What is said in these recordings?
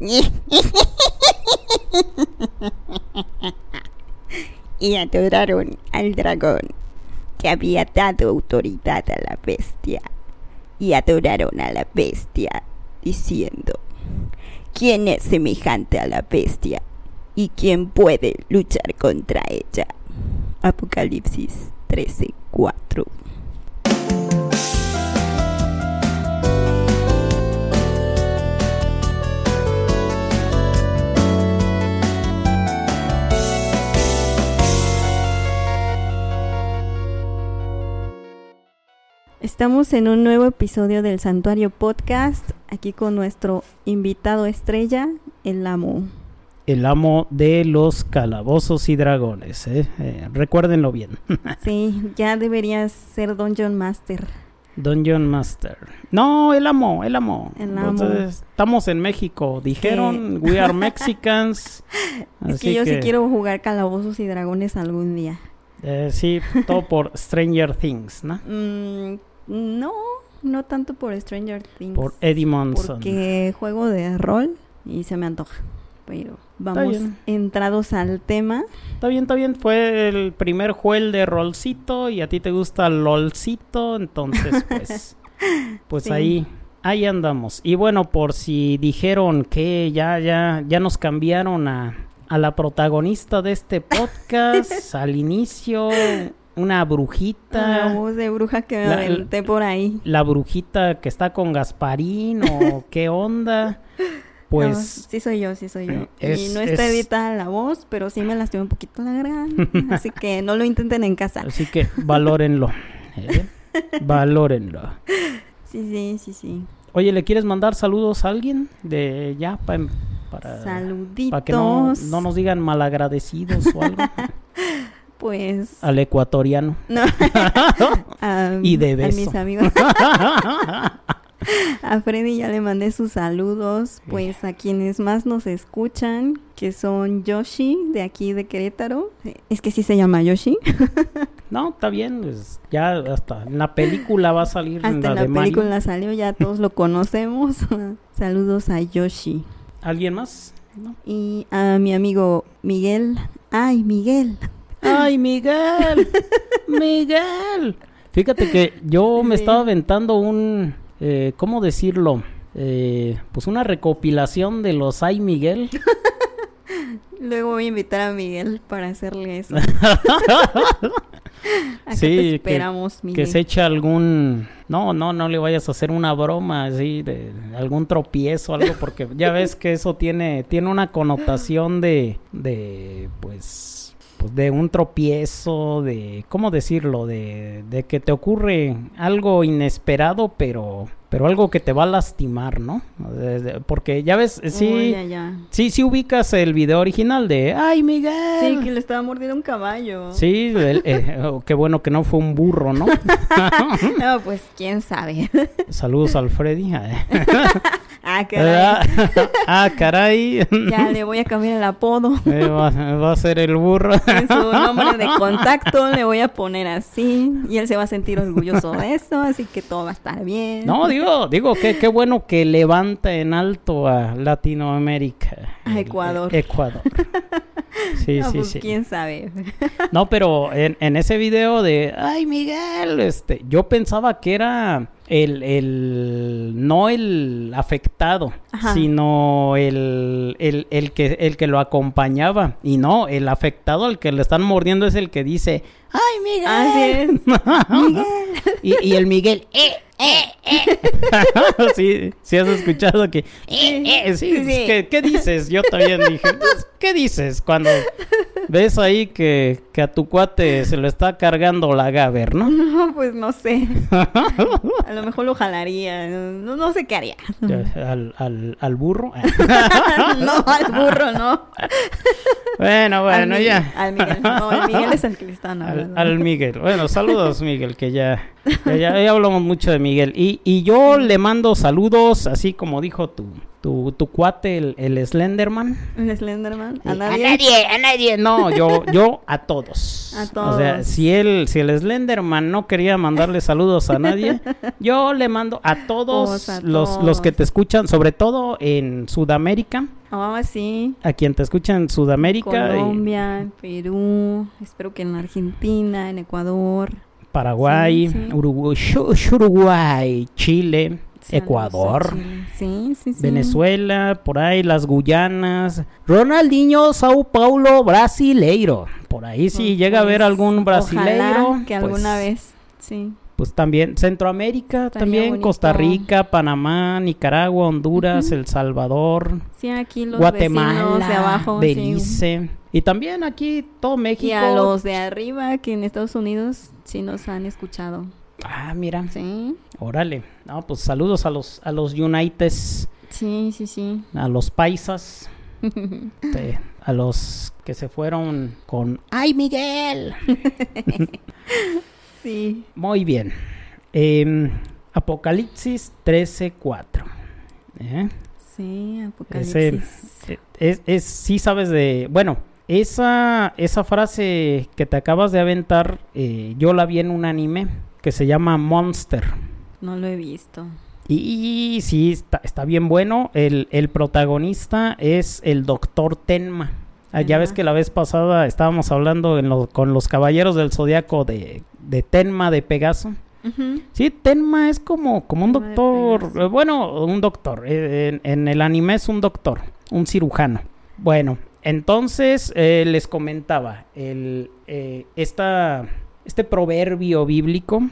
y adoraron al dragón que había dado autoridad a la bestia. Y adoraron a la bestia, diciendo, ¿quién es semejante a la bestia? ¿Y quién puede luchar contra ella? Apocalipsis 13:4 Estamos en un nuevo episodio del Santuario Podcast, aquí con nuestro invitado estrella, el amo. El amo de los calabozos y dragones, ¿eh? Eh, recuérdenlo bien. sí, ya deberías ser Dungeon Master. Dungeon Master. No, el amo, el amo. El amo. estamos en México, dijeron, we are Mexicans. es que yo sí quiero jugar calabozos y dragones algún día. Eh, sí, todo por Stranger Things, ¿no? Mm, no, no tanto por Stranger Things. Por Eddie Monson. Porque juego de rol y se me antoja. Pero vamos entrados al tema. Está bien, está bien. Fue el primer juego de rolcito y a ti te gusta el lolcito, entonces pues, pues ahí, ahí andamos. Y bueno, por si dijeron que ya, ya, ya nos cambiaron a, a la protagonista de este podcast al inicio, una brujita. Una voz de bruja que me aventé por ahí. La brujita que está con Gasparín o qué onda. Pues. sí, soy yo, sí, soy yo. y no está editada la voz, pero sí me lastimó un poquito la garganta. así que no lo intenten en casa. Así que valórenlo. ¿eh? valórenlo. Sí, sí, sí, sí. Oye, ¿le quieres mandar saludos a alguien? De ya, para. Saluditos. Para que no, no nos digan malagradecidos o algo. Pues. Al ecuatoriano. No. y de beso. A mis amigos. a Freddy ya le mandé sus saludos, pues a quienes más nos escuchan, que son Yoshi, de aquí de Querétaro. Es que sí se llama Yoshi. no, está bien, pues ya hasta en la película va a salir. Hasta en la, película salió, ya todos lo conocemos. saludos a Yoshi. ¿Alguien más? Y a mi amigo Miguel. Ay, Miguel. ¡Ay, Miguel! ¡Miguel! Fíjate que yo me estaba aventando un, eh, ¿cómo decirlo? Eh, pues una recopilación de los ¡Ay, Miguel! Luego voy a invitar a Miguel para hacerle eso. sí, te esperamos, que, Miguel. que se eche algún... No, no, no le vayas a hacer una broma así de algún tropiezo algo porque ya ves que eso tiene tiene una connotación de de pues pues, de un tropiezo, de, ¿cómo decirlo? De, de que te ocurre algo inesperado, pero pero algo que te va a lastimar, ¿no? Porque ya ves, sí, sí, sí ubicas el video original de ¡Ay, Miguel! Sí, que le estaba mordiendo un caballo. Sí, eh, oh, qué bueno que no fue un burro, ¿no? no, pues quién sabe. Saludos al Freddy. ah, caray. ah, caray. ya le voy a cambiar el apodo. Eh, va, a ser el burro. en su nombre de contacto le voy a poner así y él se va a sentir orgulloso de eso, así que todo va a estar bien. No, digo digo, digo que qué bueno que levanta en alto a Latinoamérica. A Ecuador. Ecuador. Sí, sí, pues, sí. Quién sabe. No, pero en, en, ese video de, ay Miguel, este, yo pensaba que era el, el no el afectado, sino el, el, el, que, el que lo acompañaba. Y no, el afectado al que le están mordiendo es el que dice, ¡ay, Miguel! Miguel. Y, y, el Miguel, ¡eh! Eh, eh. sí, sí has escuchado que, eh, eh, sí, sí. ¿qué dices? Yo también dije, pues, ¿qué dices cuando ves ahí que, que, a tu cuate se lo está cargando la Gaber, no? No, pues no sé. A lo mejor lo jalaría, no, no sé qué haría. ¿Al, al, al burro? no, al burro no. Bueno, bueno, ya. Al Miguel, no, el Miguel es el que le están hablando. Al, Miguel, bueno, saludos Miguel, que ya, ya, ya, hablamos mucho de Miguel. Y, y yo le mando saludos, así como dijo tu, tu, tu cuate, el, el Slenderman. El Slenderman. ¿A A nadie? nadie, a nadie. No, yo, yo a todos. A O sea, todos. si él, si el Slenderman no quería mandarle saludos a nadie, yo le mando a todos Todos, a los, todos. los que te escuchan, sobre todo en Sudamérica, Ah, sí. a quien te escucha en Sudamérica, y Colombia, en Perú, espero que en Argentina, en Ecuador. Paraguay, Sí, sí. Uruguay, Uruguay, Chile, Ecuador. Chile. Sí, sí, sí. Venezuela, por ahí las Guyanas, Ronaldinho, Sao Paulo, brasileiro. Por ahí si Pues, llega a haber algún ojalá brasileiro, que pues, alguna vez, sí. pues también Centroamérica, Estaría también bonito. Costa Rica, Panamá, Nicaragua, Honduras. El Salvador, Sí, aquí los Guatemala, de abajo. Belice y también aquí todo México. Y a los de arriba, que en Estados Unidos sí nos han escuchado. Ah, mira, Sí, órale. No, pues saludos a los a los Unites, sí, sí, sí. a los paisas. A los que se fueron con ¡Ay, Miguel! sí. Muy bien. Em, Apocalipsis 13:4. ¿Eh? Sí, Apocalipsis. eh, es, es, sí sabes de... Bueno, esa, esa frase que te acabas de aventar, eh, yo la vi en un anime que se llama Monster. No lo he visto. Y, sí, está, está bien bueno. El, el protagonista es el doctor Tenma. Ah, ya ves que la vez pasada estábamos hablando en lo- con los caballeros del zodiaco de, de Tenma de Pegaso. Sí, Tenma es como, como un doctor. Eh, bueno, un doctor. eh, en, en el anime es un doctor, un cirujano. Bueno, entonces eh, les comentaba el, eh, esta, este proverbio bíblico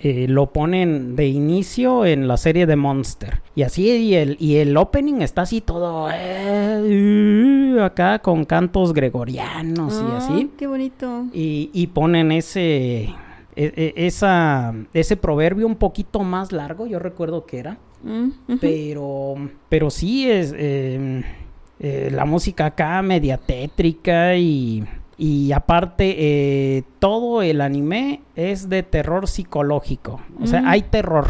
eh, lo ponen de inicio en la serie de Monster. Y así, y el, y el opening está así todo eh, acá con cantos gregorianos y Ah, así. Qué bonito. Y, y ponen ese, e- e- esa, ese proverbio un poquito más largo, yo recuerdo que era. Mm. Pero, pero sí es eh, la música acá media tétrica y, y aparte eh, todo el anime es de terror psicológico. O sea, Mm. hay terror.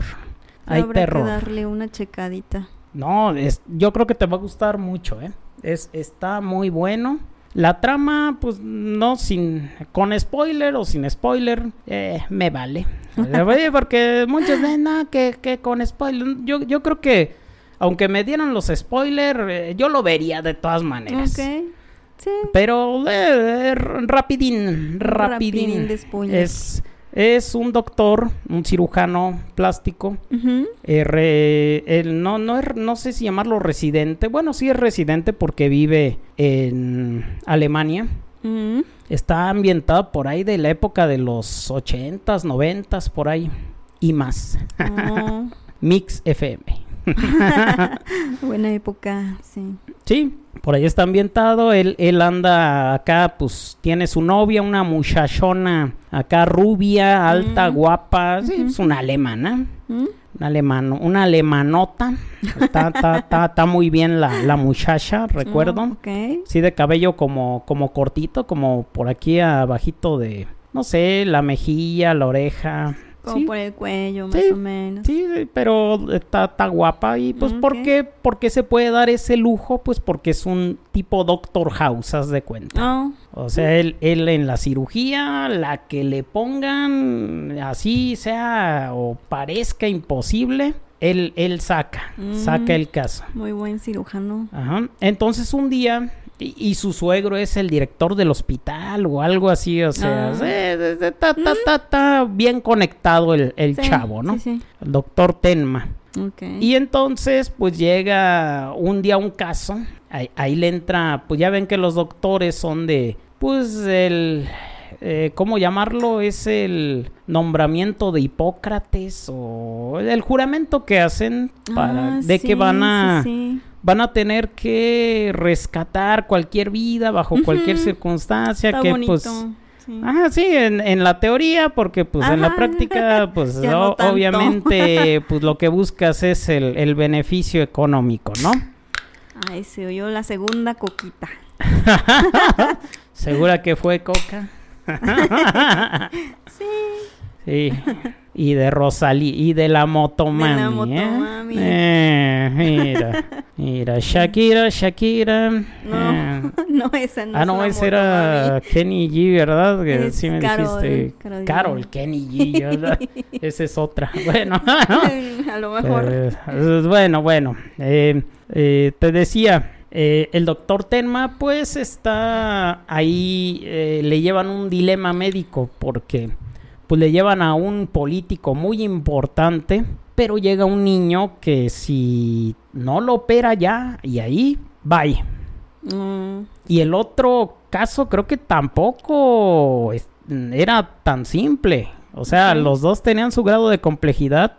Hay Habrá terror. que darle una checadita. No, es, yo creo que te va a gustar mucho, ¿eh? Es, está muy bueno. La trama, pues no sin con spoiler o sin spoiler, eh, me vale. Porque muchos ven, no, que, que con spoiler. Yo, yo creo que, aunque me dieran los spoilers, yo lo vería de todas maneras. Ok. Sí. Pero eh, rapidín, rapidín. Rapidín. Es, es un doctor, un cirujano plástico. Eh, re- él no, no, es- no sé si llamarlo residente. Bueno, sí es residente porque vive en Alemania. Está ambientado por ahí de la época de los 80s, 90s, por ahí. Y más. Oh, Mix FM. buena época, sí. Sí, por ahí está ambientado. Él, él anda acá, pues tiene su novia, una muchachona acá rubia, alta, Mm. guapa. Sí, es una alemana. Mm. Una, alemano, una alemanota. Está, está, está, está muy bien la, la muchacha, recuerdo. Oh. Sí, de cabello como, como cortito, como por aquí abajito de, no sé, la mejilla, la oreja. Como sí, por el cuello, más Sí, o menos. sí, sí, pero está, está guapa. ¿Y pues Mm, ¿por, ok. qué, por qué se puede dar ese lujo? Pues porque es un tipo Doctor House, haz de cuenta. Oh, O sea, él, él en la cirugía, la que le pongan, así sea o parezca imposible, él, él saca, Mm. saca el caso. muy buen cirujano. Ajá. Entonces un día, y, y su suegro es el director del hospital o algo así, o sea, Ah. está, está- está- está bien conectado el, el Sí, chavo, ¿no? Sí, sí. El doctor Tenma. Y entonces, pues llega un día un caso, ahí, ahí le entra, pues ya ven que los doctores son de, pues el, eh, ¿cómo llamarlo? Es el nombramiento de Hipócrates o el juramento que hacen para, Ah, de que van a. van a tener que rescatar cualquier vida bajo cualquier circunstancia Está que bonito. pues sí. Ah, sí, en, en la teoría, porque pues en la Ajá. práctica, pues no obviamente, pues lo que buscas es el, el beneficio económico, ¿no? Ay, se oyó la segunda coquita. ¿Segura que fue coca? Sí. Sí. Y de Rosalí y de la Motomami. De la ¿eh? Motomami. Eh, mira, mira, Shakira, Shakira. No, eh. no esa no. Ah, no, esa era Kenny G, ¿verdad? Que sí me dijiste. Carol, Kenny G, ¿verdad? esa es otra. Bueno, a lo mejor. bueno, bueno. te decía. el doctor Tenma pues está ahí, le llevan un dilema médico porque pues le llevan a un político muy importante, pero llega un niño que si no lo opera ya, y ahí, bye. Mm. Y el otro caso creo que tampoco era tan simple. O sea, los dos tenían su grado de complejidad,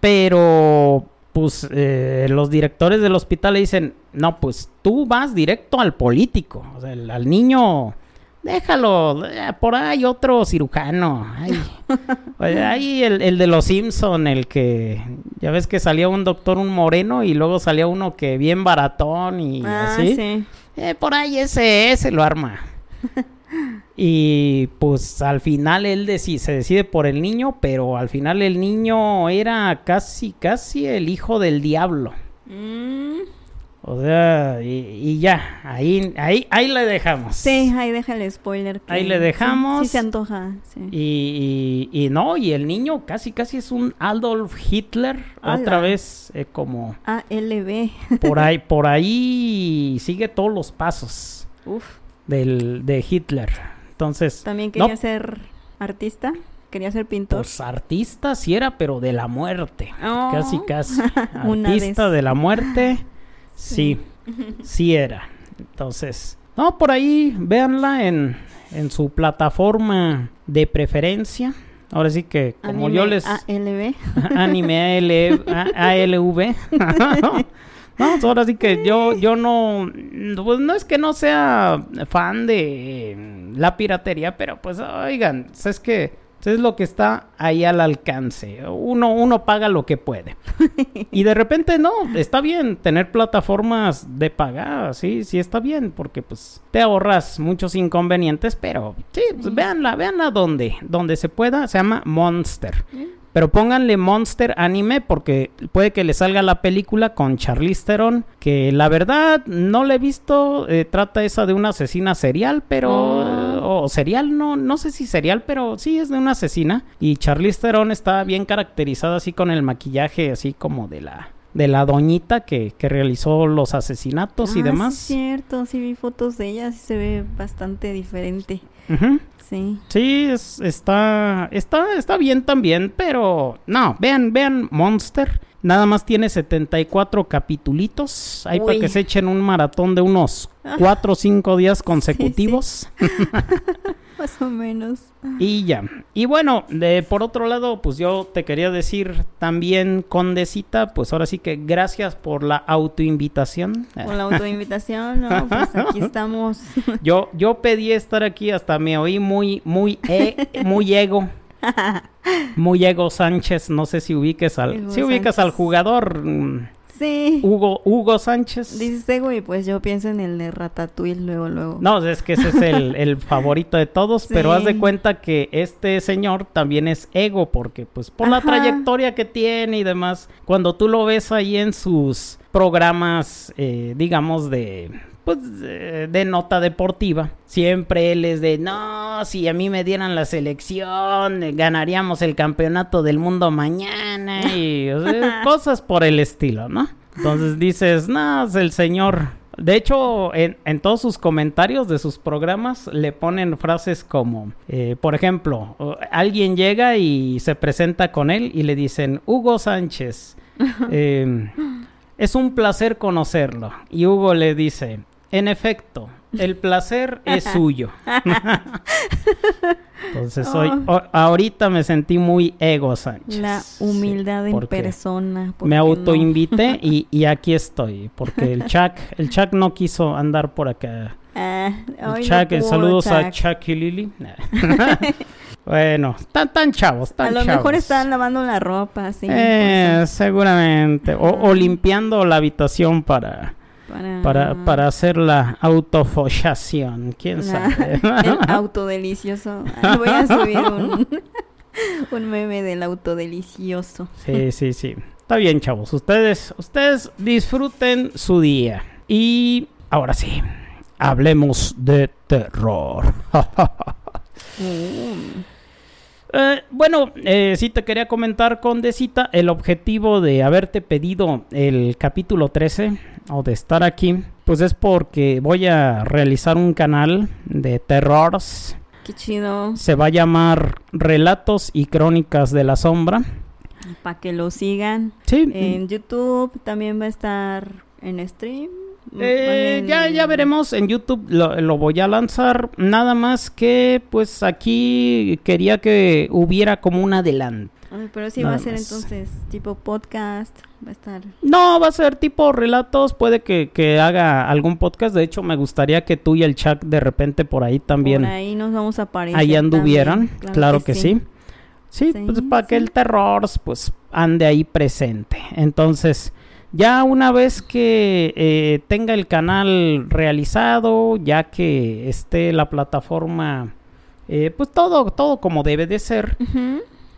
pero pues eh, los directores del hospital le dicen, no, pues tú vas directo al político. O sea, al niño Déjalo, eh, por ahí otro cirujano. ahí el, de los Simpson, el que ya ves que salía un doctor, un moreno, y luego salía uno que bien baratón y ah, así. Eh, por ahí ese, ese lo arma. y pues al final él se decide por el niño, pero al final el niño era casi, casi el hijo del diablo. Mm. O sea, y, ya, ahí, ahí, ahí le dejamos. Sí, ahí deja el spoiler. ahí le dejamos. Sí, se antoja. Y, y, no, y el niño casi, casi es un Adolf Hitler. Otra vez, eh, como. ALB. Por ahí, por ahí sigue todos los pasos. Uf. Del, de Hitler. Entonces. También quería ser artista. Quería ser pintor. Pues artista sí era, pero de la muerte. Oh. Casi, casi. Artista de la muerte. Sí, sí era. Entonces, no, por ahí, véanla en, en su plataforma de preferencia. Ahora sí que, como yo les. ALV. Anime ALV. no, ahora sí que yo, yo no. Pues no es que no sea fan de la piratería, pero pues, oigan, es que es lo que está ahí al alcance. Uno, uno paga lo que puede. y de repente no, está bien tener plataformas de pagar, sí, sí está bien, porque pues te ahorras muchos inconvenientes, pero sí, pues, véanla, véanla donde, donde se pueda, se llama Monster. Pero pónganle Monster Anime porque puede que le salga la película con Charlize Theron, que la verdad no le he visto. Eh, trata esa de una asesina serial, pero... Oh. O serial, no, no sé si serial, pero sí es de una asesina. Y Charlize Theron está bien caracterizada así con el maquillaje así como de la de la doñita que, que realizó los asesinatos y ah, demás. Sí, cierto, sí vi fotos de ella, sí se ve bastante diferente. Sí. Sí, está, está, está bien también, pero no, vean, vean Monster. Nada más tiene 74 capitulitos. Ahí para que se echen un maratón de unos 4 o 5 días consecutivos. Más o menos. Y ya. Y bueno, de, por otro lado, pues yo te quería decir también, Condecita, pues ahora sí que gracias por la autoinvitación. Por la autoinvitación, no, pues aquí estamos. yo, yo pedí estar aquí, hasta me oí muy, muy, e, muy ego. Muy ego Sánchez, no sé si ubiques al, si ubicas al jugador. Sí. Hugo, Hugo Sánchez. Dice ego y pues yo pienso en el de Ratatouille luego, luego. No, es que ese es el, favorito de todos, pero haz de cuenta que este señor también es ego, porque pues por la trayectoria que tiene y demás, cuando tú lo ves ahí en sus programas, eh, digamos, de pues de nota deportiva. Siempre él es de, no, si a mí me dieran la selección, ganaríamos el campeonato del mundo mañana y cosas por el estilo, ¿no? Entonces dices, no, es el señor. De hecho, en, todos sus comentarios de sus programas le ponen frases como, eh, por ejemplo, alguien llega y se presenta con él y le dicen, Hugo Sánchez, eh, es un placer conocerlo. Y Hugo le dice, en efecto, el placer es suyo. Entonces hoy, oh. ahorita me sentí muy ego, Sánchez. La humildad en persona. Me autoinvité y, y, aquí estoy, porque el Chuck, el Chuck no quiso andar por acá. Ah, el Chuck, saludos a Chuck y Lily. Bueno, están tan chavos, tan A lo mejor están lavando la ropa, sí. Eh, seguramente. O, o, limpiando la habitación para para, para, hacer la autofollación, quién sabe. El autodelicioso. Voy a subir un... Un meme del auto delicioso. Sí, sí, sí. Está bien, chavos. Ustedes, ustedes disfruten su día. Y ahora sí, hablemos de terror. Mm. Eh, bueno, eh, sí te quería comentar, Condecita, el objetivo de haberte pedido el capítulo 13 o de estar aquí, pues es porque voy a realizar un canal de terrores. Qué chido. Se va a llamar Relatos y Crónicas de la Sombra. Para que lo sigan. Sí. En YouTube también va a estar en stream. Eh, ya, ya veremos en YouTube, lo, voy a lanzar. Nada más que, pues aquí quería que hubiera como un adelanto. pero sí va a ser entonces tipo podcast, va a estar. No, va a ser tipo relatos, puede que, haga algún podcast. De hecho, me gustaría que tú y el chat de repente por ahí también. Por ahí nos vamos a aparecer. Ahí anduvieran, claro, que, sí. sí. pues para que el terror, pues, ande ahí presente. Entonces. Ya una vez que eh, tenga el canal realizado, ya que esté la plataforma, eh, pues todo, todo como debe de ser,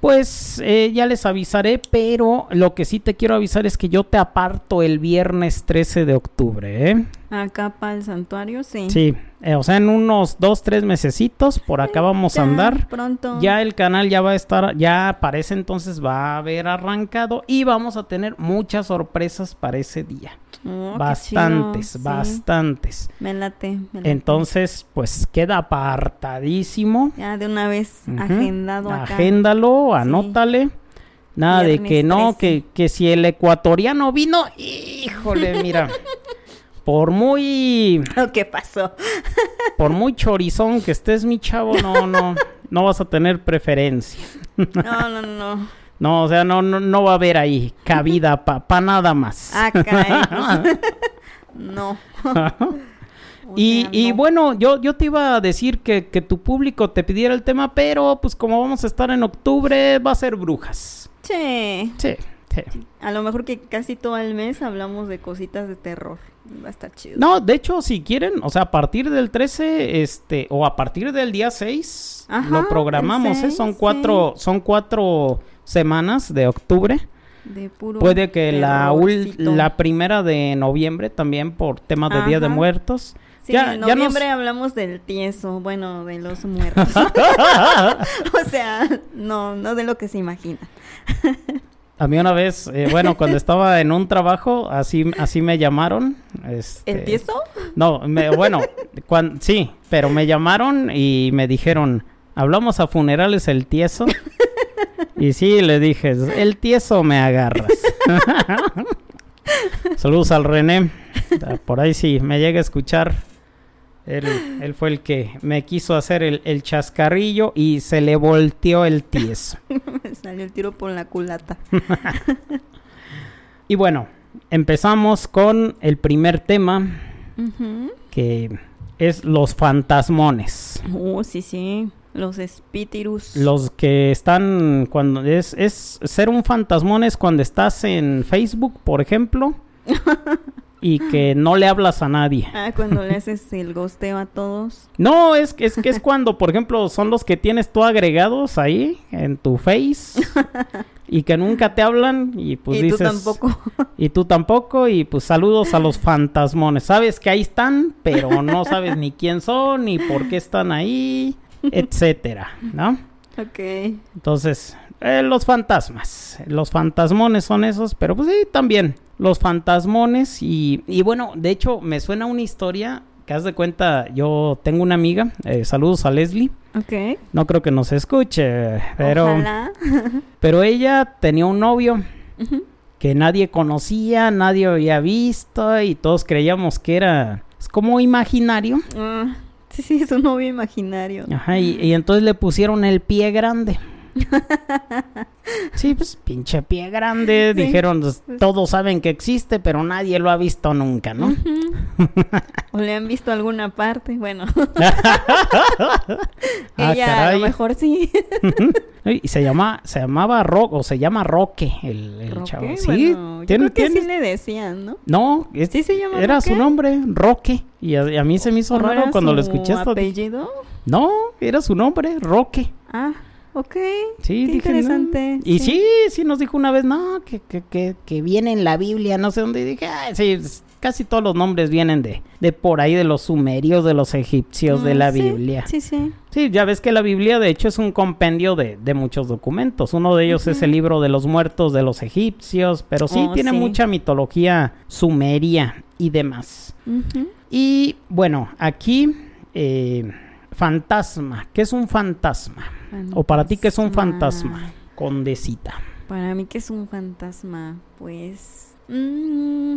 pues eh, ya les avisaré, pero lo que sí te quiero avisar es que yo te aparto el viernes 13 de octubre, ¿eh? Acá para el santuario, sí. Sí, eh, o sea, en unos dos, tres mesecitos, por acá vamos a andar. Pronto. Ya el canal ya va a estar, ya parece entonces va a haber arrancado y vamos a tener muchas sorpresas para ese día. Oh, bastantes, bastantes. Me late, Entonces, pues queda apartadísimo. Ya de una vez agendado acá. Agéndalo, anótale. Nada de que no, que, que si el ecuatoriano vino, híjole, mira. por muy... ¿Qué pasó? por muy chorizón que estés, mi chavo, no, no, no vas a tener preferencia. no, no, no. No, o sea, no, no, no va a haber ahí cabida para pa nada más. Ah, caray. no. y, y bueno, yo, yo te iba a decir que, que tu público te pidiera el tema, pero pues como vamos a estar en octubre, va a ser brujas. Sí. Sí. A lo mejor que casi todo el mes hablamos de cositas de terror. Va a estar chido. No, de hecho, si quieren, o sea, a partir del 13, este, o a partir del día 6, lo programamos, ¿eh? Son cuatro, son cuatro semanas de octubre. De puro Puede que la, la primera de noviembre también por temas de Día de Muertos. Sí, en noviembre hablamos del tieso, bueno, de los muertos. o sea, no, no de lo que se imagina. A mí una vez, eh, bueno, cuando estaba en un trabajo, así, así me llamaron. Este, ¿El tieso? No, me, bueno, sí, pero me llamaron y me dijeron, hablamos a funerales el tieso. y sí, le dije, el tieso me agarras. Saludos al René. Por ahí sí, me llega a escuchar. Él, fue el que me quiso hacer el, chascarrillo y se le volteó el tieso. Salió el tiro por la culata. y bueno, empezamos con el primer tema, que es los fantasmones. Oh, sí, sí. Los espíritus. Los que están cuando es, es ser un fantasmón es cuando estás en Facebook, por ejemplo. y que no le hablas a nadie. Ah, cuando le haces el gosteo a todos. No, es, es que es cuando, por ejemplo, son los que tienes tú agregados ahí en tu face y que nunca te hablan y pues y tú tampoco. y tú tampoco y pues saludos a los fantasmones. Sabes que ahí están, pero no sabes ni quién son ni por qué están ahí, etcétera, ¿no? Ok. Entonces, eh, los fantasmas. Los fantasmones son esos, pero pues sí, también los fantasmones y, y bueno, de hecho me suena una historia que haz de cuenta, yo tengo una amiga, eh, saludos a Leslie. Ok. No creo que nos escuche, pero... pero ella tenía un novio que nadie conocía, nadie había visto y todos creíamos que era es como imaginario. Ah, sí, sí, es un novio imaginario. Ajá, y, y entonces le pusieron el pie grande. sí, pues pinche pie grande. Dijeron, pues, todos saben que existe, pero nadie lo ha visto nunca, ¿no? o le han visto alguna parte, bueno. Ah, Ella a lo mejor sí. y se llama, se llamaba Roque, o se llama Roque el, chavo. Sí, creo que sí le decían, ¿no? No, ¿Sí se llama era su nombre, Roque. Y a, mí se me hizo raro cuando lo escuché. apellido? No, era su nombre, Roque. Ah. Ok. Sí, Qué interesante. Y sí. sí, nos dijo una vez, no, que, que, que, que viene en la Biblia, no sé dónde. Y dije, ah, sí, casi todos los nombres vienen de, de por ahí, de los sumerios, de los egipcios, de Mm, la sí, Biblia. Sí, sí. Sí, ya ves que la Biblia de hecho es un compendio de, de muchos documentos. Uno de ellos es el libro de los muertos de los egipcios, pero sí Oh, tiene sí. mucha mitología sumeria y demás. Y bueno, aquí eh, fantasma. ¿Qué es un fantasma? O para ti, ¿qué es un fantasma? Condecita. Para mí, que es un fantasma? Pues. mm,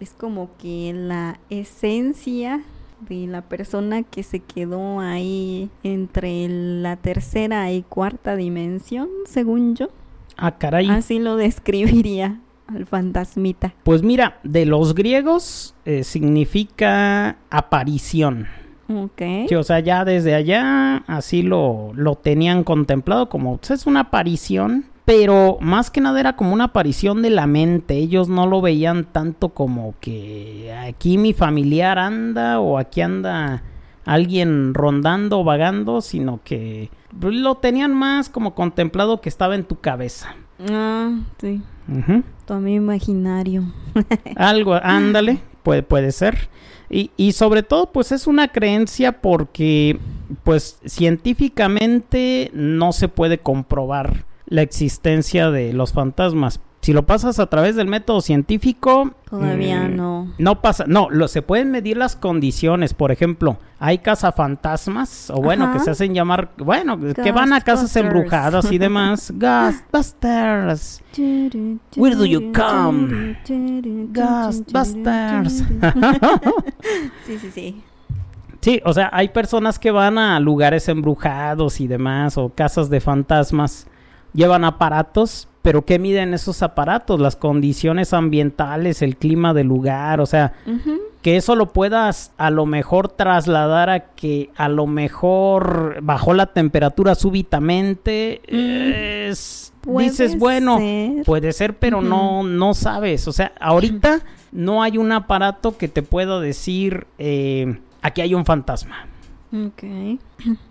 es como que la esencia de la persona que se quedó ahí entre la tercera y cuarta dimensión, según yo. Ah, caray. Así lo describiría al fantasmita. Pues mira, de los griegos eh, significa aparición. Ok. Sí, o sea, ya desde allá así lo, lo tenían contemplado como pues, es una aparición, pero más que nada era como una aparición de la mente. Ellos no lo veían tanto como que aquí mi familiar anda o aquí anda alguien rondando, vagando, sino que pues, lo tenían más como contemplado que estaba en tu cabeza. Ah, sí. Ujú. Tu amigo imaginario. Algo, ándale, puede, puede ser. Y, y sobre todo, pues es una creencia porque, pues científicamente no se puede comprobar la existencia de los fantasmas. Si lo pasas a través del método científico, Todavía mm, no. no pasa, no, lo, se pueden medir las condiciones. Por ejemplo, hay cazafantasmas, o bueno, Ajá. que se hacen llamar, bueno, que van a casas embrujadas y demás. Ghostbusters. Where do you come? Ghostbusters. Sí, sí, sí. Sí, o sea, hay personas que van a lugares embrujados y demás, o casas de fantasmas, llevan aparatos, pero ¿qué miden esos aparatos? Las condiciones ambientales, el clima del lugar, o sea, que eso lo puedas a lo mejor trasladar a que a lo mejor bajó la temperatura súbitamente, es, Puede dices, bueno, puede ser, pero no, no sabes, o sea, ahorita no hay un aparato que te pueda decir, eh, aquí hay un fantasma. Ok.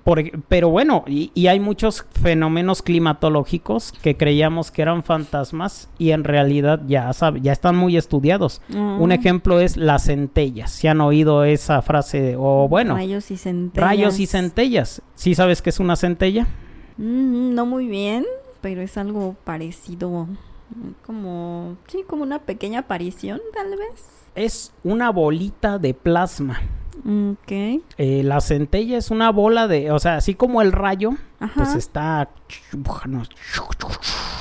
Por pero bueno, y, y hay muchos fenómenos climatológicos que creíamos que eran fantasmas y en realidad ya, sab- ya están muy estudiados. Un Ah. ejemplo es las centellas. Si han oído esa frase, o bueno, Rayos y centellas. rayos y centellas. ¿Sí sabes qué es una centella? Mm, no muy bien, pero es algo parecido. Como, sí, como una pequeña aparición, tal vez. Es una bolita de plasma. Ok. Eh, la centella es una bola de, o sea, así como el rayo, Ajá. pues está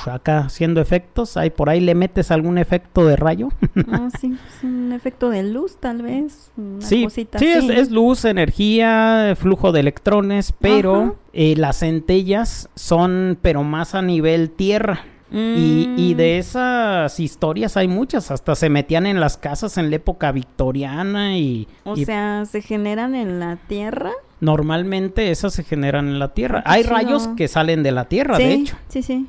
acá haciendo efectos. Ahí por ahí le metes algún efecto de rayo. Ah, sí, es un efecto de luz, tal vez. Una Sí, cosita sí es, así. es luz, energía, flujo de electrones, pero eh, las centellas son, pero más a nivel tierra. Y, y Mm, de esas historias hay muchas, hasta se metían en las casas en la época victoriana y, O y sea, se generan en la tierra. normalmente esas se generan en la tierra. Hay chido. rayos que salen de la tierra, sí, de hecho. sí, sí.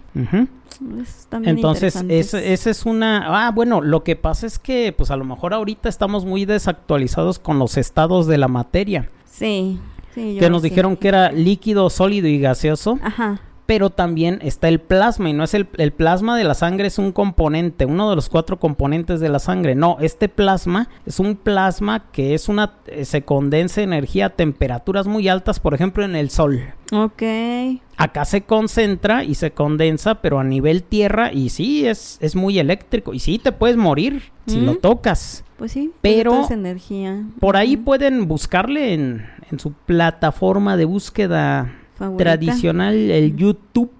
Es Entonces, esa es una... Ah, bueno, lo que pasa es que, pues a lo mejor ahorita estamos muy desactualizados con los estados de la materia. Sí, sí. yo que nos sí. dijeron que era líquido, sólido y gaseoso, Ajá. Pero también está el plasma y no es el, el plasma de la sangre es un componente, uno de los cuatro componentes de la sangre. No, este plasma es un plasma que es una eh, se condensa energía a temperaturas muy altas, por ejemplo, en el sol. Ok. Acá se concentra y se condensa, pero a nivel tierra y sí es es muy eléctrico y sí te puedes morir si Mm. lo tocas. Pues sí. Pero- esa energía. Por ahí pueden buscarle en, en su plataforma de búsqueda Favorita. tradicional, el YouTube.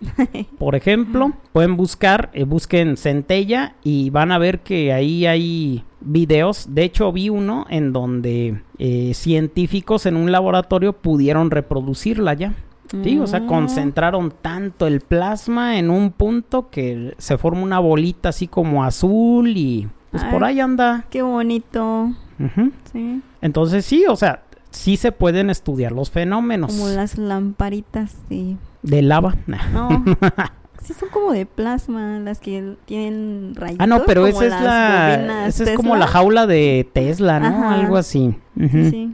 Por ejemplo, pueden buscar, eh, busquen Centella y van a ver que ahí hay videos. De hecho, vi uno en donde eh, científicos en un laboratorio pudieron reproducirla ya. Sí, o sea, Mm. concentraron tanto el plasma en un punto que se forma una bolita así como azul y pues por ahí anda. Qué bonito. Sí. Entonces sí, o sea, sí se pueden estudiar los fenómenos Como las lamparitas de... de lava. No. sí, son como de plasma, las que tienen rayitos. Ah, no, pero esa es la esa es como la jaula de Tesla, ¿no? Ajá. Algo así. Sí, Sí,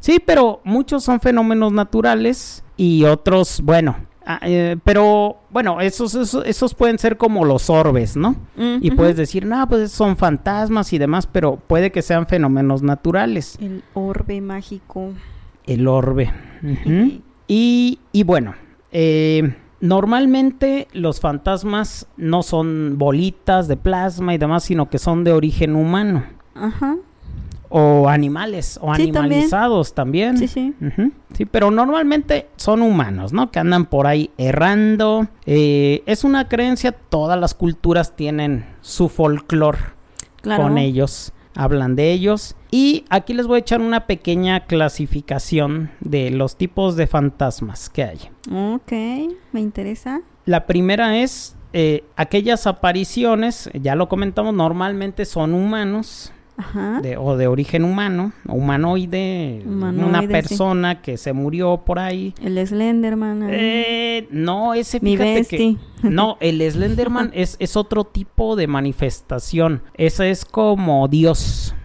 sí. pero muchos son fenómenos naturales y otros, bueno, Ah, eh, pero bueno, esos, esos, pueden ser como los orbes, ¿no? Y puedes decir, no, pues son fantasmas y demás, pero puede que sean fenómenos naturales. El orbe mágico. El orbe. y, y, bueno, eh, normalmente los fantasmas no son bolitas de plasma y demás, sino que son de origen humano. Ajá o animales o animalizados también. Sí, sí. Sí, pero normalmente son humanos, ¿no? Que andan por ahí errando. Eh, es una creencia, todas las culturas tienen su folclore con ellos, hablan de ellos. Y aquí les voy a echar una pequeña clasificación de los tipos de fantasmas que hay. Ok, me interesa. La primera es eh, aquellas apariciones, ya lo comentamos, normalmente son humanos de, o de origen humano, humanoide, una persona que se murió por ahí. El Slenderman. Eh, no, ese fíjate que no, el Slenderman es, es otro tipo de manifestación. Ese es como Dios.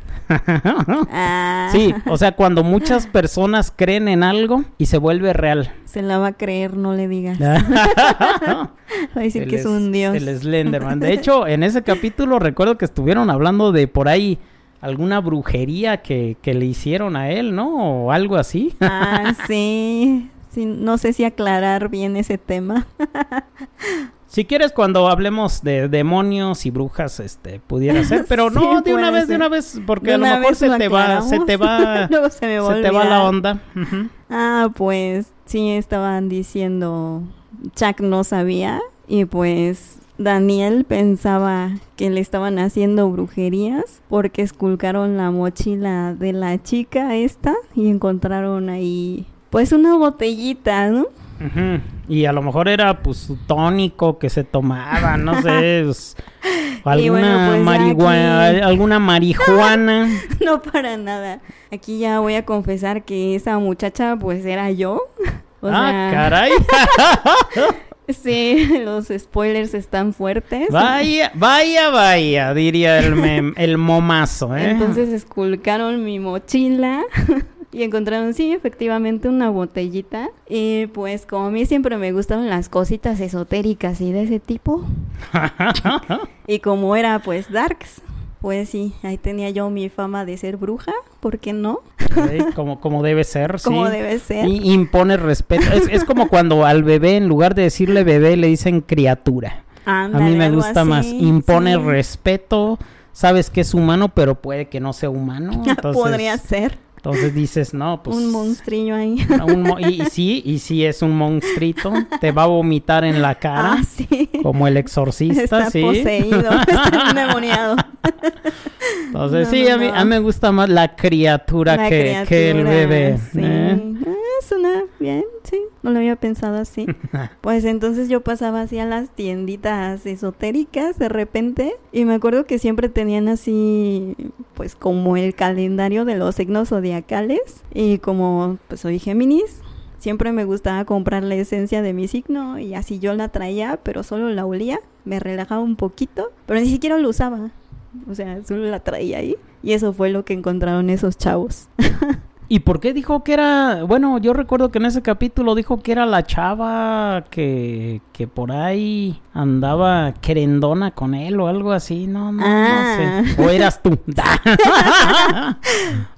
Ah. Sí, o sea, cuando muchas personas creen en algo y se vuelve real. Se la va a creer, no le digas. va a decir que es un dios. El Slenderman. De hecho, en ese capítulo recuerdo que estuvieron hablando de por ahí alguna brujería que, que, le hicieron a él, ¿no? O algo así. Ah, sí. sí. No sé si aclarar bien ese tema. si quieres, cuando hablemos de demonios y brujas, este, pudiera ser, pero no de una vez, de una vez, porque a lo mejor se te, va, se te va, se te va la onda. Ah, pues sí, estaban diciendo, Chuck no sabía y pues Daniel pensaba que le estaban haciendo brujerías porque esculcaron la mochila de la chica esta y encontraron ahí pues una botellita, ¿no? Y a lo mejor era pues su tónico que se tomaba, no sé, pues, alguna pues, marihuana, alguna marihuana. no para nada. Aquí ya voy a confesar que esa muchacha pues era yo. ah, caray. Sí, los spoilers están fuertes. Vaya, vaya, vaya, diría el, el momazo, ¿eh? Entonces esculcaron mi mochila y encontraron, sí, efectivamente una botellita. Y pues como a mí siempre me gustaron las cositas esotéricas y de ese tipo. y como era pues darks, pues sí, ahí tenía yo mi fama de ser bruja, ¿por qué no? como, como debe ser, sí. Como debe ser. Y impone respeto. Es, como cuando al bebé, en lugar de decirle bebé, le dicen criatura. a mí me gusta más. Impone respeto, sabes que es humano, pero puede que no sea humano. Podría ser. Entonces dices, no, pues... Un monstrillo ahí. y, sí, y sí es un monstruito. Te va a vomitar en la cara. Ah, sí. Como el exorcista, está sí. poseído, está endemoniado. Entonces sí, a, mí, a mí me gusta más la criatura, que, que, el bebé. Sí. ¿eh? Suena bien, sí. No lo había pensado así. pues entonces yo pasaba así a las tienditas esotéricas de repente y me acuerdo que siempre tenían así pues como el calendario de los signos zodiacales y como pues soy Géminis, siempre me gustaba comprar la esencia de mi signo y así yo la traía, pero solo la olía, me relajaba un poquito, pero ni siquiera lo usaba. O sea, solo la traía ahí. Y eso fue lo que encontraron esos chavos. ¿Y por qué dijo que era, bueno, yo recuerdo que en ese capítulo dijo que era la chava que, que por ahí andaba querendona con él o algo así, no, no, no sé. Ah. O eras tú.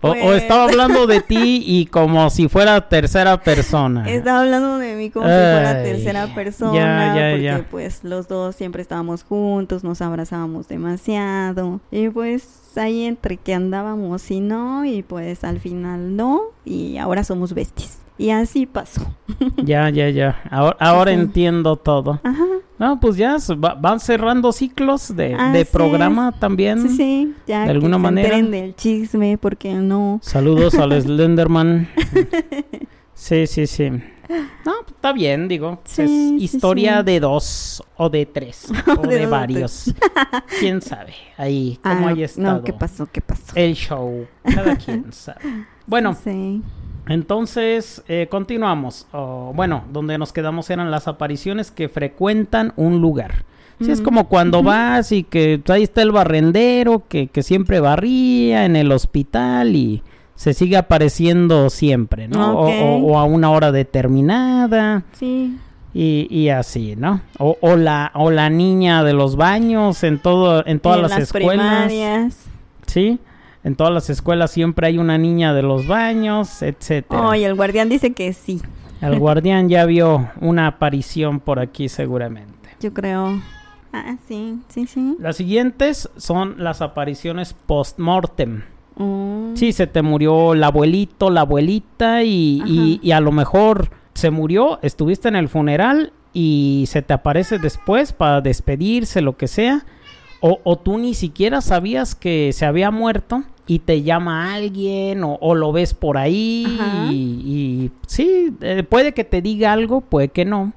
o, pues. estaba hablando de ti y como si fuera tercera persona. Estaba hablando de mí como si fuera tercera persona, porque pues los dos siempre estábamos juntos, nos abrazábamos demasiado y pues ahí entre que andábamos y no, y pues al final no, y ahora somos besties. Y así pasó. Ya, ya, ya. Ahora, ahora entiendo todo. Ajá. No, pues ya van cerrando ciclos de, ah, programa también. Sí, sí. Ya de alguna manera. del chisme, porque no. Saludos al Slenderman. sí, sí, sí. No, está bien, digo. es historia de dos o de tres o de, varios. ¿Quién sabe? Ahí, cómo ah, estado. No, ¿qué pasó? ¿Qué pasó? El show. Cada quien sabe. Bueno. Entonces, eh, continuamos. bueno, donde nos quedamos eran las apariciones que frecuentan un lugar. Sí, es como cuando vas y que ahí está el barrendero que, que siempre barría en el hospital y se sigue apareciendo siempre, ¿no? O, a una hora determinada. Sí. Y, así, ¿no? O, o, la, o la niña de los baños en todo, en todas las, escuelas. Sí, en todas las escuelas siempre hay una niña de los baños, etcétera. Oh, el guardián dice que sí. El guardián ya vio una aparición por aquí seguramente. Yo creo. Ah, sí, sí, sí. Las siguientes son las apariciones post-mortem. Oh. Sí, se te murió el abuelito, la abuelita y, y, a lo mejor se murió, estuviste en el funeral y se te aparece después para despedirse, lo que sea. O, o tú ni siquiera sabías que se había muerto y te llama alguien o, lo ves por ahí y, sí, eh, puede que te diga algo, puede que no.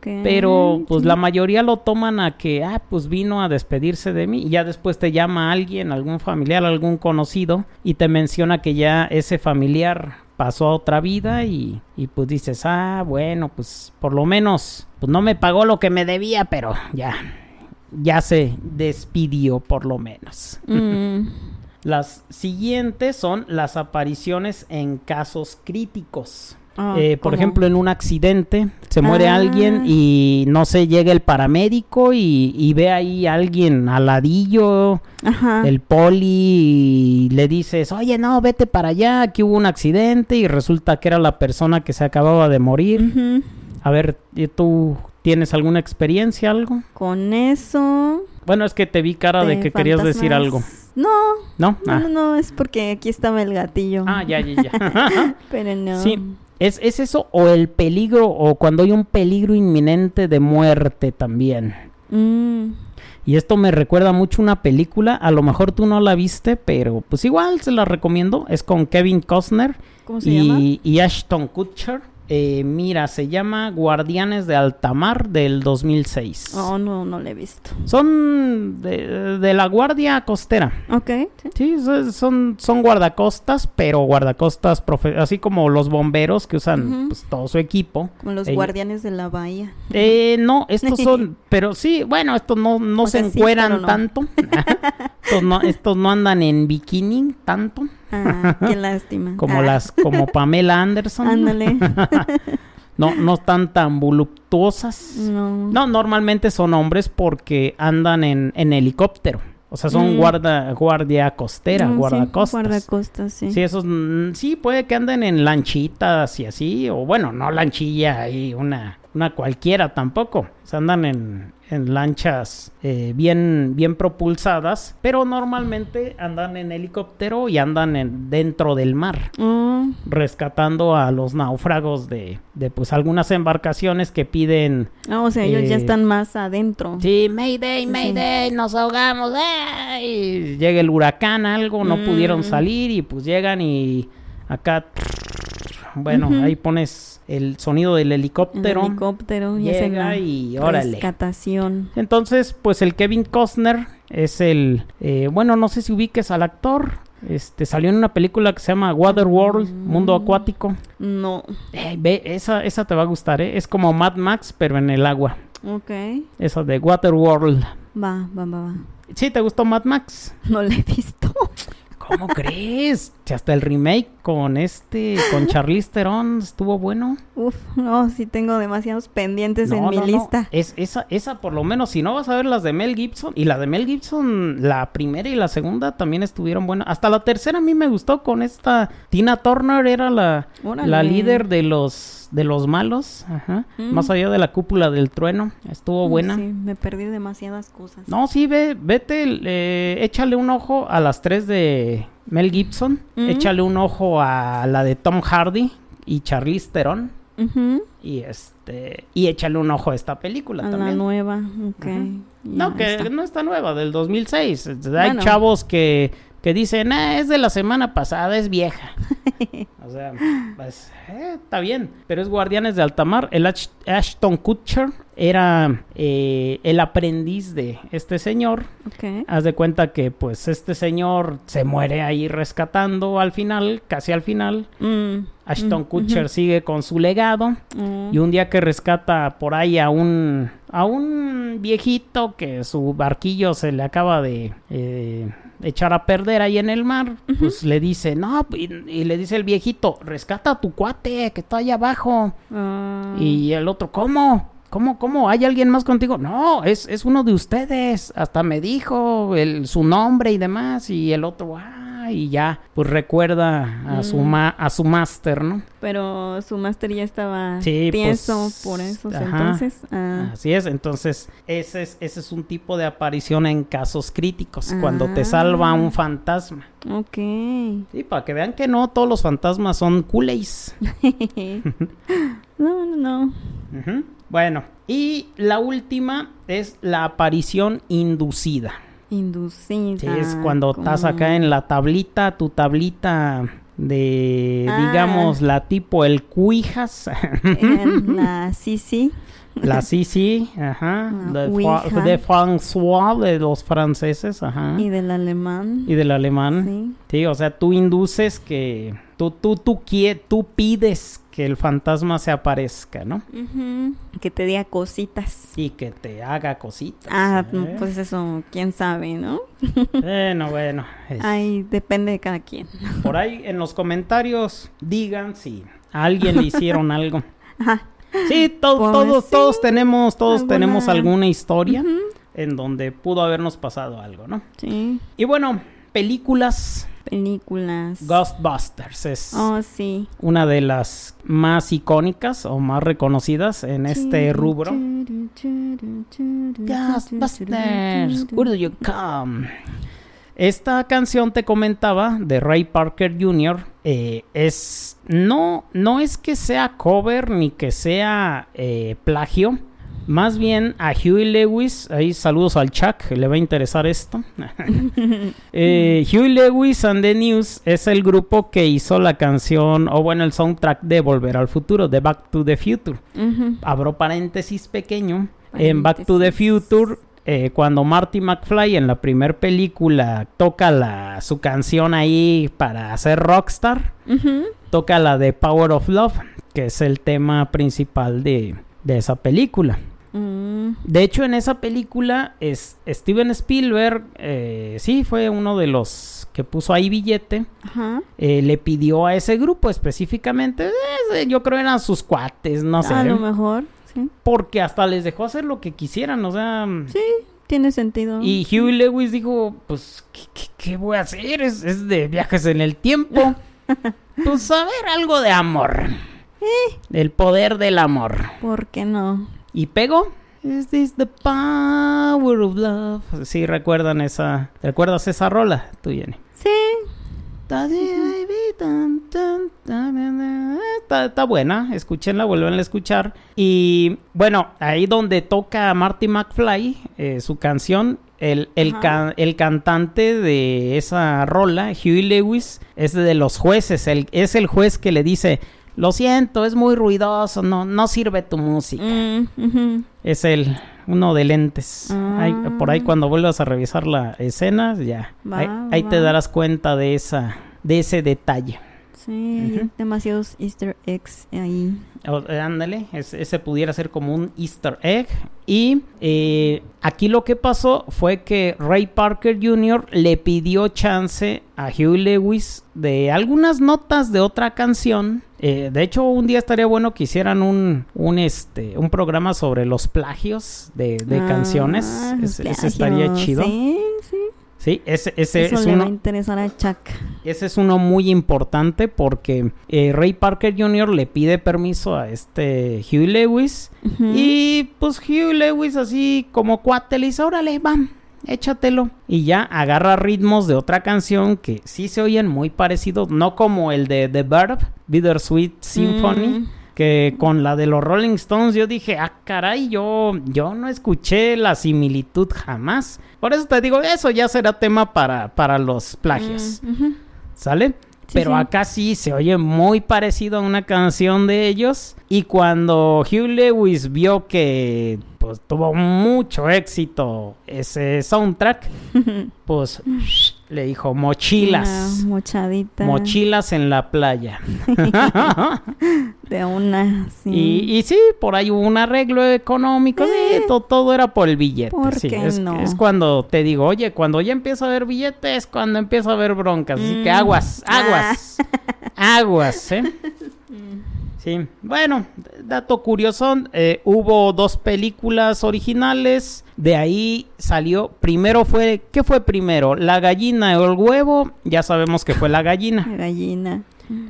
Pero pues la mayoría lo toman a que, ah, pues vino a despedirse de mí y ya después te llama alguien, algún familiar, algún conocido y te menciona que ya ese familiar pasó a otra vida y, y pues dices, ah, bueno, pues por lo menos, pues no me pagó lo que me debía, pero ya, ya se despidió por lo menos. Mm. Las siguientes son las apariciones en casos críticos. Ah, eh, por ejemplo, en un accidente se muere ah. alguien y no sé, llega el paramédico y, ve ahí a alguien al ladillo, el poli, y le dices, oye, no, vete para allá, aquí hubo un accidente y resulta que era la persona que se acababa de morir. A ver, ¿tú tienes alguna experiencia, algo? Con eso. Bueno, es que te vi cara de que querías decir algo. No. ¿No? No, ah. no, es porque aquí estaba el gatillo. Ah, ya, ya, ya. Pero no. Sí. ¿Es, ¿Es eso o el peligro o cuando hay un peligro inminente de muerte también? Mm. Y esto me recuerda mucho una película, a lo mejor tú no la viste, pero pues igual se la recomiendo. Es con Kevin Costner y, y Ashton Kutcher. Eh, mira, se llama Guardianes de Altamar del 2006. Oh, no, no le he visto. Son de, la Guardia Costera. Ok. Sí, son, son guardacostas, pero guardacostas, así como los bomberos que usan pues, todo su equipo. Como los guardianes de la bahía. Eh, no, estos son, pero sí, bueno, estos no, no se encueran tanto. estos, no, estos no andan en bikini tanto. Ah, qué lástima. como ah. las, como Pamela Anderson. Ándale. no, no están tan voluptuosas. No. no. normalmente son hombres porque andan en, en helicóptero. O sea, son mm. guarda, guardia costera, mm, guardacostas. Sí, guardacostas, sí. Sí, esos, mm, sí, puede que anden en lanchitas y así, o bueno, no lanchilla y una, una cualquiera tampoco. O sea, andan en, en lanchas eh, bien, bien propulsadas, pero normalmente andan en helicóptero y andan en, dentro del mar, mm. rescatando a los náufragos de, de, pues algunas embarcaciones que piden... Ah, o sea, ellos ya eh, están más adentro. Sí, Mayday, Mayday, nos ahogamos, y llega el huracán, algo, no pudieron mm. salir y pues llegan y acá... Bueno, ahí pones el sonido del helicóptero. El helicóptero llega y órale. Rescatación. Entonces, pues el Kevin Costner es el, eh, bueno, no sé si ubiques al actor. Este salió en una película que se llama Waterworld, mm. Mundo Acuático. No. Eh, ve, esa, esa te va a gustar, ¿eh? Es como Mad Max, pero en el agua. Ok. Esa de Waterworld. Va, va, va, va. ¿Sí te gustó Mad Max? No la he visto. ¿Cómo crees? Hasta el remake con este, con Charlize Theron estuvo bueno. Uf, no, sí tengo demasiados pendientes en mi lista. Es, esa, esa por lo menos, si no vas a ver las de Mel Gibson, y la de Mel Gibson, la primera y la segunda también estuvieron buenas. Hasta la tercera a mí me gustó con esta Tina Turner, era la, la líder de los de los malos, ajá. Mm. Más allá de la cúpula del trueno, estuvo buena. Sí, me perdí demasiadas cosas. No, sí, ve, vete, échale un ojo a las tres de Mel Gibson, échale un ojo a la de Tom Hardy y Charlize Theron. Y este y échale un ojo a esta película a también. La nueva, ok. no, que no está nueva, del 2006. Hay chavos que que dicen, ah, es de la semana pasada, es vieja. o sea, pues, eh, está bien. Pero es Guardianes de Altamar. El Ashton Kutcher era eh, el aprendiz de este señor. Haz de cuenta que, pues, este señor se muere ahí rescatando al final, casi al final. Mm, Ashton mm, Kutcher sigue con su legado. Mm. Y un día que rescata por ahí a un, a un viejito que su barquillo se le acaba de... Eh, echar a perder ahí en el mar, pues le dice, no, y, le dice el viejito, rescata a tu cuate que está ahí abajo. Ah. Y el otro, ¿cómo? ¿Cómo, cómo? ¿Hay alguien más contigo? No, es, es uno de ustedes. Hasta me dijo el, su nombre y demás. Y el otro, ah, y ya, pues recuerda a su mm. a su máster, ¿no? Pero su máster ya estaba sí, pienso pues, por eso, entonces. Ah. Así es, entonces ese es, ese es un tipo de aparición en casos críticos, cuando te salva un ah. fantasma. Ok. Sí, para que vean que no todos los fantasmas son culés. no, no, no. Bueno, y la última es la aparición inducida. Inducida. Sí, es cuando estás acá en la tablita, tu tablita de, ah. digamos, la tipo el cuijas. la sí, La sí, ajá. de, de, François, de los franceses, ajá. Y del alemán. Y del alemán. Sí. Sí, o sea, tú induces que Tú, tú, tú, tú pides que el fantasma se aparezca, ¿no? Que te diga cositas. Y que te haga cositas. Ah, ¿eh? pues eso, quién sabe, ¿no? bueno, bueno. Ahí depende de cada quien. Por ahí en los comentarios digan si a alguien le hicieron algo. Ajá. Sí, pues todos, todos tenemos, todos tenemos alguna historia en donde pudo habernos pasado algo, ¿no? Sí. Y bueno, películas películas. Ghostbusters es oh, sí. una de las más icónicas o más reconocidas en este rubro. Ghostbusters, where do you come? Esta canción te comentaba de Ray Parker Jr. Eh, es no no es que sea cover ni que sea eh, plagio más bien a Huey Lewis, ahí saludos al Chuck, le va a interesar esto. eh, Huey Lewis and the News es el grupo que hizo la canción, o bueno, el soundtrack de Volver al Futuro, de Back to the Future. Abro paréntesis pequeño. En Back to the Future eh, cuando Marty McFly en la primera película toca la, su canción ahí para hacer rockstar, toca la de Power of Love, que es el tema principal de, de esa película. Mm. De hecho, en esa película, es, Steven Spielberg, eh, sí, fue uno de los que puso ahí billete. Eh, le pidió a ese grupo específicamente, eh, yo creo eran sus cuates, no sé. A lo mejor, sí. Porque hasta les dejó hacer lo que quisieran, o sea... Sí, tiene sentido. Y Huey Lewis dijo, pues, ¿qué, voy a hacer? Es, es, de viajes en el tiempo. pues a ver, algo de amor. El poder del amor. ¿Por qué no? Y pego. Is this the power of love? Sí, recuerdan esa. ¿Recuerdas esa rola, tú, Jenny? Sí. Está, está, buena, escúchenla, vuelven a escuchar. Y bueno, ahí donde toca Marty McFly, eh, su canción, el, el, el, cantante de esa rola, Huey Lewis, es de los jueces. El, es el juez que le dice: lo siento, es muy ruidoso, no, no sirve tu música. Mm, es el uno de lentes. por ahí ah. cuando vuelvas a revisar la escena, ya. ahí, te darás cuenta de esa, de ese detalle. Sí, demasiados easter eggs ahí. Ándale, ese pudiera ser como un easter egg. Y eh, aquí lo que pasó fue que Ray Parker Jr. le pidió chance a Hugh Lewis de algunas notas de otra canción. Eh, de hecho, un día estaría bueno que hicieran un, un, este, un programa sobre los plagios de, de ah, canciones. ese, estaría chido. Sí, sí. Sí, ese, ese es uno. a Chuck. Ese es uno muy importante porque eh, Ray Parker Jr. le pide permiso a este Hugh Lewis. Y pues Hugh Lewis, así como cuate, le dice: Órale, va, échatelo. Y ya agarra ritmos de otra canción que sí se oyen muy parecidos, no como el de The Verb, Bittersweet Symphony. Mm que con la de los Rolling Stones yo dije, ah, caray, yo, yo no escuché la similitud jamás. Por eso te digo, eso ya será tema para, para los plagios. Mm, ¿Sale? Pero acá sí se oye muy parecido a una canción de ellos. Y cuando Hugh Lewis vio que pues tuvo mucho éxito ese soundtrack, pues le dijo mochilas. mochadita. Mochilas en la playa. de una, sí. Y, sí, por ahí hubo un arreglo económico. Eh. todo, era por el billete. sí, es, es, cuando te digo, oye, cuando ya empiezo a ver billetes, cuando empiezo a ver broncas. Así que mm. aguas, aguas, ah. aguas, ¿eh? Sí, bueno, dato curioso, eh, hubo dos películas originales, de ahí salió, primero fue, ¿qué fue primero? ¿La gallina o el huevo? Ya sabemos que fue la gallina. La gallina.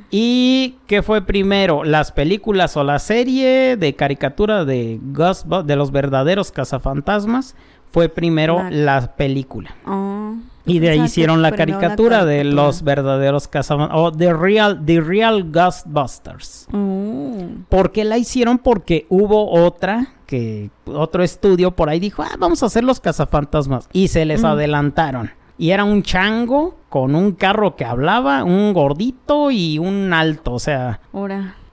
¿Y qué fue primero? ¿Las películas o la serie de caricatura de Ghost, de los verdaderos cazafantasmas? Fue primero la, película. Oh. Y de ahí hicieron la caricatura, de los verdaderos cazafantasmas. O The Real, The Real Ghostbusters. Oh. ¿Por qué la hicieron? Porque hubo otra que otro estudio por ahí dijo, ah, vamos a hacer los cazafantasmas. Y se les adelantaron. Y era un chango con un carro que hablaba, un gordito y un alto. O sea,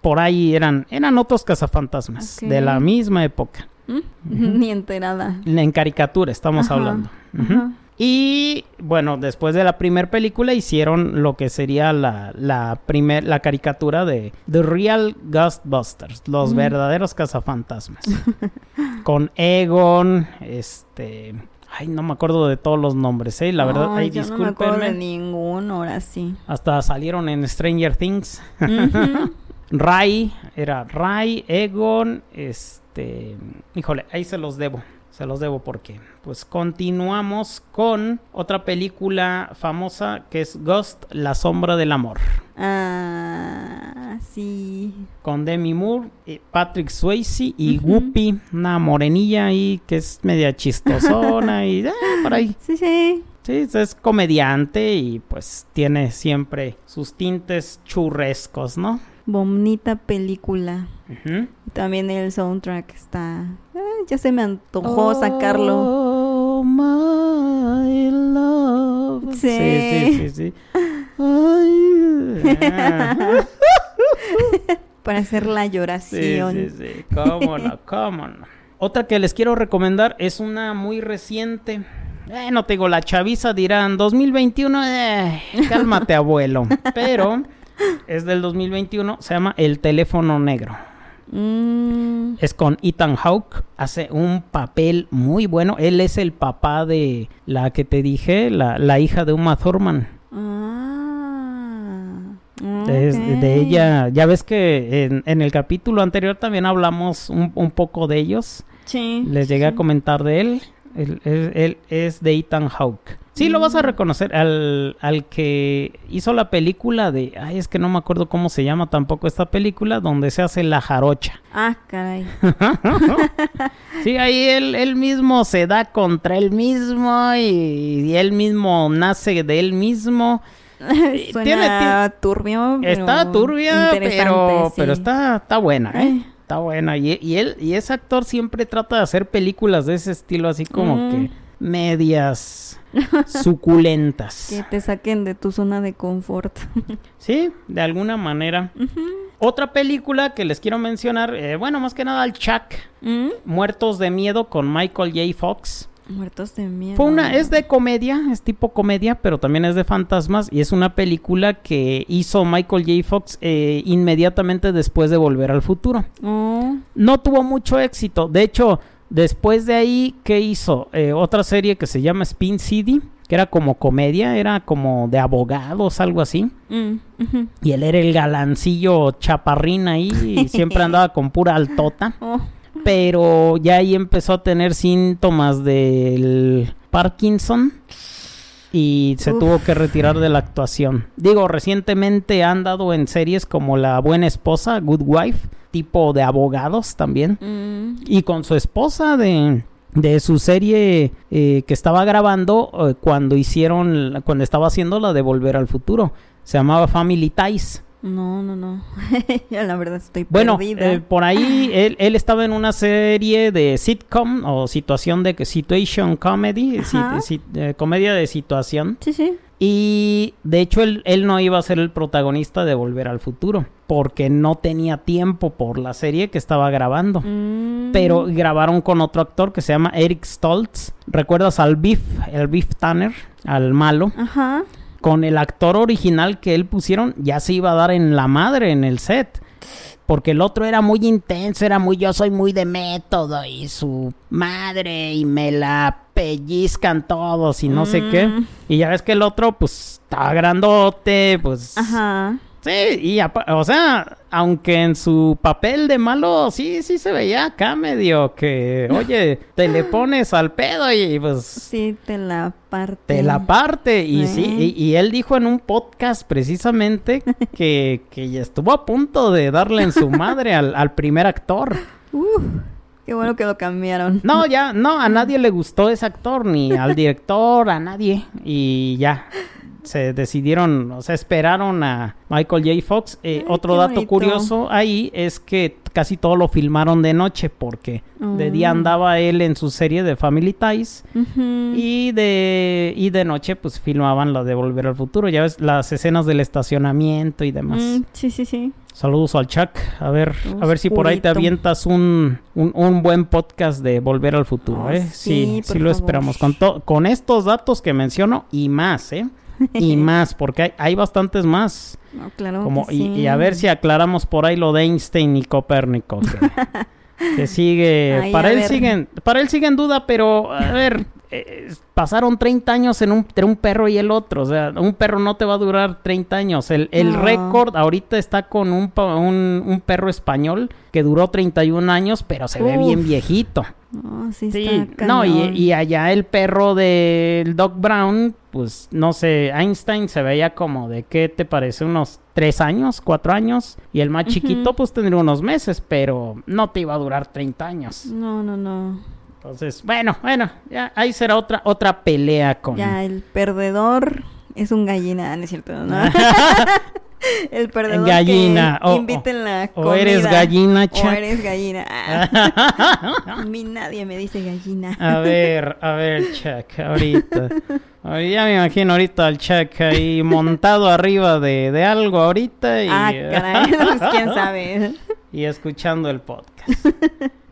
por ahí eran, eran otros cazafantasmas de la misma época. ¿Mm? Ni enterada. En caricatura estamos Ajá, hablando. Ajá. Y bueno, después de la primera película hicieron lo que sería la, la, primer, la caricatura de The Real Ghostbusters, los Mm. verdaderos cazafantasmas. Con Egon, este... Ay, no me acuerdo de todos los nombres, ¿eh? La verdad, Ay, yo no me acuerdo de discúlpenme. ninguno, ahora sí. Hasta salieron en Stranger Things. Ray, era Ray, Egon, este... Híjole, ahí se los debo. Se los debo porque, pues continuamos con otra película famosa que es Ghost, la sombra del amor. Ah, sí. Con Demi Moore, eh, Patrick Swayze y Whoopi, una morenilla ahí que es media chistosona y eh, por ahí. Sí, sí. Sí, es comediante y pues tiene siempre sus tintes churrescos, ¿no? Bonita película. También el soundtrack está. Ah, ya se me antojó sacarlo. Oh, my love. Sí. Sí, sí, sí, sí. Ay, ah. Para hacer la Sí, lloración. sí, sí. Cómo no, cómo no. Otra que les quiero recomendar es una muy reciente. Eh, no te digo, la chaviza dirán 2021. eh, cálmate, abuelo. Pero es del 2021. Se llama El teléfono negro. Mm, Es con Ethan Hawke. Hace un papel muy bueno. Él es el papá de la que te dije, la, la hija de Uma Thurman. ah, Es de, ella. Ya ves que en, en el capítulo anterior también hablamos un, un poco de ellos. Sí. Les llegué a comentar de él. Él, él- él es de Ethan Hawke. Sí, lo vas a reconocer. Al, al que hizo la película de... Ay, es que no me acuerdo cómo se llama tampoco esta película. Donde se hace la jarocha. Ah, caray. Sí, ahí él, él mismo se da contra él mismo y, y él mismo nace de él mismo. Suena tiene- turbio. pero está turbia, pero, sí. pero está, está buena, ¿eh? Está buena. Y, y él, y ese actor siempre trata de hacer películas de ese estilo, así como Mm. que medias suculentas. Que te saquen de tu zona de confort. Sí, de alguna manera. Otra película que les quiero mencionar, eh, bueno, más que nada el Chuck, ¿Mm? Muertos de Miedo con Michael J. Fox. Muertos de miedo. Fue una, es de comedia, es tipo comedia, pero también es de fantasmas y es una película que hizo Michael J. Fox eh, inmediatamente después de Volver al Futuro. Oh, No tuvo mucho éxito, de hecho, después de ahí, ¿qué hizo? Eh, otra serie que se llama Spin City, que era como comedia, era como de abogados, algo así. mm. Y él era el galancillo chaparrín ahí y siempre andaba con pura altota Oh, pero ya ahí empezó a tener síntomas del Parkinson y se Uf. tuvo que retirar de la actuación. Digo, recientemente ha andado en series como La Buena Esposa, Good Wife, tipo de abogados también, mm, y con su esposa de de su serie eh, que estaba grabando eh, cuando hicieron cuando estaba haciendo la de Volver al Futuro. Se llamaba Family Ties. no, no, no. la verdad estoy Bueno, perdida. eh, por ahí él, él estaba en una serie de sitcom o situación de que situation comedy, comedia de situación. Sí, sí. Y de hecho él, él no iba a ser el protagonista de Volver al Futuro porque no tenía tiempo por la serie que estaba grabando. Mm, Pero grabaron con otro actor que se llama Eric Stoltz. ¿Recuerdas al Biff, el Biff Tanner, al malo? Ajá. con el actor original que él pusieron, ya se iba a dar en la madre en el set. Porque el otro era muy intenso, era muy yo soy muy de método y su madre y me la pellizcan todos y no sé qué. Mm. Y ya ves que el otro pues estaba grandote, pues Ajá. Sí, y o sea, aunque en su papel de malo sí, sí se veía acá medio que, oye, te le pones al pedo y pues... Sí, te la parte. Te la parte. Y sí, y, él dijo en un podcast precisamente que, que estuvo a punto de darle en su madre al, al primer actor. Uf. Qué bueno que lo cambiaron. No, ya, no, a nadie le gustó ese actor, ni al director, a nadie. Y ya, se decidieron, o sea, esperaron a Michael J. Fox. Eh, otro dato curioso ahí es que casi todo lo filmaron de noche porque de día oh. andaba él en su serie de Family Ties y de y de noche pues filmaban lo de Volver al Futuro, ya ves las escenas del estacionamiento y demás. Mm, sí, sí, sí. Saludos al Chuck. A ver, a ver si por ahí te avientas un, un, buen podcast de Volver al Futuro, oh, ¿eh? Sí, sí, lo esperamos. Con, con estos datos que menciono y más, ¿eh? y más, porque hay, bastantes más. claro. Como, y, a ver si aclaramos por ahí lo de Einstein y Copérnico. Que, sigue. para él siguen, para él sigue en duda, pero a ver, eh, pasaron 30 años en un, entre un perro y el otro. O sea, un perro no te va a durar 30 años. El, el récord ahorita está con un, un, un, perro español que duró 31 años, pero se ve bien viejito. sí, Está no, y, y, allá el perro del Doc Brown, pues no sé, Einstein se veía como de qué te parece, unos 3 años, 4 años. Y el más chiquito, pues tendría unos meses, pero no te iba a durar 30 años. No, no, no. Entonces, bueno, bueno, ya ahí será otra otra pelea con. Ya el perdedor es un gallina, ¿no es cierto? el perdedor gallina. Que inviten la comida. O eres gallina, Chuck. O eres gallina. a mí nadie me dice gallina. a ver, a ver, Chuck, ahorita. Ya me imagino ahorita al Chuck ahí montado arriba de, de algo ahorita y... Ah, caray, pues, quién sabe. y escuchando el podcast.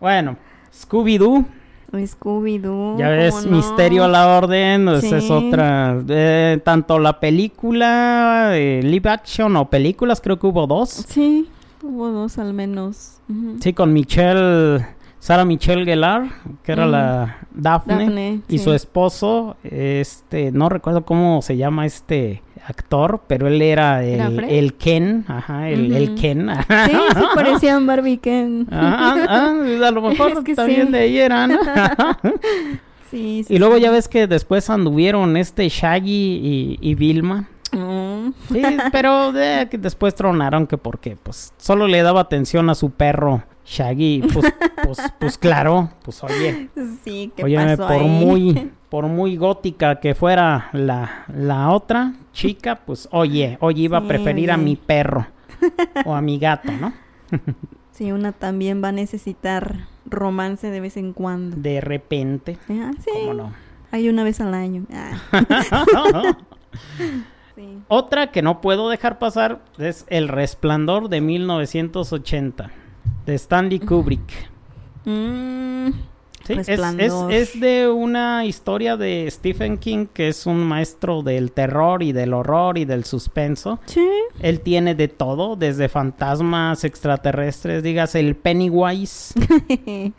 Bueno, Scooby-Doo Scooby-Doo. Ya ves, Misterio a la Orden, esa es otra. Eh, tanto la película, eh, live action o películas, creo que hubo dos. Sí, hubo dos al menos. Sí, con Michelle, Sara Michelle Gellar, que era la Daphne, y su esposo, este, no recuerdo cómo se llama este actor, pero él era el, Ken, ajá, el, Ken. Sí, sí parecían Barbie Ken. Ah, a lo mejor también de ahí eran. sí, sí, y luego ya ves que después anduvieron este Shaggy y, Vilma. Mm. Sí, pero después tronaron que porque pues solo le daba atención a su perro Shaggy, pues, pues, pues claro, pues oye. Sí, ¿qué oye, por muy por muy gótica que fuera la, la otra chica, pues oye, oye, iba a preferir a mi perro o a mi gato, ¿no? sí, una también va a necesitar romance de vez en cuando. De repente. Ah, sí. ¿Cómo no? Hay una vez al año. Ah. sí. Otra que no puedo dejar pasar es El Resplandor de 1980 de Stanley Kubrick. Mm. Es, de una historia de Stephen King, que es un maestro del terror y del horror y del suspenso. Sí. Él tiene de todo, desde fantasmas extraterrestres, digas el Pennywise,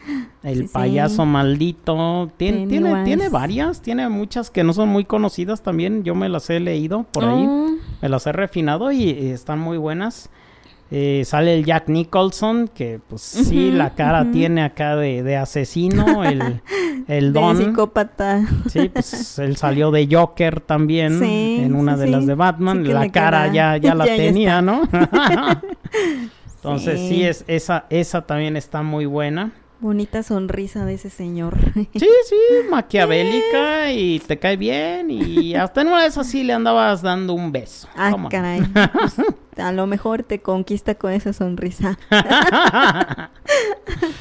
el payaso maldito. tiene, tiene varias, tiene muchas que no son muy conocidas también. Yo me las he leído por ahí, oh. me las he refinado y están muy buenas. Eh, sale el Jack Nicholson, que pues sí, la cara tiene acá de, asesino, el, el Don. De psicópata. Sí, pues él salió de Joker también en una de las de Batman. la cara ya, ya la tenía, ¿no? Entonces sí, es, esa, esa también está muy buena. Bonita sonrisa de ese señor. Sí, sí, maquiavélica y te cae bien y hasta en una vez así le andabas dando un beso. Ah, caray. Pues, a lo mejor te conquista con esa sonrisa.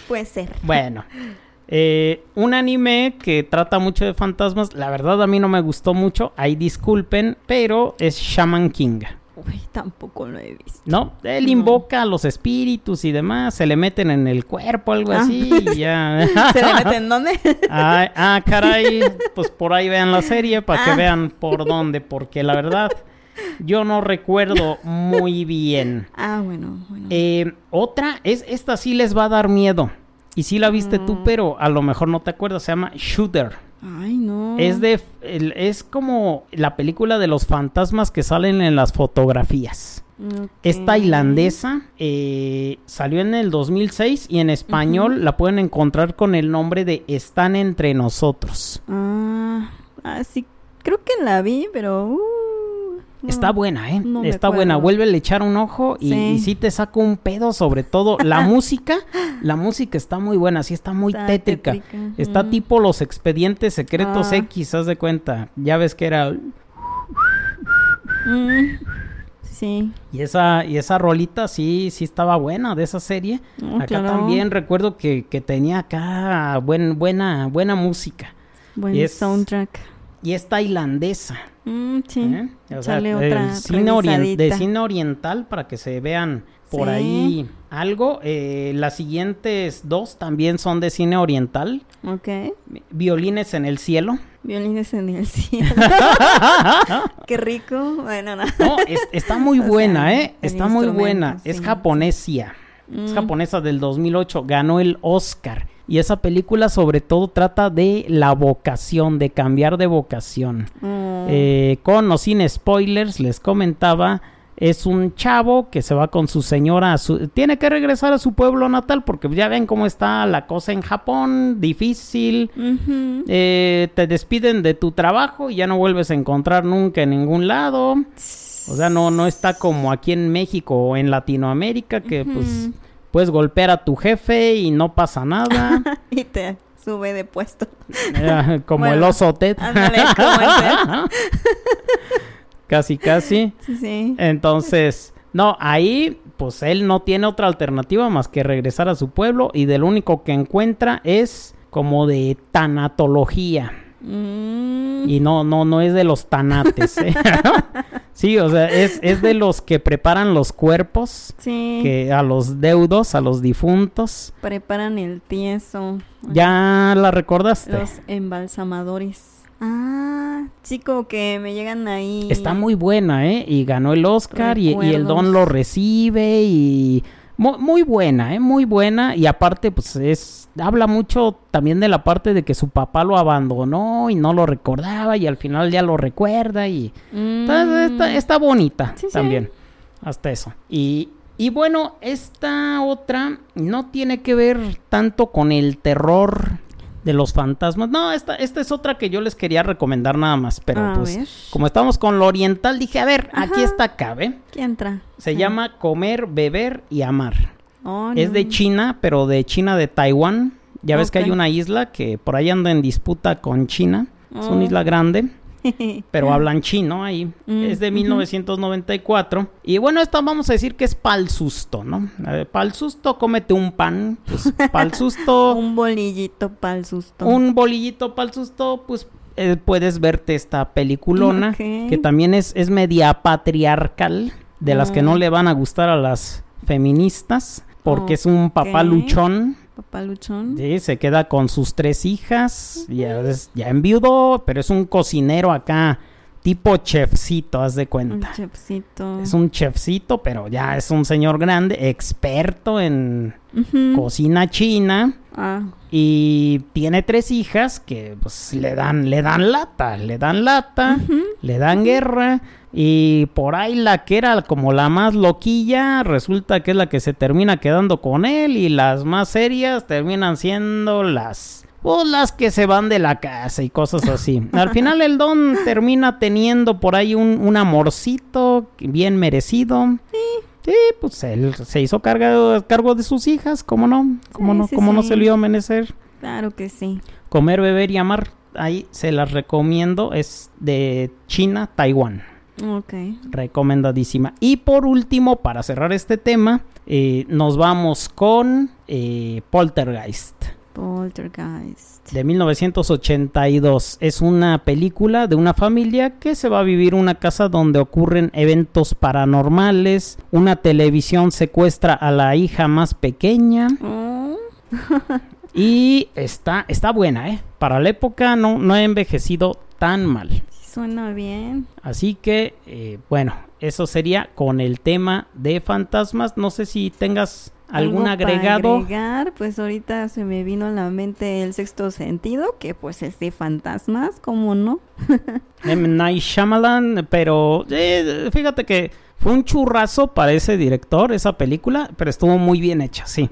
Puede ser. Bueno. Eh, un anime que trata mucho de fantasmas, la verdad a mí no me gustó mucho, ahí disculpen, pero es Shaman King. Uy, tampoco lo he visto. No, él invoca a los espíritus y demás, se le meten en el cuerpo, algo ah. así, y ya. ¿Se le meten dónde? ah, ah, caray, pues por ahí vean la serie para que ah. vean por dónde, porque la verdad yo no recuerdo muy bien. Ah, bueno, bueno. Eh, otra, es, esta sí les va a dar miedo. Y sí la viste tú, mm. pero a lo mejor no te acuerdas, se llama Shooter. Ay, no. Es de es como la película de los fantasmas que salen en las fotografías. Es tailandesa, eh, salió en el 2006 y en español la pueden encontrar con el nombre de Están entre nosotros. Ah, ah sí, creo que la vi, pero... Uh, Está buena, ¿eh? Está buena. Vuelve a echar un ojo y sí. te saco un pedo, sobre todo la música. La música está muy buena, sí está muy tétrica. Está mm. tipo los expedientes secretos ah. X, haz de cuenta. Ya ves que era... Mm. Sí. Y esa, y esa rolita sí, sí estaba buena de esa serie. Oh, acá también recuerdo que, tenía acá buen, buena, buena música. Buen soundtrack. Y es tailandesa. Mm, sí. ¿Eh? otra cine de cine oriental para que se vean por ahí algo. Eh, las siguientes dos también son de cine oriental. Ok. Violines en el cielo. Violines en el cielo. Qué rico. Bueno, no. no está muy buena, ¿eh? Está muy buena. Es japonesia. Es mm. japonesa del 2008. Ganó el Oscar. Y esa película sobre todo trata de la vocación, de cambiar de vocación. Mm. Eh, con o sin spoilers, les comentaba, es un chavo que se va con su señora, tiene que regresar a su pueblo natal porque ya ven cómo está la cosa en Japón, difícil, eh, te despiden de tu trabajo y ya no vuelves a encontrar nunca en ningún lado. O sea, no, no está como aquí en México o en Latinoamérica que pues puedes golpear a tu jefe y no pasa nada. y te sube de puesto. como el oso Ted. casi, casi. Sí, sí. Entonces, no, ahí pues él no tiene otra alternativa más que regresar a su pueblo y del único que encuentra es como de tanatología. Mm. Y no, no, no es de los tanates. ¿eh? sí, o sea, es, es, de los que preparan los cuerpos. Que a los deudos, a los difuntos. Preparan el tieso. ¿Ya la recordaste? Los embalsamadores. Ah, chico, que me llegan ahí. Está muy buena, ¿eh? Y ganó el Oscar y, y, el don lo recibe y muy, buena, ¿eh? Muy buena. Y aparte, pues es. Habla mucho también de la parte de que su papá lo abandonó y no lo recordaba y al final ya lo recuerda y. Está, bonita también. Hasta eso. Y, y bueno, esta otra no tiene que ver tanto con el terror de los fantasmas. No, esta, esta es otra que yo les quería recomendar nada más. Pero pues, como estamos con lo oriental, dije, a ver, aquí está cabe. ¿Qué entra? Se llama Comer, Beber y Amar. Oh, es de China, pero de China de Taiwán. Ya ves que hay una isla que por ahí anda en disputa con China. Es una oh. isla grande. pero hablan chino ahí. Mm, es de 1994. Y bueno, esto vamos a decir que es pal susto, ¿no? pal susto, cómete un pan. Pues pal susto. un bolillito pal susto. Un bolillito pal susto, pues eh, puedes verte esta peliculona. Que también es, es media patriarcal. De las que no le van a gustar a las feministas. Porque es un papá luchón Papá luchón. Sí, se queda con sus tres hijas. Ya, es, ya enviudó, pero es un cocinero acá, tipo chefcito, haz de cuenta. Un chefcito. Es un chefcito, pero ya es un señor grande, experto en cocina china. Ah. Y tiene tres hijas que pues le dan, le dan lata, le dan lata, le dan guerra. Y por ahí la que era como la más loquilla, resulta que es la que se termina quedando con él. Y las más serias terminan siendo las pues las que se van de la casa y cosas así. Al final el don termina teniendo por ahí un, amorcito bien merecido. Sí. Pues él se hizo cargo, cargo de sus hijas, ¿cómo no? ¿Cómo no? ¿Cómo no se le iba a merecer? Claro que sí. Comer, beber y amar, ahí se las recomiendo, es de China, Taiwán. Ok. Recomendadísima. Y por último, para cerrar este tema, eh, nos vamos con eh, Poltergeist. Poltergeist. De 1982. Es una película de una familia que se va a vivir una casa donde ocurren eventos paranormales. Una televisión secuestra a la hija más pequeña. Oh. y está, está buena, ¿eh? Para la época no, no ha envejecido tan mal. Suena bien. Así que, eh, bueno, eso sería con el tema de fantasmas. No sé si tengas algún agregado. agregar, pues ahorita se me vino a la mente el sexto sentido, que pues es de fantasmas, ¿cómo no? M. Night Shyamalan, pero eh, fíjate que fue un churrazo para ese director, esa película, pero estuvo muy bien hecha, sí.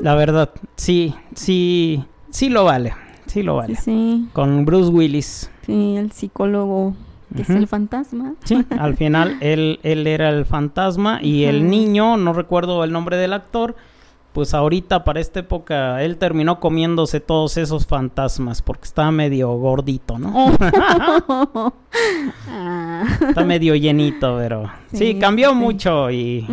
La verdad, sí, sí, sí lo vale, sí lo vale. Sí, Con Bruce Willis. sí, el psicólogo que es el fantasma. Sí, al final él, él era el fantasma y el niño, no recuerdo el nombre del actor, pues ahorita para esta época él terminó comiéndose todos esos fantasmas porque estaba medio gordito, ¿no? Ah. Está medio llenito, pero sí, Sí, cambió sí. mucho y,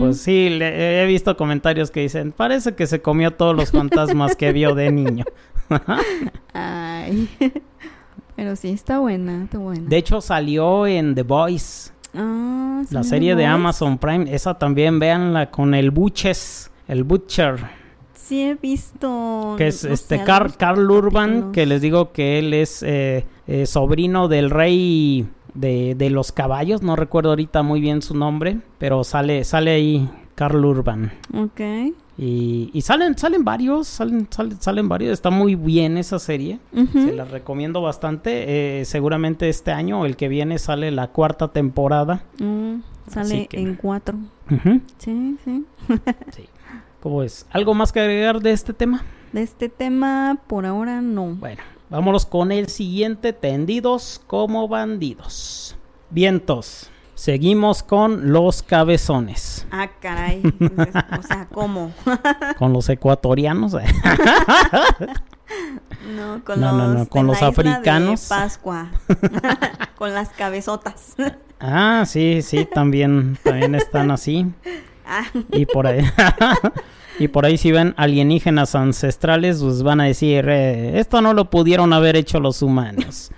pues sí, le- he visto comentarios que dicen, parece que se comió todos los fantasmas que vio de niño. Ay. Pero sí, está buena, está buena. De hecho salió en The Voice, Ah, sí, la serie de. Amazon Prime, esa también véanla con el Butches, el Butcher, Sí he visto. que es este Carl, Urban, que les digo que él es eh, eh, sobrino del rey de, de los caballos, no recuerdo ahorita muy bien su nombre, pero sale, sale ahí Carl Urban. Ok. Y, y salen, salen varios, salen, salen, salen varios, está muy bien esa serie. Se la recomiendo bastante. eh, seguramente este año o el que viene sale la cuarta temporada. Mm, sale que- en cuatro. Sí, sí. sí. ¿Cómo es? ¿Algo más que agregar de este tema? De este tema, por ahora no. Bueno, vámonos con el siguiente, tendidos como bandidos. Vientos. Seguimos con los cabezones. Ah, caray. o sea, ¿cómo? Con los ecuatorianos. No, con No, los, no, no, con los de africanos. Pascua. con las cabezotas. ah, sí, sí, también, también están así. Ah, Y por ahí. y por ahí si ven alienígenas ancestrales, pues van a decir, eh, esto no lo pudieron haber hecho los humanos.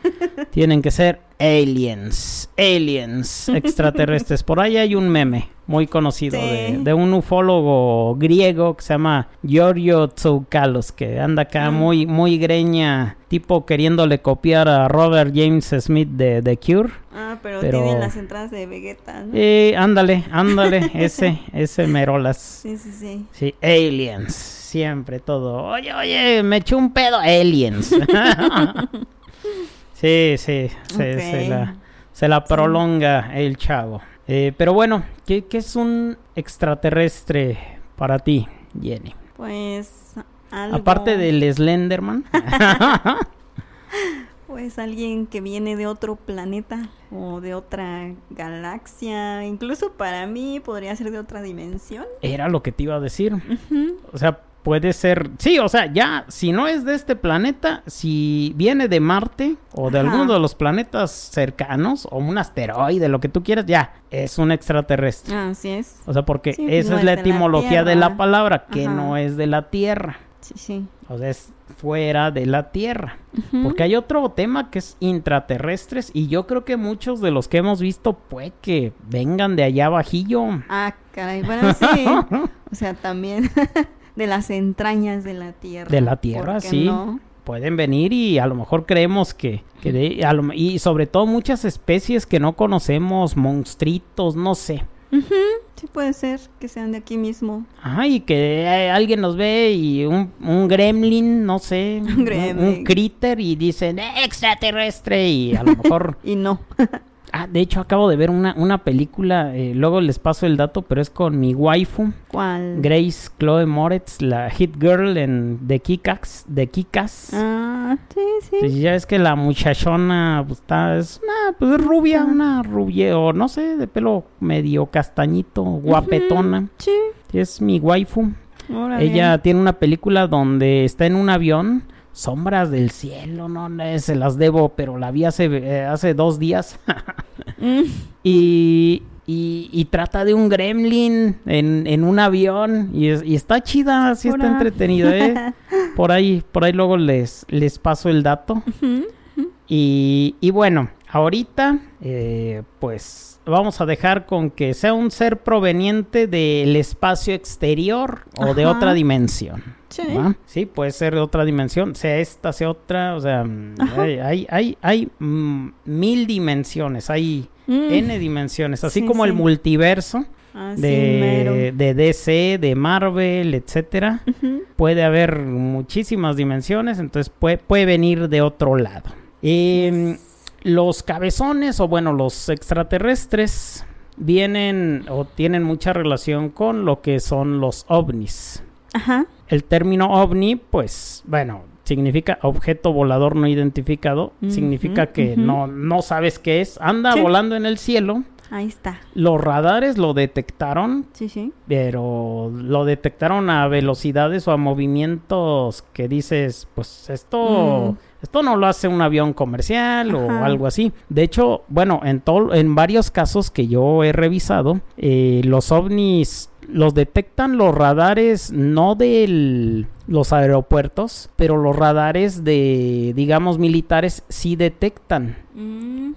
Tienen que ser aliens, aliens extraterrestres. Por ahí hay un meme muy conocido de, Sí. de un ufólogo griego que se llama Giorgio Tsoukalos, que anda acá Ah. muy, muy greña, tipo queriéndole copiar a Robert James Smith de The Cure. ah, pero, Pero- tienen las entradas de Vegeta, ¿no? Eh, ándale, ándale, ese, ese merolas. Sí, sí, sí. Sí, aliens. Siempre todo. Oye, oye, me eché un pedo. Aliens. sí, sí. Se, la, se la prolonga el chavo. Eh, pero bueno, ¿qué, qué es un extraterrestre para ti, Jenny? Pues algo... Aparte del Slenderman. Pues alguien que viene de otro planeta o de otra galaxia. Incluso para mí podría ser de otra dimensión. Era lo que te iba a decir. O sea, puede ser. Sí, o sea, ya, si no es de este planeta, si viene de Marte o de Ajá. alguno de los planetas cercanos o un asteroide, lo que tú quieras, ya, es un extraterrestre. Así es. O sea, porque Sí, esa no es la es de la etimología de la palabra, que Ajá. no es de la Tierra. Sí, sí. O sea, es fuera de la Tierra. Porque hay otro tema que es intraterrestres y yo creo que muchos de los que hemos visto puede que vengan de allá bajillo. Ah, caray. Bueno, sí. o sea, también de las entrañas de la Tierra. De la Tierra, ¿por qué sí. no? Pueden venir y a lo mejor creemos que, que de- a lo- y sobre todo muchas especies que no conocemos, monstruitos, no sé. Ujú, Sí puede ser que sean de aquí mismo. Ajá, y que eh, alguien nos ve y un, un gremlin, no sé, Un gremlin. un critter y dicen "Eh, extraterrestre y a lo mejor... Y no. ah, de hecho acabo de ver una, una película, eh, luego les paso el dato, pero es con mi waifu, ¿Cuál? Grace Chloe Moretz, la hit girl en The Kickass, de Kickass. Ah, sí, sí. Pues ya es que la muchachona pues, está, es una pues, es rubia, una rubia, o no sé, de pelo medio castañito, guapetona. Sí. Es mi waifu. órale. Ella tiene una película donde está en un avión, Sombras del Cielo, no, no, se las debo, pero la vi hace, eh, hace dos días. Mm, y, y, y trata de un gremlin en, en un avión y, es- y está chida, sí está entretenida, ¿eh? Por ahí, por ahí luego les, les paso el dato. Y, y bueno, ahorita eh, pues vamos a dejar con que sea un ser proveniente del espacio exterior o de otra dimensión. Sí. ¿va? Sí, puede ser de otra dimensión, sea esta, sea otra, o sea, hay, hay, hay, hay, mm, mil dimensiones, hay Mm. N dimensiones, así Sí, como el multiverso Así de, de DC, de Marvel, etcétera. Puede haber muchísimas dimensiones, entonces puede, puede venir de otro lado. Los cabezones, o bueno, los extraterrestres, vienen o tienen mucha relación con lo que son los ovnis. Ajá. El término ovni, pues, bueno, significa objeto volador no identificado, significa que no, no sabes qué es, anda volando en el cielo. Ahí está. Los radares lo detectaron. Sí, sí. Pero lo detectaron a velocidades o a movimientos que dices, pues esto, mm. esto no lo hace un avión comercial o algo así. De hecho, bueno, en, en varios casos que yo he revisado, eh, los ovnis los detectan los radares no de los aeropuertos, pero los radares de, digamos, militares sí detectan. Mm,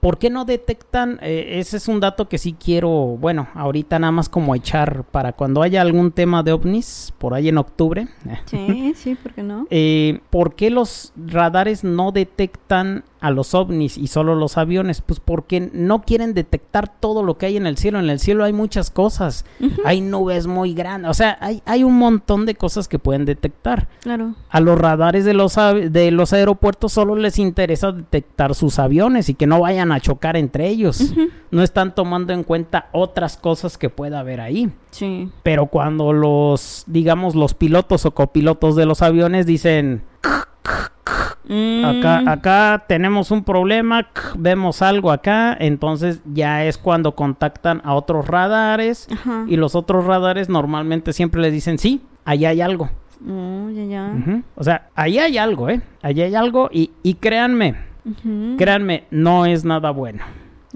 ¿Por qué no detectan? Eh, ese es un dato que sí quiero, bueno, ahorita nada más como echar para cuando haya algún tema de ovnis, por ahí en octubre. Sí, sí, ¿por qué no? Eh, ¿Por qué los radares no detectan a los ovnis y solo los aviones? Pues porque no quieren detectar todo lo que hay en el cielo. En el cielo hay muchas cosas. Hay nubes muy grandes. O sea, hay, hay un montón de cosas que pueden detectar. Claro. A los radares de los, de los aeropuertos solo les interesa detectar sus aviones y que no vayan a chocar entre ellos. No están tomando en cuenta otras cosas que pueda haber ahí. Sí. Pero cuando los, digamos, los pilotos o copilotos de los aviones dicen... Acá, mm. acá tenemos un problema, vemos algo acá, entonces ya es cuando contactan a otros radares y los otros radares normalmente siempre les dicen, sí, allá hay algo. Oh, ya, ya. O sea, ahí hay algo, ¿eh? Allí hay algo y, y créanme, créanme, no es nada bueno.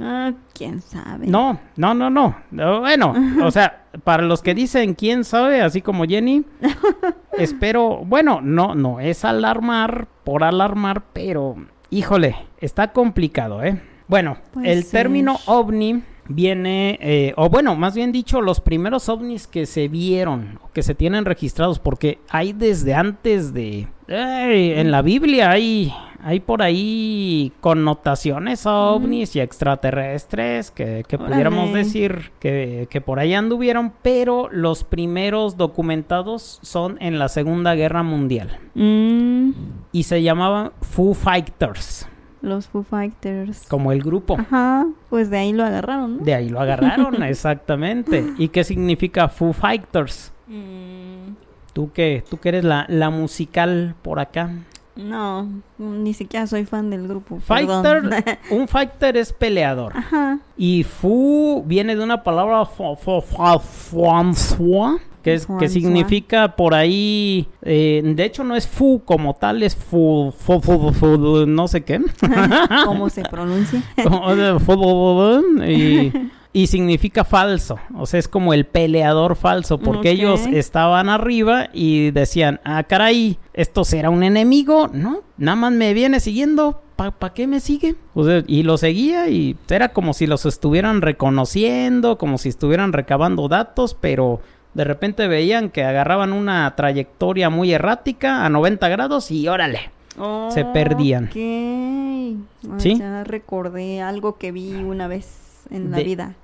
Ah, quién sabe. No, no, no, no. Bueno, o sea, para los que dicen quién sabe, así como Jenny, espero, bueno, no, no es alarmar por alarmar, pero híjole, está complicado, ¿eh? Bueno, el término ovni viene, eh, o bueno, más bien dicho, los primeros ovnis que se vieron, que se tienen registrados, porque hay desde antes de... en la Biblia hay hay por ahí connotaciones ovnis y extraterrestres que, pudiéramos decir que, por ahí anduvieron, pero los primeros documentados son en la Segunda Guerra Mundial. Mm. Y se llamaban Foo Fighters. Los Foo Fighters. Como el grupo. Ajá, pues de ahí lo agarraron. De ahí lo agarraron, exactamente. ¿Y qué significa Foo Fighters? Mm. ¿Tú qué? ¿Tú que eres la, la musical por acá? No, ni siquiera soy fan del grupo. Fighter, un fighter es peleador. Ajá. Y fu viene de una palabra que es que significa por ahí eh, de hecho no es fu como tal es fu, fu, fu, no sé qué cómo se pronuncia y y significa falso, o sea, es como el peleador falso, porque ellos estaban arriba y decían, ah, caray, ¿esto será un enemigo? No, nada más me viene siguiendo, ¿para qué me sigue? y lo seguía y era como si los estuvieran reconociendo, como si estuvieran recabando datos, pero de repente veían que agarraban una trayectoria muy errática a 90 grados y órale. se perdían. ¿Sí? Ya recordé algo que vi una vez en la vida.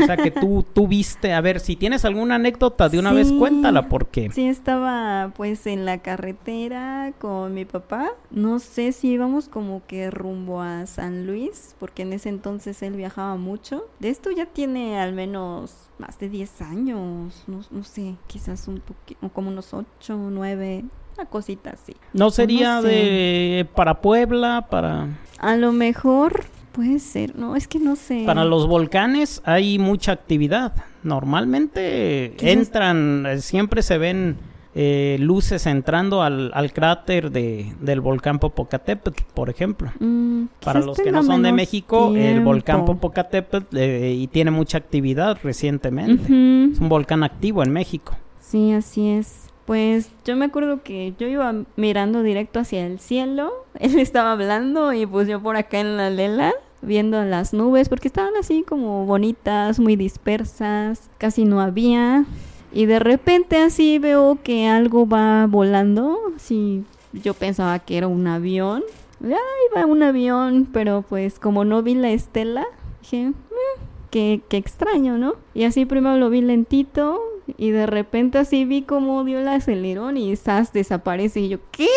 O sea, que tú, tú viste, a ver, si tienes alguna anécdota de una vez, cuéntala, porque... Sí, estaba pues en la carretera con mi papá. No sé si íbamos como que rumbo a San Luis, porque en ese entonces él viajaba mucho. De esto ya tiene al menos más de 10 años, no, no sé, quizás un poquito, como unos 8 o 9, una cosita así. ¿No sería de para Puebla, para...? A lo mejor Puede ser, no, es que no sé. Para los volcanes hay mucha actividad. Normalmente entran, eh, siempre se ven eh, luces entrando al, cráter de, del volcán Popocatépetl, por ejemplo. Mm, Para los que no son de México, el volcán Popocatépetl eh, y tiene mucha actividad recientemente. Es un volcán activo en México. Sí, así es. Pues yo me acuerdo que yo iba mirando directo hacia el cielo, él estaba hablando y pues yo por acá en la lela viendo las nubes porque estaban así como bonitas, muy dispersas, casi no había y de repente así veo que algo va volando, así yo pensaba que era un avión, ya iba un avión, pero pues como no vi la estela, dije, mm, qué, qué extraño, ¿no? Y así primero lo vi lentito, y de repente así vi como dio el acelerón y ¡zas! desaparece. Y yo, ¿qué?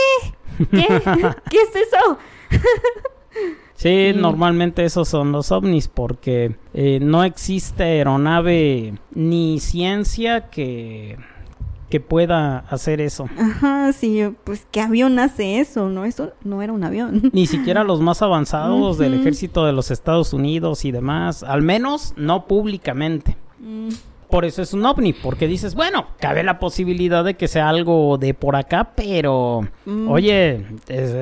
¿Qué? ¿Qué es eso? Sí, normalmente esos son los ovnis porque eh, no existe aeronave ni ciencia que que pueda hacer eso. Ajá, sí, pues ¿qué avión hace eso? No, eso no era un avión. Ni siquiera los más avanzados del ejército de los Estados Unidos y demás, al menos no públicamente. Mm. Por eso es un ovni, porque dices, bueno, cabe la posibilidad de que sea algo de por acá, pero mm. oye,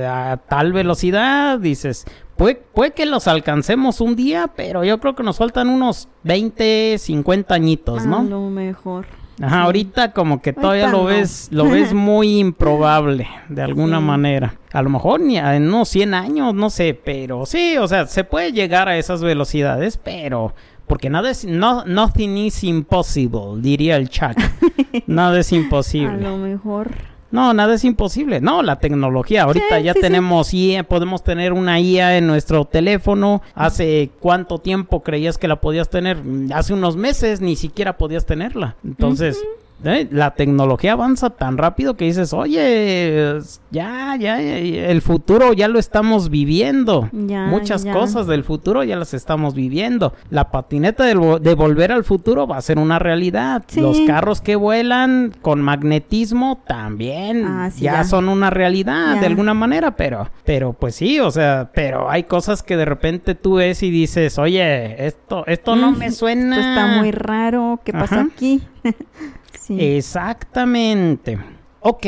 a tal velocidad, dices, puede, puede que los alcancemos un día, pero yo creo que nos faltan unos 20, 50 añitos, ¿no? A lo mejor. Ajá, ahorita como que todavía lo ves, lo ves muy improbable de alguna manera. A lo mejor ni en unos 100 años, no sé, pero sí, o sea, se puede llegar a esas velocidades, pero porque nada es no nothing is impossible, diría el chat. nada es imposible. A lo mejor no, nada es imposible. No, la tecnología. Ahorita ya tenemos IA, podemos tener una IA en nuestro teléfono. ¿Hace cuánto tiempo creías que la podías tener? Hace unos meses ni siquiera podías tenerla. Entonces, ¿Eh? La tecnología avanza tan rápido que dices, oye, ya, ya, el futuro ya lo estamos viviendo. Muchas cosas del futuro ya las estamos viviendo. La patineta de, volver al futuro va a ser una realidad. Los carros que vuelan con magnetismo también ah, ya, son una realidad de alguna manera, pero, pero pues sí, o sea, pero hay cosas que de repente tú ves y dices, oye, esto, esto no me suena. Esto está muy raro, ¿qué pasa aquí? Exactamente. Ok.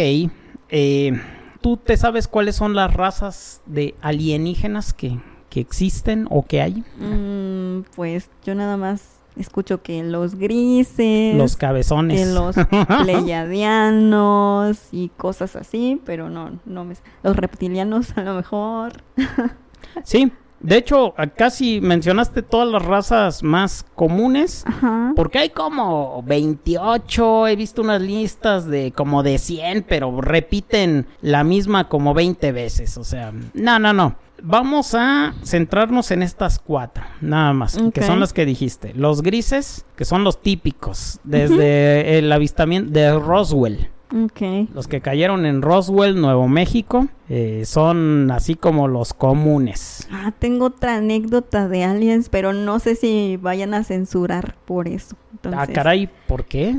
Eh, ¿Tú te sabes cuáles son las razas de alienígenas que, existen o que hay? Mm, pues yo nada más escucho que los grises, los cabezones, que los pleiadianos y cosas así, pero no, no me, los reptilianos a lo mejor. sí, de hecho, casi mencionaste todas las razas más comunes, porque hay como 28, he visto unas listas de como de 100, pero repiten la misma como 20 veces, o sea, no, no, no. Vamos a centrarnos en estas cuatro, nada más, que son las que dijiste. Los grises, que son los típicos, desde el avistamiento de Roswell. Los que cayeron en Roswell, Nuevo México, eh, son así como los comunes. Ah, tengo otra anécdota de aliens, pero no sé si vayan a censurar por eso. Ah, caray, ¿por qué?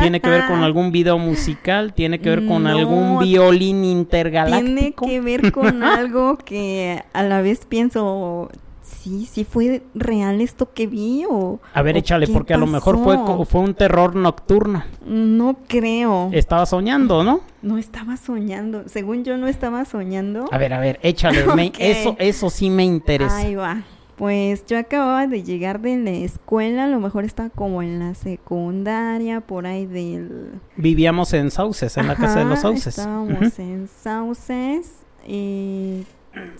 ¿Tiene que ver con algún video musical? ¿Tiene que ver con algún violín intergaláctico? Tiene que ver con algo que a la vez pienso sí, sí fue real esto que vi o... A ver, échale, porque a lo mejor fue, fue un terror nocturno. No creo. Estaba soñando, ¿no? No estaba soñando. Según yo no estaba soñando. A ver, a ver, échale. eso, eso sí me interesa. Ahí va. Pues yo acababa de llegar de la escuela, a lo mejor estaba como en la secundaria, por ahí del... Vivíamos en Sauces, en la casa de los Sauces. Estábamos en Sauces y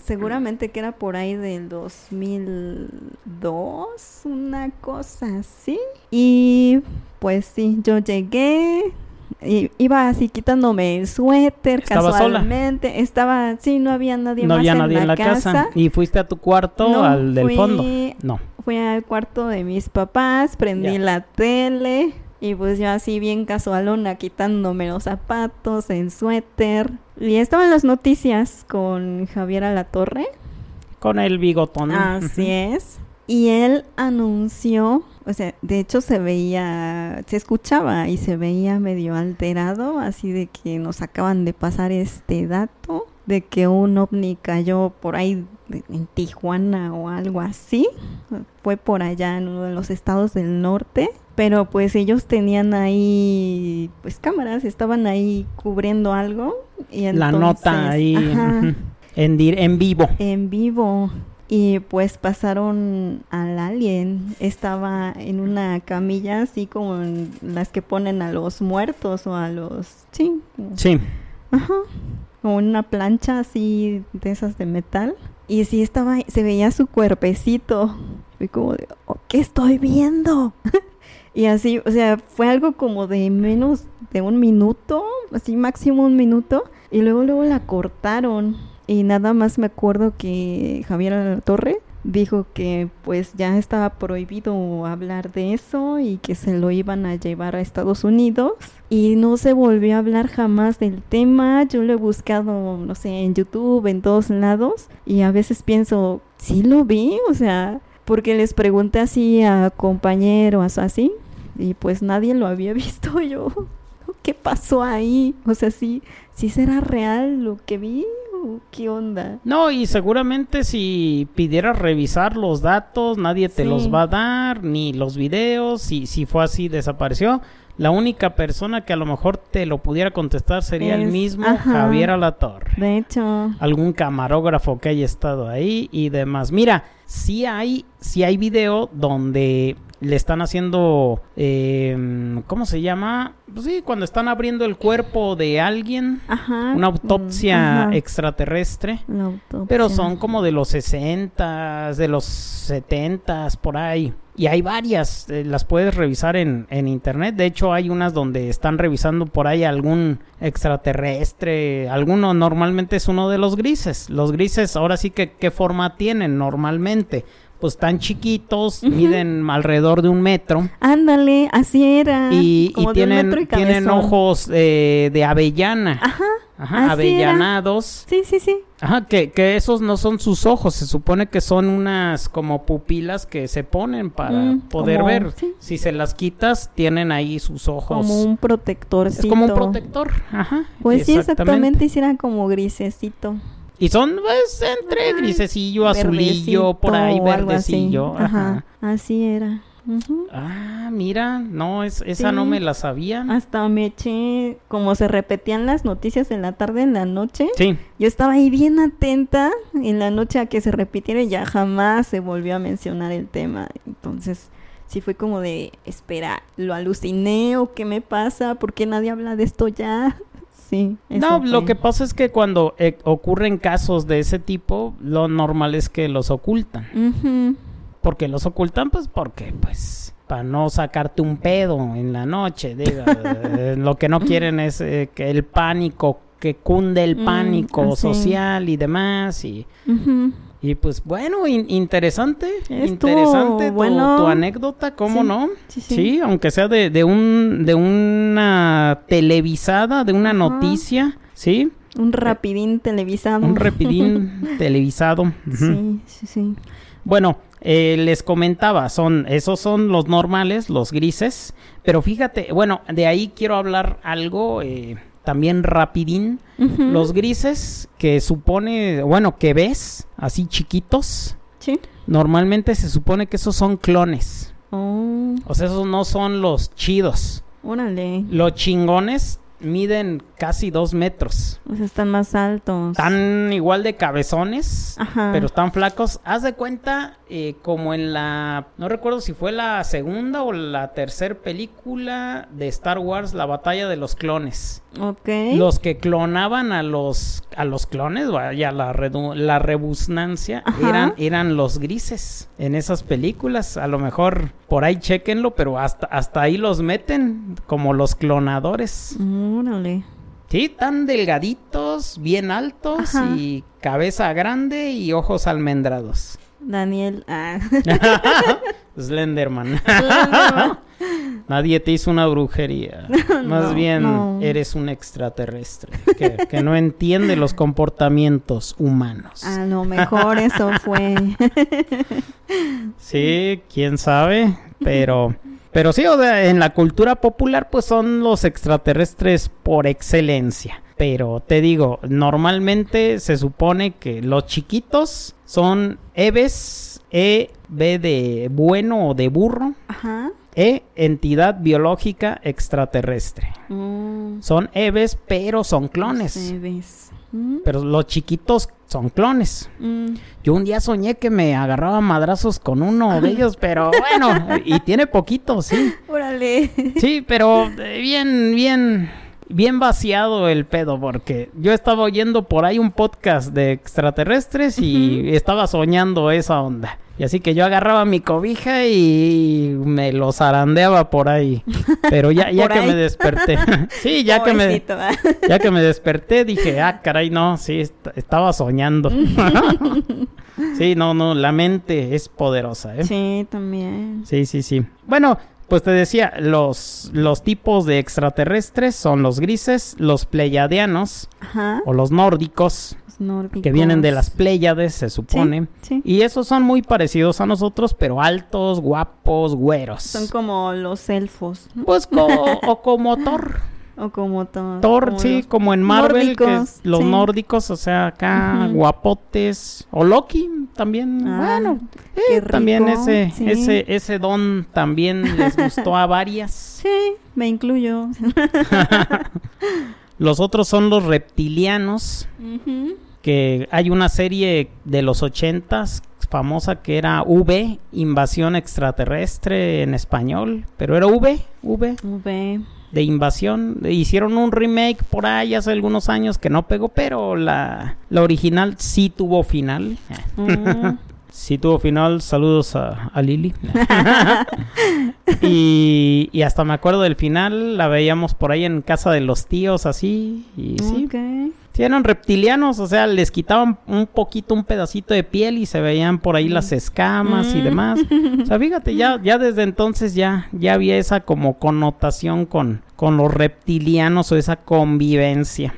seguramente que era por ahí del 2002, una cosa así. Y pues sí, yo llegué, y iba así quitándome el suéter ¿Estaba casualmente. Estaba, sí, no había nadie no había nadie en la, casa. ¿Y fuiste a tu cuarto, al del fondo? No. Fui al cuarto de mis papás, prendí la tele y pues yo así bien casualona quitándome los zapatos, el suéter. Y estaba en las noticias con Javier Alatorre. Con el bigotón. Así es. Y él anunció, o sea, de hecho se veía, se escuchaba y se veía medio alterado, así de que nos acaban de pasar este dato de que un ovni cayó por ahí en Tijuana o algo así. Fue por allá en uno de los estados del norte pero pues ellos tenían ahí pues cámaras, estaban ahí cubriendo algo y la nota ahí en, en vivo. En vivo y pues pasaron al alien, estaba en una camilla así como las que ponen a los muertos o a los sí. Sí. Ajá. O una plancha así de esas de metal y sí estaba se veía su cuerpecito. Fue como de, oh, ¿qué estoy viendo? Y así, o sea, fue algo como de menos de un minuto, así máximo un minuto. Y luego, luego la cortaron. Y nada más me acuerdo que Javier Torre dijo que pues ya estaba prohibido hablar de eso y que se lo iban a llevar a Estados Unidos y no se volvió a hablar jamás del tema. Yo lo he buscado, no sé, en YouTube, en todos lados y a veces pienso, sí lo vi, o sea, porque les pregunté así a compañeros así y pues nadie lo había visto yo. ¿Qué pasó ahí? O sea, sí, sí será real lo que vi ¿Qué onda? No, y seguramente si pidieras revisar los datos, nadie te los va a dar, ni los videos, si, si fue así, desapareció. La única persona que a lo mejor te lo pudiera contestar sería el mismo Javier Alatorre. De hecho. Algún camarógrafo que haya estado ahí y demás. Mira, si hay, si hay video donde le están haciendo, eh, ¿cómo se llama? Pues sí, cuando están abriendo el cuerpo de alguien, una autopsia mm, extraterrestre, pero son como de los 60, de los 70, por ahí. Y hay varias, eh, las puedes revisar en, en, internet. De hecho, hay unas donde están revisando por ahí algún extraterrestre. Alguno normalmente es uno de los grises. Los grises, ahora sí que qué forma tienen normalmente pues tan chiquitos, miden alrededor de un metro. Ándale, así era. Y, tienen, tienen ojos eh, de avellana. Ajá. Ajá, avellanados. Sí, sí, sí. Ajá, que, que, esos no son sus ojos, se supone que son unas como pupilas que se ponen para mm, poder ver. Si se las quitas, tienen ahí sus ojos. Como un protector. Es como un protector, ajá. Pues sí, exactamente, hicieran como grisecito. Y son pues entre grisecillo, azulillo, por ahí, verdecillo. Así. Ajá. así era. Ah, mira, no, es, esa no me la sabía. Hasta me eché, como se repetían las noticias en la tarde, en la noche. Sí. Yo estaba ahí bien atenta en la noche a que se repitiera y ya jamás se volvió a mencionar el tema. Entonces, sí fue como de, espera, ¿lo aluciné o qué me pasa? ¿Por qué nadie habla de esto ya? No, lo que pasa es que cuando eh, ocurren casos de ese tipo, lo normal es que los ocultan. Porque los ocultan, pues porque, pues, para no sacarte un pedo en la noche. Eh, lo que no quieren es eh, que el pánico, que cunde el mm, pánico social y demás. Y, y pues bueno, interesante, interesante tu, tu, anécdota, ¿cómo no? Sí, aunque sea de, de, un de una televisada, de una noticia, ¿sí? Un rapidín televisado. Un rapidín televisado. Sí, sí, sí. Bueno, eh, les comentaba, son esos son los normales, los grises, pero fíjate, bueno, de ahí quiero hablar algo eh, también rapidín. Los grises que supone, bueno, que ves así chiquitos. Sí. Normalmente se supone que esos son clones. Oh. O sea, esos no son los chidos. Órale. Los chingones miden casi dos metros. O sea, están más altos. Están igual de cabezones, pero están flacos. Haz de cuenta eh, como en la... No recuerdo si fue la segunda o la tercera película de Star Wars, la batalla de los clones. Ok. Los que clonaban a los, a los clones, vaya, la, la rebusnancia, eran, eran los grises en esas películas. A lo mejor por ahí chequenlo, pero hasta, hasta ahí los meten como los clonadores. Órale. Sí, tan delgaditos, bien altos y cabeza grande y ojos almendrados. Daniel. Ah. Slenderman. Nadie te hizo una brujería. Más bien eres un extraterrestre que, no entiende los comportamientos humanos. A lo mejor eso fue. sí, quién sabe, pero pero sí, o sea, en la cultura popular pues son los extraterrestres por excelencia. Pero te digo, normalmente se supone que los chiquitos son Eves, E, B de bueno o de burro. Ajá. E, entidad biológica extraterrestre. Mm. Son Eves, pero son clones. Mm. Pero los chiquitos son clones. Mm. Yo un día soñé que me agarraba madrazos con uno de ellos, pero bueno, y tiene poquito, sí. Órale. Sí, pero eh, bien, bien bien vaciado el pedo porque yo estaba oyendo por ahí un podcast de extraterrestres y estaba soñando esa onda. Y así que yo agarraba mi cobija y me los zarandeaba por ahí. Pero ya, ya que me desperté. sí, ya que me ya que me desperté dije, ah, caray, no, sí, estaba soñando. sí, no, no, la mente es poderosa, ¿eh? Sí, también. Sí, sí, sí. Bueno, pues te decía, los, los tipos de extraterrestres son los grises, los pleiadianos o los nórdicos, que vienen de las Pléyades, se supone. Y esos son muy parecidos a nosotros, pero altos, guapos, güeros. Son como los elfos. Pues o como Thor. O como Thor. Thor, sí, como en Marvel, los nórdicos, o sea, acá guapotes. O Loki también. Ah, bueno, eh, también ese, ese, ese don también les gustó a varias. Sí, me incluyo. los otros son los reptilianos. Que hay una serie de los ochentas famosa que era V, Invasión Extraterrestre en español, pero era V, V. V de invasión. Hicieron un remake por ahí hace algunos años que no pegó, pero la, la original sí tuvo final. Mm. sí tuvo final. Saludos a, a Lili. y, y, hasta me acuerdo del final. La veíamos por ahí en casa de los tíos así. Y sí. Sí, eran reptilianos, o sea, les quitaban un poquito, un pedacito de piel y se veían por ahí las escamas y mm. demás. O sea, fíjate, ya, ya desde entonces ya, ya había esa como connotación con, con los reptilianos o esa convivencia.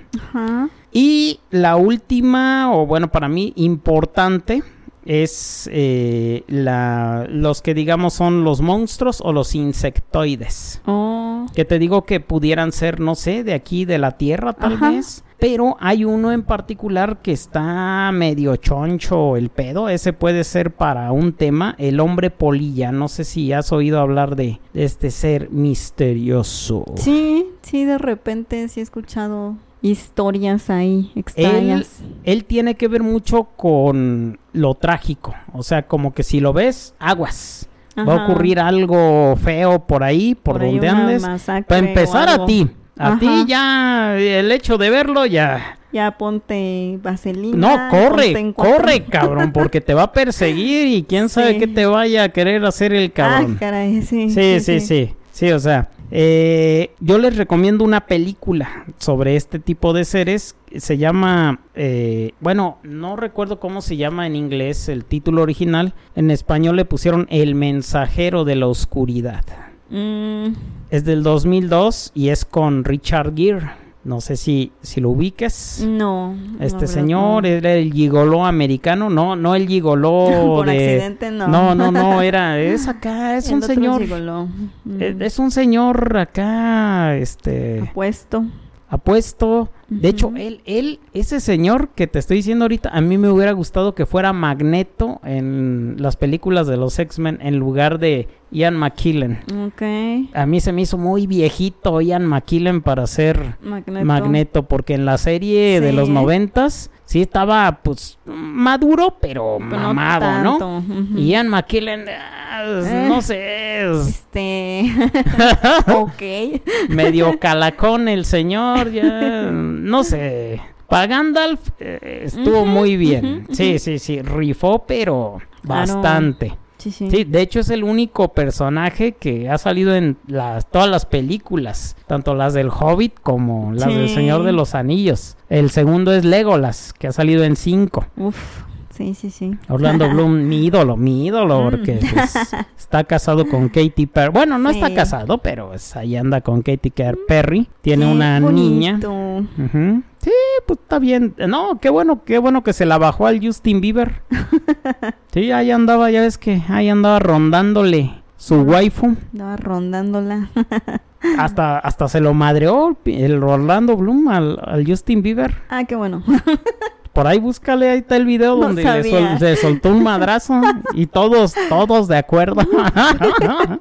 Y la última, o bueno, para mí importante, es eh, la, los que digamos son los monstruos o los insectoides. Oh. Que te digo que pudieran ser, no sé, de aquí, de la Tierra tal vez. Pero hay uno en particular que está medio choncho el pedo. Ese puede ser para un tema, el hombre polilla. No sé si has oído hablar de, este ser misterioso. Sí, sí, de repente sí he escuchado historias ahí extrañas. Él, tiene que ver mucho con lo trágico. O sea, como que si lo ves, aguas. Va a ocurrir algo feo por ahí, por, donde andes. Para empezar a ti. A ti ya el hecho de verlo ya. Ya ponte vaselina. No, corre, corre, cabrón, porque te va a perseguir y quién sabe qué te vaya a querer hacer el cabrón. Ah, caray, sí. Sí, sí, sí. Sí, o sea, eh, yo les recomiendo una película sobre este tipo de seres. Se llama, eh, bueno, no recuerdo cómo se llama en inglés el título original. En español le pusieron El mensajero de la oscuridad. Mm. Es del 2002 y es con Richard Gere. No sé si, si lo ubiques. No. Este señor era el gigoló americano. No, no el gigoló Por accidente no. No, no, no. Era, es acá, es un señor. Es, es, un señor acá, este. Apuesto apuesto. De hecho, él, él, ese señor que te estoy diciendo ahorita, a mí me hubiera gustado que fuera Magneto en las películas de los X-Men en lugar de Ian McKellen. Ok. A mí se me hizo muy viejito Ian McKellen para ser Magneto, porque en la serie de los noventas sí estaba pues maduro, pero, mamado, ¿no? Ian McKellen, ah, eh. no sé. Este. ok. Medio calacón el señor, ya. No sé. Para Gandalf eh, estuvo muy bien. Sí, sí, sí. Rifó, pero bastante. Sí, de hecho es el único personaje que ha salido en las, todas las películas, tanto las del Hobbit como las del Señor de los Anillos. El segundo es Legolas, que ha salido en cinco. Uf. Sí, sí, sí. Orlando Bloom, mi ídolo, mi ídolo, mm. porque pues, está casado con Katy Perry. Bueno, no está casado, pero pues, ahí anda con Katy Perry. Tiene una niña. Sí, pues está bien. No, qué bueno, qué bueno que se la bajó al Justin Bieber. sí, ahí andaba, ya ves que ahí andaba rondándole su waifu. Andaba rondándola. hasta, hasta se lo madreó el Orlando Bloom al, al Justin Bieber. Ah, qué bueno. Por ahí búscale, ahí está el video donde se soltó un madrazo y todos, todos de acuerdo.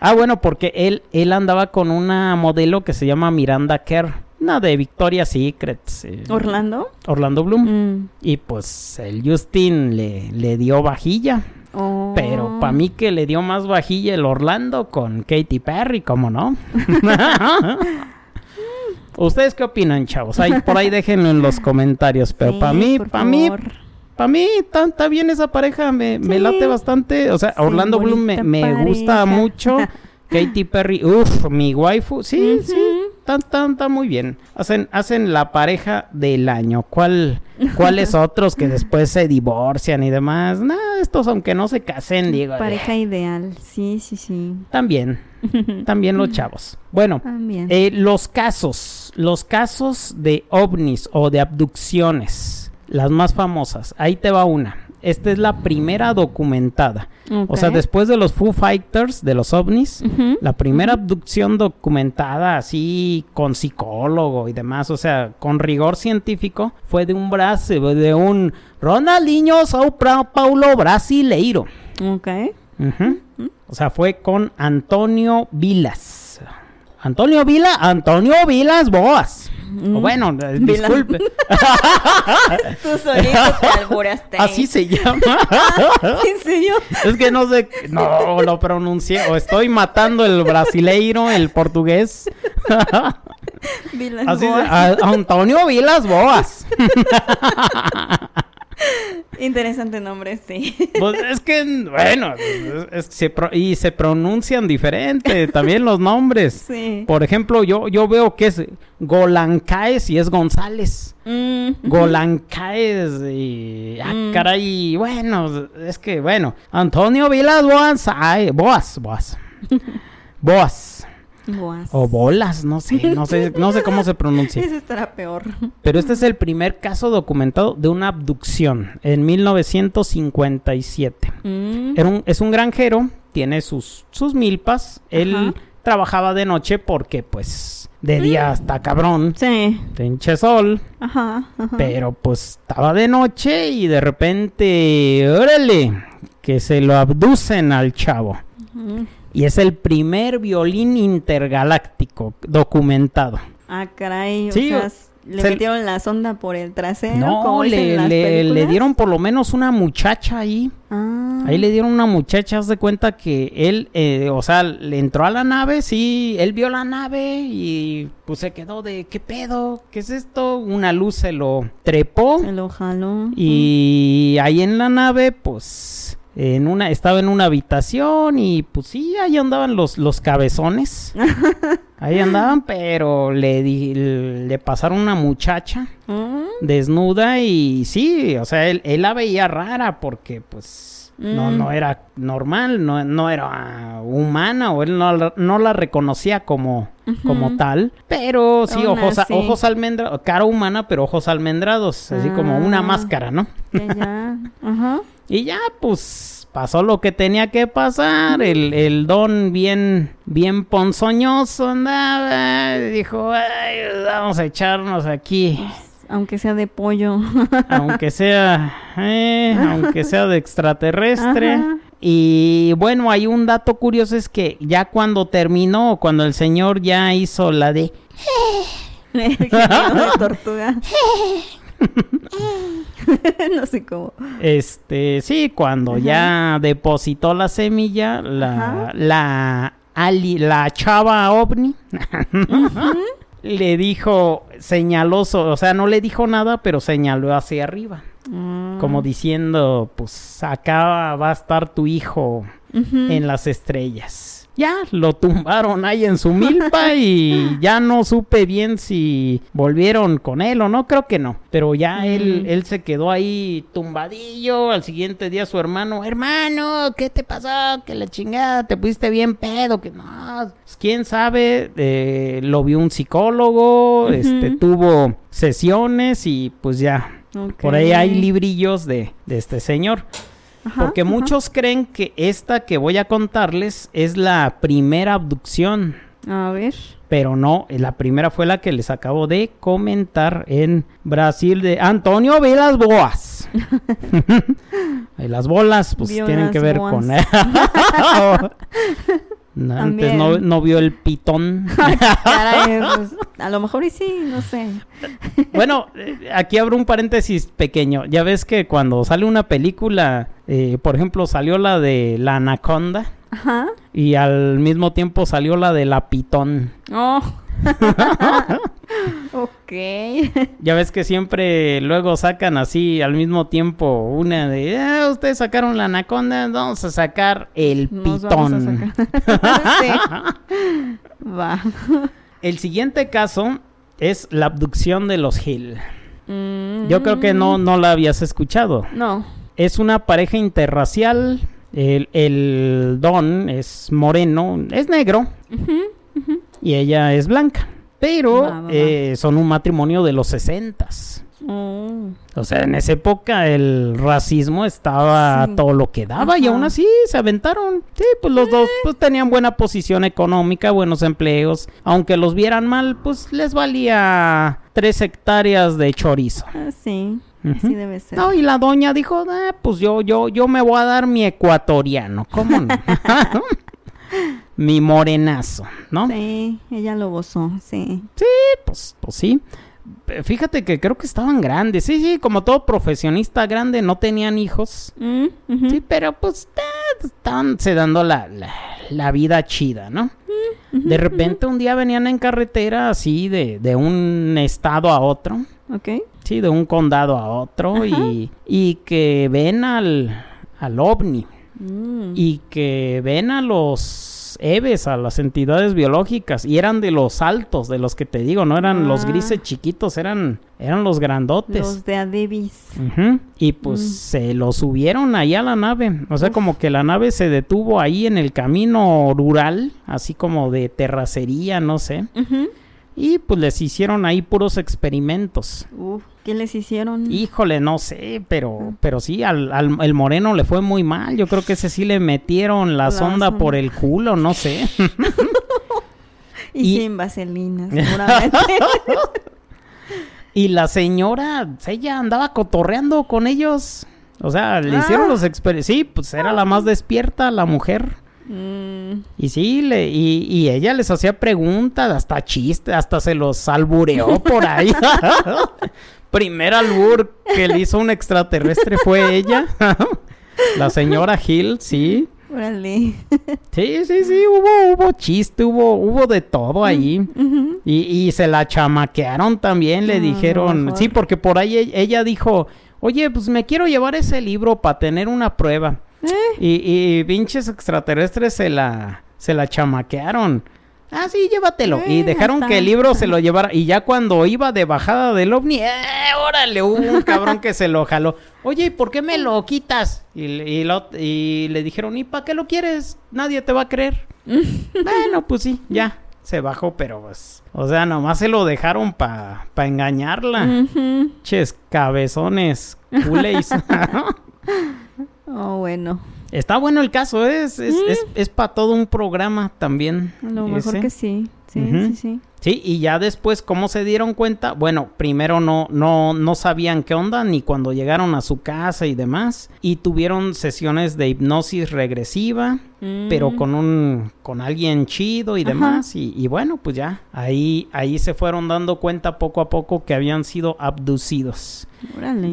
ah, bueno, porque él, él andaba con una modelo que se llama Miranda Kerr. Una de Victoria's Secrets. Eh, ¿Orlando? Orlando Bloom. Mm. Y pues el Justin le, le dio vajilla. Oh. Pero para mí que le dio más vajilla el Orlando con Katy Perry, ¿cómo no? ¿Ustedes qué opinan, chavos? Ahí, por ahí déjenlo en los comentarios. Pero para mí, para mí, para mí, está bien esa pareja. Me, me late bastante. O sea, Orlando Bloom me, me gusta mucho. Katy Perry, uff, mi waifu. Sí, sí. Tan, tan, tan muy bien. Hacen, hacen la pareja del año. ¿Cuál, ¿Cuáles otros que después se divorcian y demás? No, estos aunque no se casen, digo. Pareja ideal, sí, sí, sí. También, también los chavos. Bueno, eh, los casos, los casos de ovnis o de abducciones, las más famosas. Ahí te va una. Esta es la primera documentada. O sea, después de los Foo Fighters, de los ovnis, la primera abducción documentada así con psicólogo y demás, o sea, con rigor científico, fue de un brazo, de un Ronaldinho Sao Paulo brasileiro. Ok. O sea, fue con Antonio Vilas. Antonio Vila, Antonio Vilas Boas. Mm. bueno, eh, disculpe. Tú solito te alburaste. Así se llama. ¿En serio? Es que no sé, no lo pronuncié. O estoy matando el brasileiro, el portugués. Vilas Boas. Antonio Vilas Boas. Interesante nombre, sí. Pues es que, bueno, y se pronuncian diferente también los nombres. Sí. Por ejemplo, yo, yo veo que es Golancaes y es González. Mm. Golancaes y... Ah, mm. caray, bueno, es que, bueno, Antonio Vilas Boas, Boas, Boas. Boas. O bolas, no sé, no sé, no sé cómo se pronuncia. Eso estará peor. Pero este es el primer caso documentado de una abducción en 1957. Mm. un, es un granjero, tiene sus, sus milpas. Él trabajaba de noche porque, pues, de día hasta cabrón. Sí. Pinche sol. Ajá, Pero pues estaba de noche y de repente, órale, que se lo abducen al chavo y es el primer violín intergaláctico documentado. Ah, caray. Sí, o sea, le metieron la sonda por el trasero. No, le, le, dieron por lo menos una muchacha ahí. Ah. Ahí le dieron una muchacha, haz de cuenta que él, eh, o sea, le entró a la nave, sí, él vio la nave y pues se quedó de, ¿qué pedo? ¿Qué es esto? Una luz se lo trepó. Se lo jaló. Y ahí en la nave, pues en una estaba en una habitación y pues sí ahí andaban los los cabezones ahí andaban pero le le pasaron una muchacha mm. desnuda y sí o sea él, la veía rara porque pues no no mm. era normal no, no era humana o él no, no la reconocía como como tal pero sí ojos ojos almendrados cara humana pero ojos almendrados así como una ah. máscara no ya. Ajá. Y ya, pues, pasó lo que tenía que pasar. El, el don bien, bien ponzoñoso andaba. Dijo, vamos a echarnos aquí. Aunque sea de pollo. aunque sea, eh, aunque sea de extraterrestre. Y bueno, hay un dato curioso es que ya cuando terminó, cuando el señor ya hizo la de... de tortuga. no sé cómo. Este, sí, cuando ya depositó la semilla, la, la, la chava ovni le dijo, señaló, o sea, no le dijo nada, pero señaló hacia arriba. Mm. Como diciendo, pues acá va a estar tu hijo en las estrellas ya lo tumbaron ahí en su milpa y ya no supe bien si volvieron con él o no, creo que no. Pero ya él, él se quedó ahí tumbadillo. Al siguiente día su hermano, hermano, ¿qué te pasó? Que la chingada, te pusiste bien pedo, que no, pues, quién sabe, eh, lo vio un psicólogo, este, tuvo sesiones y pues ya. Por ahí hay librillos de, de este señor. Porque muchos creen que esta que voy a contarles es la primera abducción. A ver. Pero no, la primera fue la que les acabo de comentar en Brasil de Antonio Vilas Boas. las bolas, pues tienen que ver con él. antes no, vio el pitón. Pues, a lo mejor y sí, no sé. bueno, eh, aquí abro un paréntesis pequeño. Ya ves que cuando sale una película, eh, por ejemplo, salió la de La Anaconda. Ajá. Y al mismo tiempo salió la de La Pitón. Oh. ok. Ya ves que siempre luego sacan así al mismo tiempo una de, ah, ustedes sacaron la anaconda, vamos a sacar el pitón. Va. el siguiente caso es la abducción de los Hill. Yo creo que no, no la habías escuchado. No. Es una pareja interracial. El, Don es moreno, es negro. Y ella es blanca. Pero eh, son un matrimonio de los sesentas. Oh. O sea, en esa época el racismo estaba todo lo que daba y aún así se aventaron. Sí, pues los dos eh. pues, tenían buena posición económica, buenos empleos. Aunque los vieran mal, pues les valía tres hectáreas de chorizo. Ah, sí. Así debe ser. No, y la doña dijo, ah, pues yo, yo, yo me voy a dar mi ecuatoriano, ¿cómo no? mi morenazo, ¿no? Sí, ella lo gozó, sí. Sí, pues, pues sí. Fíjate que creo que estaban grandes. Sí, sí, como todo profesionista grande, no tenían hijos. Mm, sí, pero pues estaban se dando la, la, vida chida, ¿no? Mm, de repente un día venían en carretera así de, de un estado a otro. Ok. Sí, de un condado a otro y, y, que ven al, al ovni. Mm. Y que ven a los EVES, a las entidades biológicas, y eran de los altos, de los que te digo, no eran los ah. grises chiquitos, eran, eran los grandotes. Los de Adebis. Y pues mm. se lo subieron ahí a la nave, o sea, como que la nave se detuvo ahí en el camino rural, así como de terracería, no sé. Y pues les hicieron ahí puros experimentos. ¿Qué les hicieron? Híjole, no sé, pero, pero sí, al, al el moreno le fue muy mal. Yo creo que ese sí le metieron la, sonda, por el culo, no sé. y, sin vaselina, seguramente. y la señora, ella andaba cotorreando con ellos. O sea, le hicieron ah. los experimentos. Sí, pues era la más despierta, la mujer. Mm. Y sí, le, y, y, ella les hacía preguntas, hasta chistes, hasta se los albureó por ahí. Primer albur que le hizo un extraterrestre fue ella. La señora Hill, sí. Órale. Sí, sí, sí, hubo, hubo chiste, hubo, hubo de todo ahí. y, y, se la chamaquearon también, le dijeron. sí, porque por ahí e, ella dijo, oye, pues me quiero llevar ese libro para tener una prueba. ¿Eh? Y, y pinches extraterrestres se la, se la chamaquearon. Ah, sí, llévatelo. y eh, dejaron que el libro se lo llevara. Y ya cuando iba de bajada del ovni, ¡eh! Órale, hubo un cabrón que se lo jaló. Oye, ¿y por qué me lo quitas? Y, y, le dijeron, ¿y para qué lo quieres? Nadie te va a creer. bueno, pues sí, ya. Se bajó, pero pues. O sea, nomás se lo dejaron para pa engañarla. Ches, cabezones, culéis. Oh, bueno. Está bueno el caso, es, es, es, para todo un programa también. lo mejor que sí. Sí, sí, sí. Sí, y ya después, ¿cómo se dieron cuenta? Bueno, primero no, no, no sabían qué onda, ni cuando llegaron a su casa y demás. Y tuvieron sesiones de hipnosis regresiva, pero mm. con un, con alguien chido y demás. Y, y, bueno, pues ya, ahí, ahí se fueron dando cuenta poco a poco que habían sido abducidos.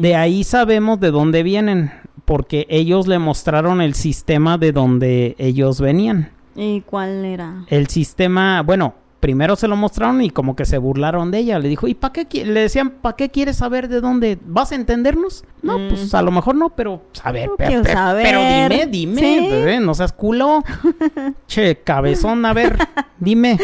De ahí sabemos de dónde vienen porque ellos le mostraron el sistema de donde ellos venían. ¿Y cuál era? El sistema, bueno, primero se lo mostraron y como que se burlaron de ella. Le dijo, ¿y para qué? Le decían, ¿para qué quieres saber de dónde? ¿Vas a entendernos? No, mm. pues a lo mejor no, pero a ver, pero dime, dime, no seas culo. che, cabezón, a ver, dime.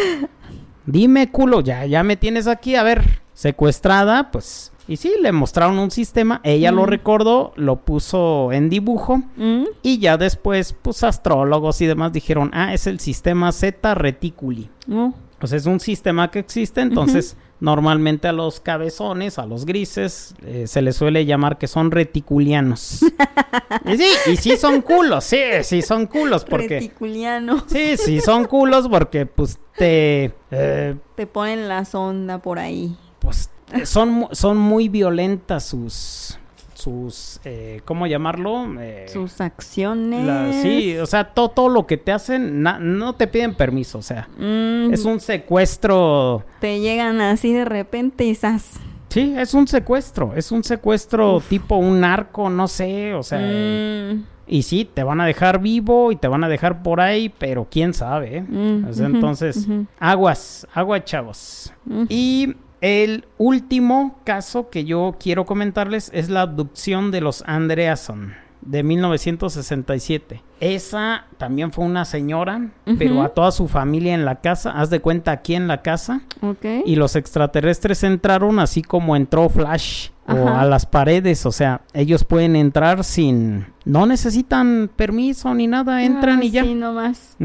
Dime, culo, ya, ya me tienes aquí, a ver, secuestrada, pues y sí, le mostraron un sistema, ella lo mm. recordó, lo puso en dibujo mm. y ya después, pues astrólogos y demás dijeron, ah, es el sistema Z reticuli. Oh. O sea, es un sistema que existe, entonces normalmente a los cabezones, a los grises, eh, se les suele llamar que son reticulianos. y sí, y sí son culos, sí, sí son culos porque... Reticulianos. Sí, sí son culos porque pues te... Eh, te ponen la sonda por ahí. Pues eh, son, son muy violentas sus sus eh, cómo llamarlo eh, sus acciones. sí o sea todo, lo que te hacen no te piden permiso o sea mm. es un secuestro. Te llegan así de repente y estás sí es un secuestro es un secuestro tipo un narco no sé o sea mm. y sí te van a dejar vivo y te van a dejar por ahí pero quién sabe mm, entonces aguas aguas chavos. Y el último caso que yo quiero comentarles es la abducción de los Andreason. de 1967. Esa también fue una señora, pero a toda su familia en la casa, haz de cuenta aquí en la casa. Ok. Y los extraterrestres entraron así como entró Flash o a las paredes, o sea, ellos pueden entrar sin, no necesitan permiso ni nada, entran Ah, y ya. Sí, nomás.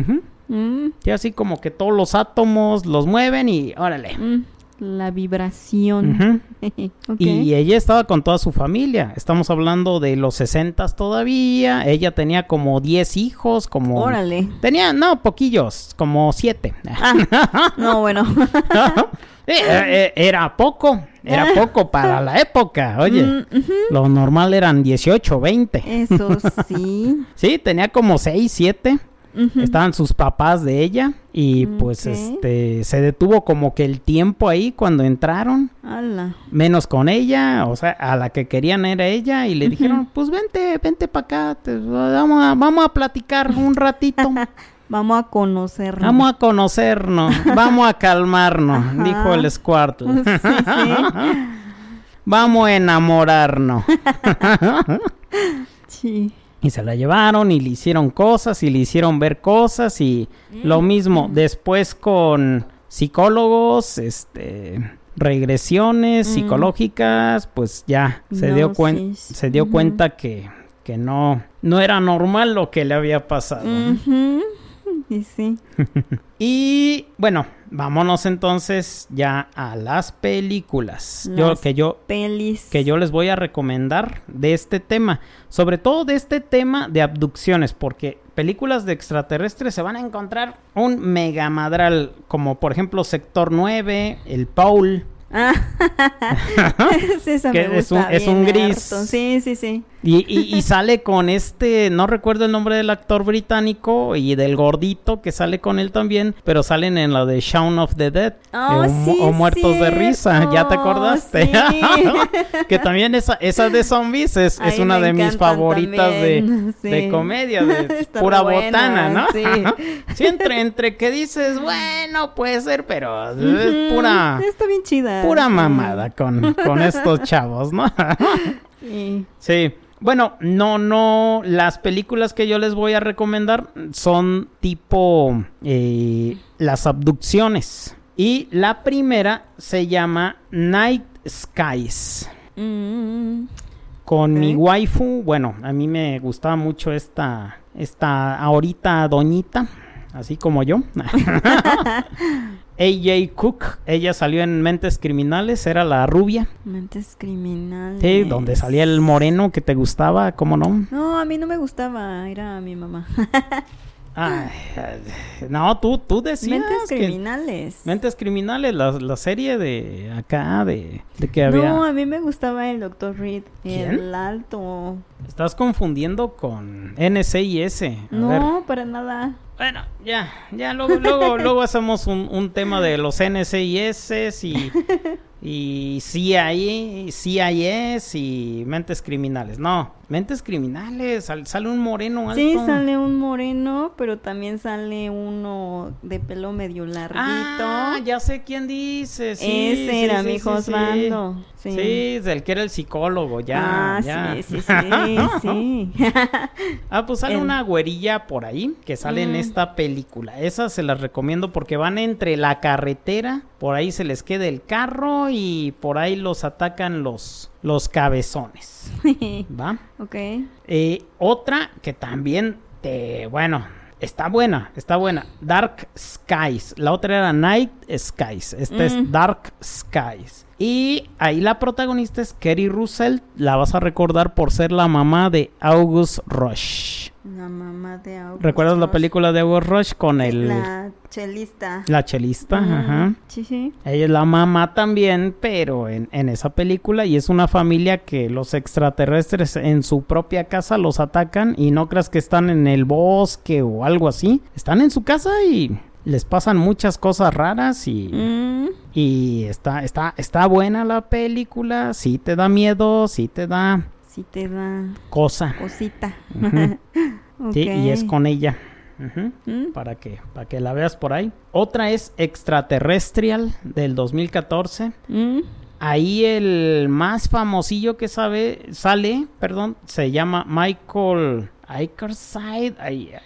Mm, Y así como que todos los átomos los mueven y órale. mm, La vibración. Y ella estaba con toda su familia. Estamos hablando de los 60 todavía. Ella tenía como 10 hijos, como... Órale. Tenía, no, poquillos, como 7. Ah, no, bueno. era poco, era poco para la época. Oye, Mm, lo normal eran 18, 20. Eso sí. Sí, tenía como 6, 7. Estaban sus papás de ella y pues Ok. este se detuvo como que el tiempo ahí cuando entraron. Ala. menos con ella, o sea, a la que querían era ella y le dijeron, pues vente, vente para acá, te- vamos, a, vamos a platicar un ratito, Vamos a conocer. vamos a conocernos, vamos a calmarnos, Ajá. dijo el Squirtle. Sí, sí. vamos a enamorarnos. Sí. Y se la llevaron y le hicieron cosas y le hicieron ver cosas y lo mismo después con psicólogos, este regresiones Mm. psicológicas, pues ya se dio cuen- Hipnosis. se dio cuenta que que no no era normal lo que le había pasado. Y sí. Y bueno, vámonos entonces ya a las películas. Yo que yo Pelis. que yo les voy a recomendar de este tema, sobre todo de este tema de abducciones, porque películas de extraterrestres se van a encontrar un mega madral, como por ejemplo Sector 9, El Paul, esa Que me es un- es un gris. harto. Sí, sí, sí. y, y- y sale con este, no recuerdo el nombre del actor británico y del gordito que sale con él también, pero salen en la de Shaun of the Dead Oh, eh, o, sí, o Muertos de Risa, ¿ya te cierto, acordaste? sí. que también esa, esa de zombies es, es una de mis favoritas de, sí. de comedia, de pura buena, botana, ¿no? sí. Entre, entre que dices, bueno, puede ser, pero es pura, Está bien chida. Pura mamada con, con estos chavos, ¿no? Sí. Sí. Bueno, no, no, las películas que yo les voy a recomendar son tipo eh, las abducciones. Y la primera se llama Night Skies. Mm, Con mi waifu, bueno, a mí me gustaba mucho esta, esta ahorita doñita, así como yo. AJ Cook, ella salió en Mentes Criminales, era la rubia. mentes criminales. Sí, donde salía el moreno que te gustaba, ¿cómo no? No, a mí no me gustaba. Era mi mamá. Ay, no, tú, tú decías mentes que- criminales. Mentes Criminales, la, la serie de acá, de, de que había... No, a mí me gustaba el Dr. Reed. ¿Quién? El alto. Estás confundiendo con NCIS. A ver. No, para nada. Bueno, ya, ya luego, luego, luego hacemos un, un tema de los NCIS y, y CIA, CIS y mentes criminales. No, mentes criminales, sal- sale un moreno alto. Sí, sale un moreno, pero también sale uno de pelo medio larguito. Ah, ya sé quién dice. Sí, Ese sí, era sí, mi sí, Osvaldo. Sí, Sí. sí, es el que era el psicólogo, ya. ah, ya. sí, sí, sí, sí. Ah, pues sale El- una güerilla por ahí que sale en Mm. esta película. Esa se las recomiendo porque van entre la carretera, por ahí se les queda el carro y por ahí los atacan los, los cabezones. ¿Va? ok. Eh, otra que también te, bueno, está buena, está buena. Dark Skies. La otra era Night Skies. Esta Mm. es Dark Skies. Y ahí la protagonista es Kerry Russell. La vas a recordar por ser la mamá de August Rush. La mamá de August ¿Recuerdas la película de August Rush con el La chelista. la chelista? Ajá. Sí, sí. Ella es la mamá también, pero en, en esa película y es una familia que los extraterrestres en su propia casa los atacan y no creas que están en el bosque o algo así. Están en su casa y les pasan muchas cosas raras y, Mm, y está, está, está buena la película. Sí te da miedo, sí te da sí te da cosa. cosita. Sí, y es con ella. Mm, para que, para que la veas por ahí. Otra es Extraterrestrial del 2014. mm, ahí el más famosillo que sabe, sale, perdón, se llama Michael Ikerside,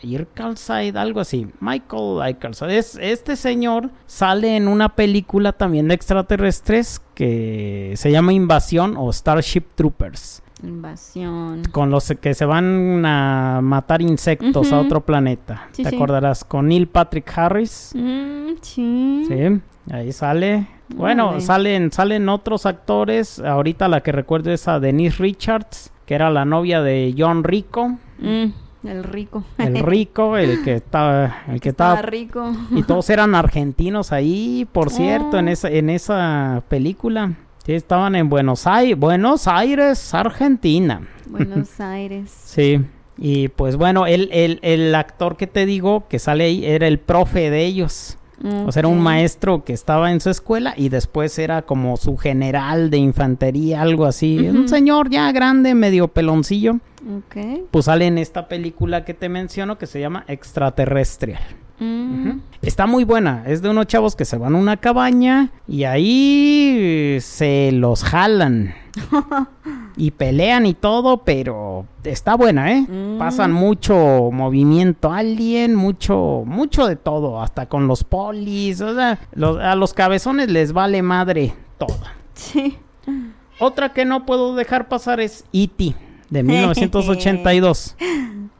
Ikerside, algo así. Michael Ikerside. Es, este señor sale en una película también de extraterrestres que se llama Invasión o Starship Troopers. Invasión. Con los que se van a matar insectos a otro planeta. ¿Te acordarás? Con Neil Patrick Harris. Mm, sí. Sí, ahí sale. Bueno, salen, salen otros actores. Ahorita la que recuerdo es a Denise Richards, que era la novia de John Rico. Mm, el rico. El rico, el que estaba, el que estaba, rico. Y todos eran argentinos ahí, por cierto, en oh. esa, en esa película. Sí, estaban en Buenos Aires, Buenos Aires, Argentina. Buenos Aires. sí. Y pues bueno, el, el, el actor que te digo que sale ahí era el profe de ellos. O sea, era un maestro que estaba en su escuela y después era como su general de infantería, algo así. Un señor ya grande, medio peloncillo. Ok. Pues sale en esta película que te menciono que se llama Extraterrestrial. Mm. Está muy buena. Es de unos chavos que se van a una cabaña y ahí se los jalan. y pelean y todo, pero está buena, ¿eh? Mm. Pasan mucho movimiento alien, mucho, mucho de todo, hasta con los polis, o sea, a los cabezones les vale madre todo. Sí. Otra que no puedo dejar pasar es E.T. de 1982.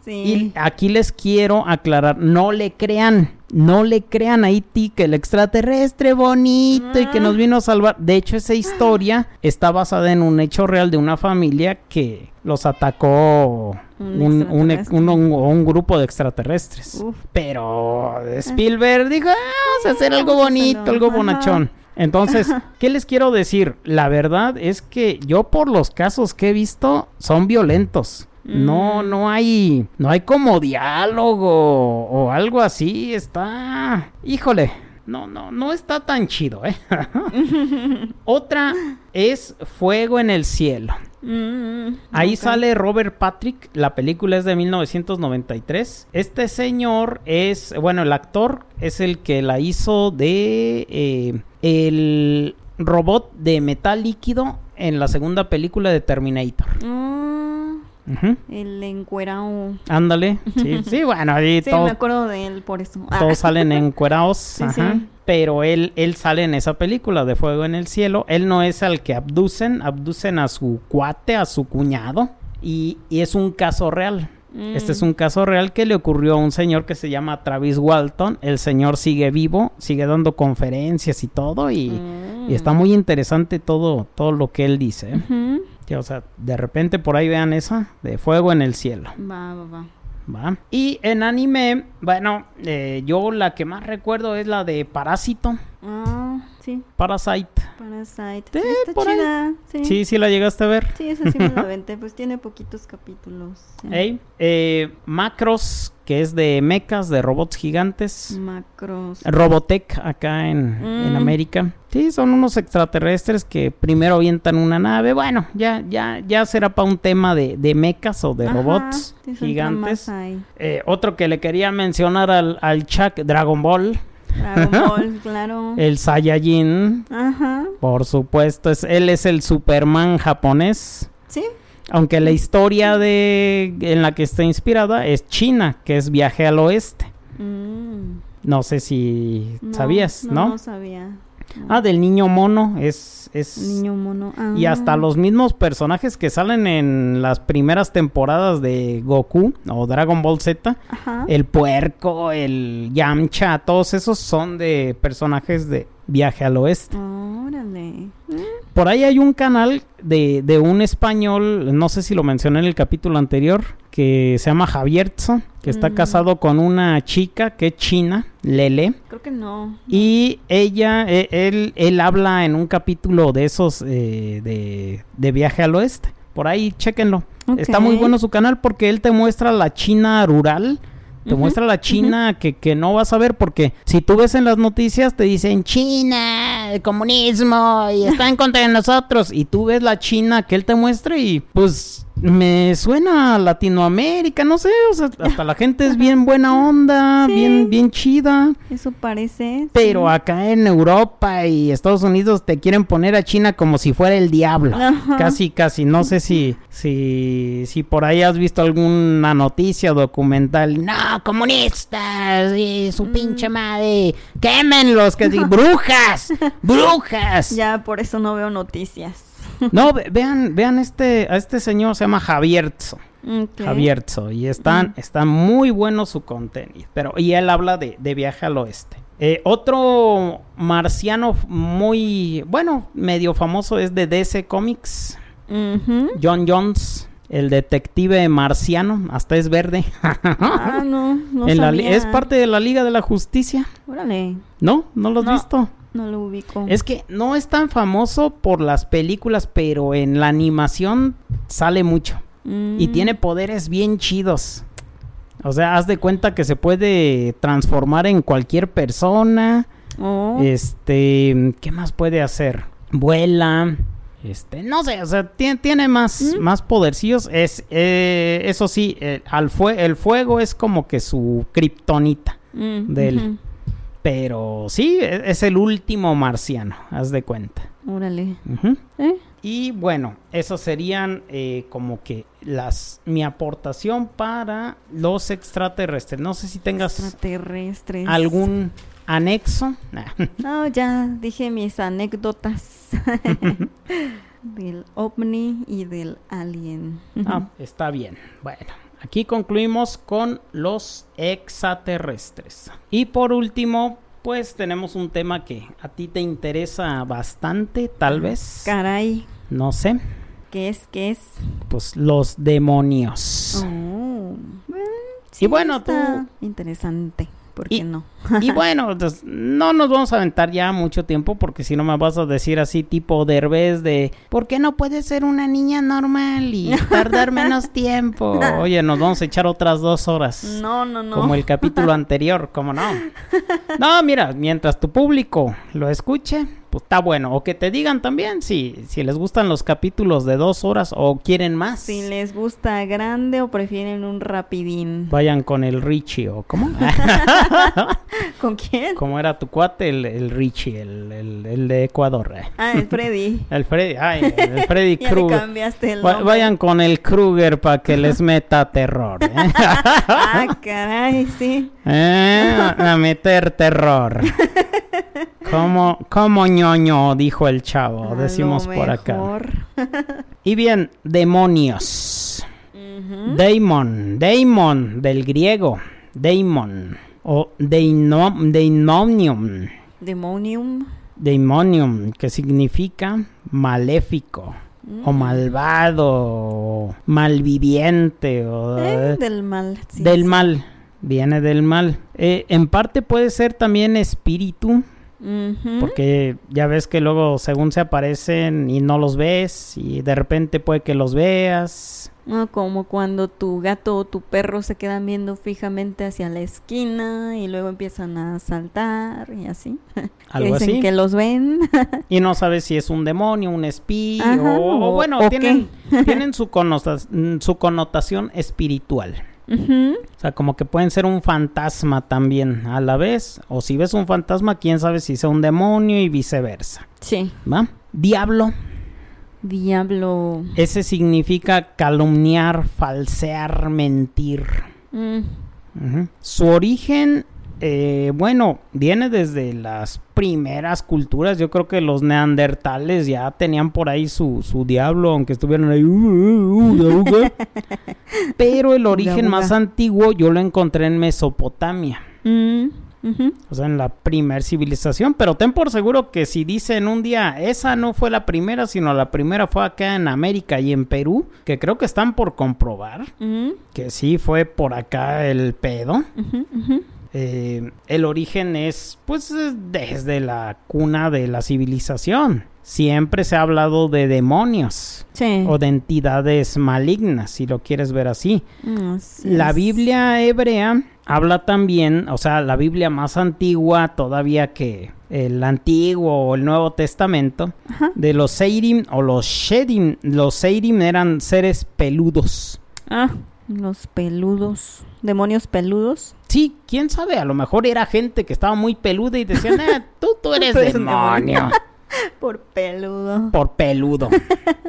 Y aquí les quiero aclarar, no le crean, no le crean a E.T. que el extraterrestre bonito y que nos ah. vino a salvar. De hecho, esa historia está basada en un hecho real de una familia que los atacó un, un, grupo de extraterrestres. Pero Spielberg dijo, ah, vamos a hacer algo bonito, algo bonachón. Entonces, ¿qué les quiero decir? La verdad es que yo por los casos que he visto son violentos. No, mm. no hay, no hay como diálogo o algo así. Está, híjole, no, no, no está tan chido, ¿eh? Otra es Fuego en el Cielo. Mm, Ahí sale Robert Patrick, la película es de 1993. Este señor es, bueno, el actor es el que la hizo de eh, el robot de metal líquido en la segunda película de Terminator. Mm. El encuerao. Ándale. Sí, sí, bueno, ahí sí, me acuerdo de él por eso. Todos ah. salen encuerados. ajá. Pero él, él sale en esa película de Fuego en el Cielo. Él no es el que abducen, abducen a su cuate, a su cuñado. Y, es un caso real. Este es mm. un caso real que le ocurrió a un señor que se llama Travis Walton. El señor sigue vivo, sigue dando conferencias y todo. Y, está mm. muy interesante todo, todo lo que él dice. o sea, de repente por ahí vean esa de Fuego en el Cielo. Va, va, va. ¿Va? Y en anime, bueno, eh, yo la que más recuerdo es la de Parásito. Ah, sí. Parasite. Parasite. Sí, está chida. Sí. sí. sí, la llegaste a ver. Sí, esa sí me la aventé, pues tiene poquitos capítulos. Hey, eh, Macros, que es de mechas, de robots gigantes. Macros. Robotech, acá en, en mm. América. Sí, son unos extraterrestres que primero avientan una nave. Bueno, ya, ya, ya será para un tema de, de mechas o de robots gigantes. Eh, otro que le quería mencionar al, al Chuck Dragon Ball. Dragon Ball, claro. El Saiyajin. Ajá. Por supuesto, es, él es el Superman japonés. Sí. Aunque la historia de en la que está inspirada es China, que es viaje al oeste. Mm. No sé si sabías, ¿no? No sabía. Ah, del niño mono, es... es... Niño mono. Y hasta ah. los mismos personajes que salen en las primeras temporadas de Goku o Dragon Ball Z, el puerco, el Yamcha, todos esos son de personajes de Viaje al Oeste. Órale. Por ahí hay un canal de, de, un español, no sé si lo mencioné en el capítulo anterior, que se llama Javierzo, que está mm. casado con una chica que es china, Lele. Creo que no. Y ella, e, él, él habla en un capítulo de esos eh, de, de, Viaje al Oeste. Por ahí, chéquenlo. Está muy bueno su canal porque él te muestra la China rural te muestra la China que, que, no vas a ver porque si tú ves en las noticias te dicen China, el comunismo y está en contra de nosotros y tú ves la China que él te muestra y pues me suena a Latinoamérica, no sé, o sea, hasta la gente es bien buena onda, bien, bien chida. Eso parece. Pero acá en Europa y Estados Unidos te quieren poner a China como si fuera el diablo. Casi, casi. No sé si, si, si por ahí has visto alguna noticia documental. No, comunistas y su mm. pinche madre. Quémenlos, que brujas, brujas. Ya, por eso no veo noticias. No, vean, vean este, a este señor se llama Javierzo. Javierzo. Y están, está muy bueno su contenido. Pero, y él habla de, viaje al oeste. Eh, otro marciano muy, bueno, medio famoso es de DC Comics. John Jones. El detective marciano, hasta es verde. ah, no, no es parte de la Liga de la Justicia. Órale. ¿No? ¿No lo has visto? No lo ubico. Es que no es tan famoso por las películas, pero en la animación sale mucho. Y mm. tiene poderes bien chidos. O sea, haz de cuenta que se puede transformar en cualquier persona. Oh. Este, ¿qué más puede hacer? Vuela. Este, no sé, o sea, tiene, tiene más, mm. más podercillos. Es, eh, eso sí, eh, al el fuego es como que su kriptonita mm, del. Pero sí, e-, es el último marciano, haz de cuenta. Órale. ¿Eh? Y bueno, eso serían eh, como que las mi aportación para los extraterrestres. No sé si tengas extraterrestres. algún anexo. no, ya dije mis anécdotas del ovni y del alien. ah, está bien. Bueno, Aquí concluimos con los extraterrestres. Y por último, pues tenemos un tema que a ti te interesa bastante, tal vez. Caray. No sé. ¿Qué es? ¿Qué es? Pues los demonios. Oh. y bueno, tú... Interesante. ¿Por qué no? y bueno, pues, no nos vamos a aventar ya mucho tiempo porque si no me vas a decir así tipo derbez de ¿por qué no puedes ser una niña normal y tardar menos tiempo? Oye, nos vamos a echar otras dos horas. No, no, no. Como el capítulo anterior, ¿cómo no? No, mira, mientras tu público lo escuche, pues está bueno. O que te digan también si, si les gustan los capítulos de dos horas o quieren más. Si les gusta grande o prefieren un rapidín. Vayan con el Richie o ¿cómo? ¿Con quién? ¿Cómo era tu cuate? El, Richie, el, el, de Ecuador. Eh. Ah, el Freddy. el Freddy, ay, el Freddy Krueger. cambiaste el nombre. Vayan con el Kruger para que les meta terror. ¿eh? ah, caray, sí. Eh, a meter terror. ¿Cómo, cómo ñoño? Dijo el chavo, decimos por acá. y bien, demonios. Daemon, Daemon, del griego, Daemon, o Daemonium. Demonium. Daemonium, que significa maléfico. O mm. malvado, malviviente, o eh, del mal. del mal, viene del mal. Eh, en parte puede ser también espíritu, porque ya ves que luego según se aparecen y no los ves y de repente puede que los veas. como cuando tu gato o tu perro se quedan viendo fijamente hacia la esquina y luego empiezan a saltar y así. Algo así. que los ven. y no sabes si es un demonio, un espíritu o, bueno, tienen, tienen su, su connotación espiritual. O sea, como que pueden ser un fantasma también a la vez. O si ves un fantasma, quién sabe si sea un demonio y viceversa. Sí. ¿Va? Diablo. Diablo. Ese significa calumniar, falsear, mentir. Mm. Su origen eh, bueno, viene desde las primeras culturas. Yo creo que los neandertales ya tenían por ahí su, su diablo, aunque estuvieran ahí. Uh, uh, uh, Pero el origen más antiguo yo lo encontré en Mesopotamia. Mm, o sea, en la primer civilización. Pero ten por seguro que si dicen un día, esa no fue la primera, sino la primera fue acá en América y en Perú, que creo que están por comprobar mm. que sí fue por acá el pedo. Eh, el origen es pues desde la cuna de la civilización. Siempre se ha hablado de demonios o de entidades malignas, si lo quieres ver así. la Biblia hebrea habla también, o sea, la Biblia más antigua todavía que el Antiguo o el Nuevo Testamento, de los Seirim o los Shedim. Los Seirim eran seres peludos. Ah, los peludos. Demonios peludos. Sí, quién sabe, a lo mejor era gente que estaba muy peluda y decían, eh, tú, tú eres demonio. Por peludo. Por peludo.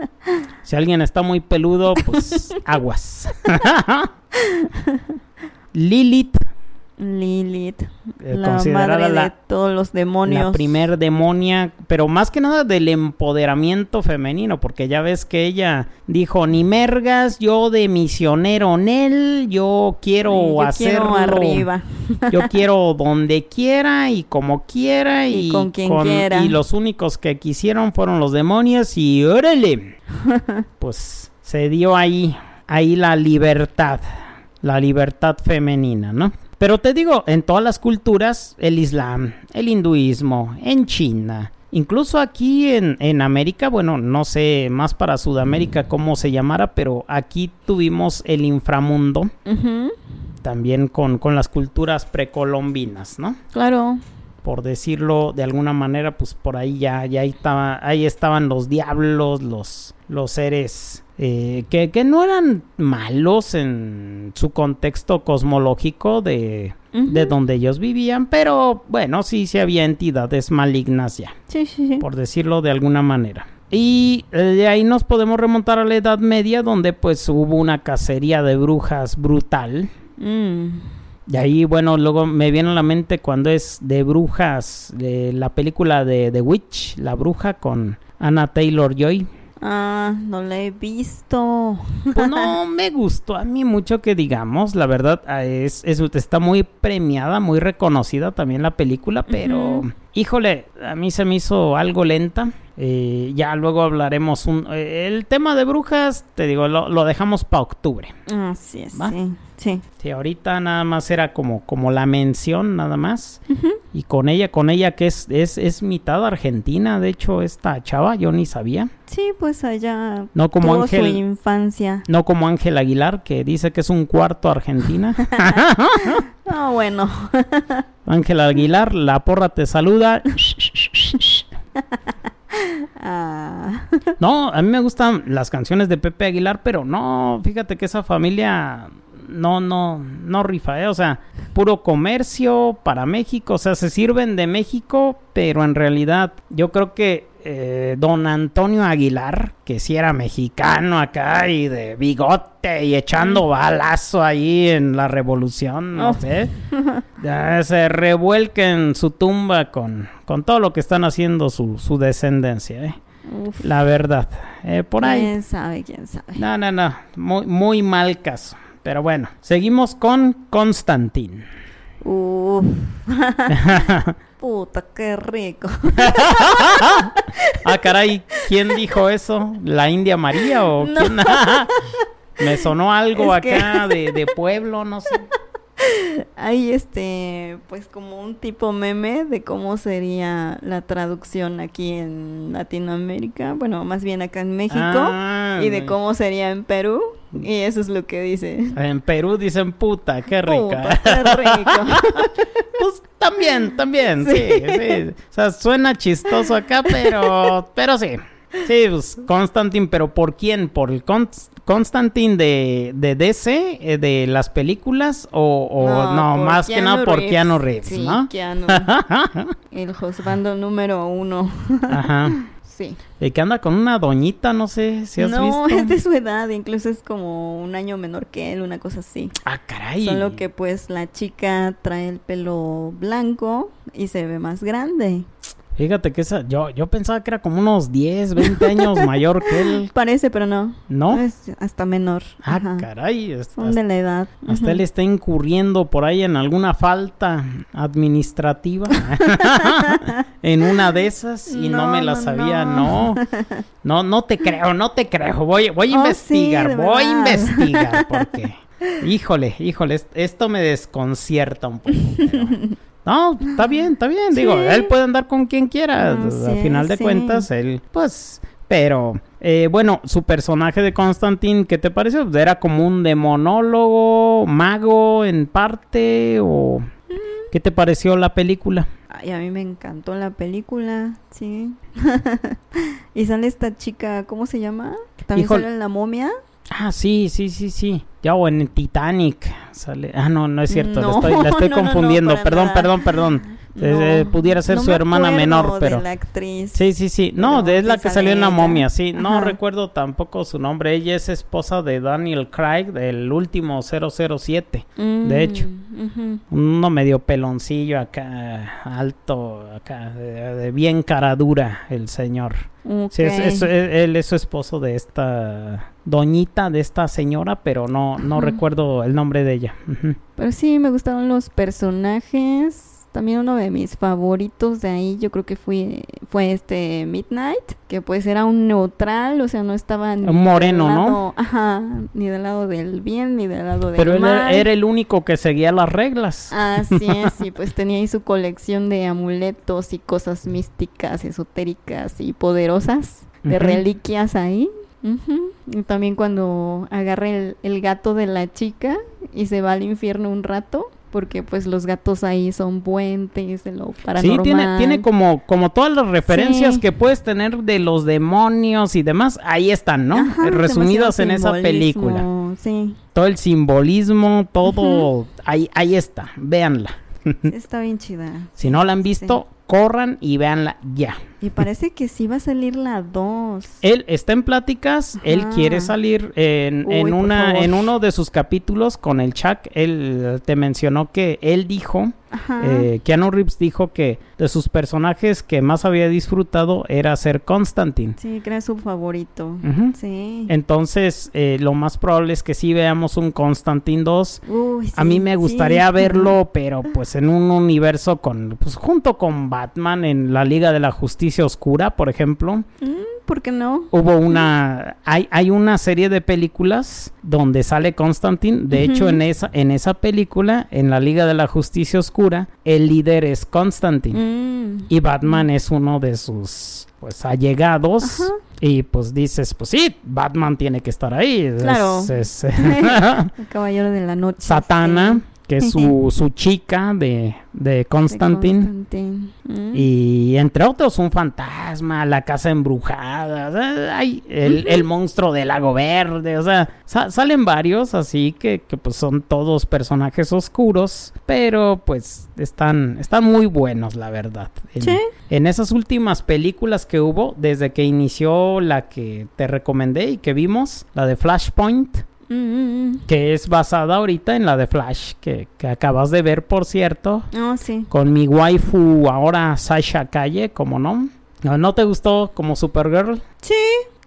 si alguien está muy peludo, pues aguas. Lilith Lilith, eh, la madre de todos los demonios. La primer demonia, pero más que nada del empoderamiento femenino, porque ya ves que ella dijo, ni mergas, yo de misionero en él, yo quiero yo hacerlo. arriba. yo quiero donde quiera y como quiera y, con quien quiera. Y los únicos que quisieron fueron los demonios y órale. pues se dio ahí, ahí la libertad, la libertad femenina, ¿no? Pero te digo, en todas las culturas, el Islam, el hinduismo, en China, incluso aquí en, en América, bueno, no sé más para Sudamérica cómo se llamara, pero aquí tuvimos el inframundo. También con, con las culturas precolombinas, ¿no? Claro por decirlo de alguna manera, pues por ahí ya, ya estaba, ahí estaban los diablos, los, los seres eh, que, que, no eran malos en su contexto cosmológico de, de, donde ellos vivían, pero bueno, sí, sí había entidades malignas ya, sí, sí, sí. por decirlo de alguna manera. Y eh, de ahí nos podemos remontar a la Edad Media, donde pues hubo una cacería de brujas brutal. Mm. Y ahí, bueno, luego me viene a la mente cuando es de brujas, de la película de The Witch, la bruja con Anna Taylor Joy. Ah, no la he visto. Pues no me gustó a mí mucho que digamos, la verdad ah, es, está muy premiada, muy reconocida también la película, pero híjole, a mí se me hizo algo lenta. Eh, ya luego hablaremos un, eh, el tema de brujas, te digo, lo, dejamos para octubre. Así es, sí. Sí. Sí, ahorita nada más era como, como la mención, nada más. Y con ella, con ella que es, es, es mitad argentina, de hecho, esta chava, yo ni sabía. Sí, pues allá no como Ángel, su infancia. No como Ángel Aguilar, que dice que es un cuarto argentina. no, bueno. Ángel Aguilar, la porra te saluda. Ah. No, a mí me gustan las canciones de Pepe Aguilar, pero no, fíjate que esa familia no, no, no rifa, ¿eh? O sea, puro comercio para México, o sea, se sirven de México, pero en realidad yo creo que eh, don Antonio Aguilar, que si era mexicano acá y de bigote y echando balazo ahí en la revolución, no oh. sé, ya se revuelque en su tumba con, con todo lo que están haciendo su, su descendencia, ¿eh? La verdad, eh, por ahí. ¿Quién sabe? ¿Quién sabe? No, no, no, muy, muy mal caso. Pero bueno, seguimos con Constantín. Uf. Puta, qué rico. ah, caray, ¿quién dijo eso? ¿La India María o quién? Me sonó algo acá de, de pueblo, no sé. Hay este, pues como un tipo meme de cómo sería la traducción aquí en Latinoamérica, bueno, más bien acá en México, ah, y de cómo sería en Perú, y eso es lo que dice. En Perú dicen puta, qué rica. qué rico. pues también, también, sí. sí, O sea, suena chistoso acá, pero, pero sí. Sí, pues Constantine, pero ¿por quién? ¿Por el Constantine de, de DC, eh, de las películas? ¿O, no, más que nada por Keanu Reeves, sí, ¿no? Keanu. el Josbando número uno. Ajá. Sí. El que anda con una doñita, no sé si has visto. No, es de su edad, incluso es como un año menor que él, una cosa así. Ah, caray. Solo que pues la chica trae el pelo blanco y se ve más grande. Fíjate que esa, yo, yo pensaba que era como unos 10, 20 años mayor que él. Parece, pero no. ¿No? Es hasta menor. Ah, caray. Son de la edad. Hasta él está incurriendo por ahí en alguna falta administrativa. en una de esas y no, me la sabía, no. no. No, te creo, no te creo. Voy, voy a oh, investigar, voy a investigar porque... híjole, híjole, esto me desconcierta un poco. No, está bien, está bien. Digo, él puede andar con quien quiera. Al final de cuentas, él, pues, pero, eh, bueno, su personaje de Constantine, ¿qué te pareció? ¿Era como un demonólogo, mago en parte? ¿O qué te pareció la película? Ay, a mí me encantó la película, sí. y sale esta chica, ¿cómo se llama? También sale en La Momia. Ah, sí, sí, sí, sí. Ya, o en Titanic sale. Ah, no, no es cierto, la estoy, la estoy confundiendo. perdón, perdón, perdón. Eh, pudiera ser su hermana menor, pero. la actriz. Sí, sí, sí. No, es la que salió en la momia, sí. No recuerdo tampoco su nombre. Ella es esposa de Daniel Craig, del último 007. de mm, hecho, uno medio peloncillo acá, alto, acá, de, bien cara dura, el señor. Sí, es, él es su esposo de esta doñita, de esta señora, pero no, no recuerdo el nombre de ella. Pero sí, me gustaron los personajes también uno de mis favoritos de ahí, yo creo que fue, fue este Midnight, que pues era un neutral, o sea, no estaba ni un moreno, ¿no? Ajá, ni del lado del bien ni del lado del Pero mal. Pero era el único que seguía las reglas. Así es, sí, pues tenía ahí su colección de amuletos y cosas místicas, esotéricas y poderosas, de reliquias ahí. Y también cuando agarra el, el gato de la chica y se va al infierno un rato porque pues los gatos ahí son puentes de lo paranormal. Sí, tiene, tiene como, como todas las referencias que puedes tener de los demonios y demás, ahí están, ¿no? Resumidas en esa película. Sí. Todo el simbolismo, todo, ahí, ahí está, véanla. Está bien chida. Si no la han visto, corran y véanla ya. Y parece que sí va a salir la 2. Él está en pláticas, él quiere salir en, en una en uno de sus capítulos con el Chuck, él te mencionó que él dijo eh, Keanu Reeves dijo que de sus personajes que más había disfrutado era ser Constantine. Sí, que era su favorito. Sí. Entonces, eh, lo más probable es que sí veamos un Constantine 2. A mí me gustaría verlo, pero pues en un universo con, pues junto con Batman en la Liga de la Justicia Oscura, por ejemplo. Mm, ¿Por qué no? Hubo una, hay, hay una serie de películas donde sale Constantine. De hecho, en esa, en esa película, en la Liga de la Justicia Oscura, el líder es Constantine. Mm. Y Batman es uno de sus pues allegados y pues dices pues sí Batman tiene que estar ahí claro el caballero de la noche Satana que es su, su chica de, de Constantine. Mm. Y entre otros, un fantasma, la casa embrujada, hay el, el, monstruo del lago verde, o sea, salen varios, así que, que, pues son todos personajes oscuros, pero pues están, están muy buenos, la verdad. En, en esas últimas películas que hubo, desde que inició la que te recomendé y que vimos, la de Flashpoint, que es basada ahorita en la de Flash, que, acabas de ver, por cierto. Oh, sí. Con mi waifu ahora Sasha Calle, como no. ¿No te gustó como Supergirl? Sí,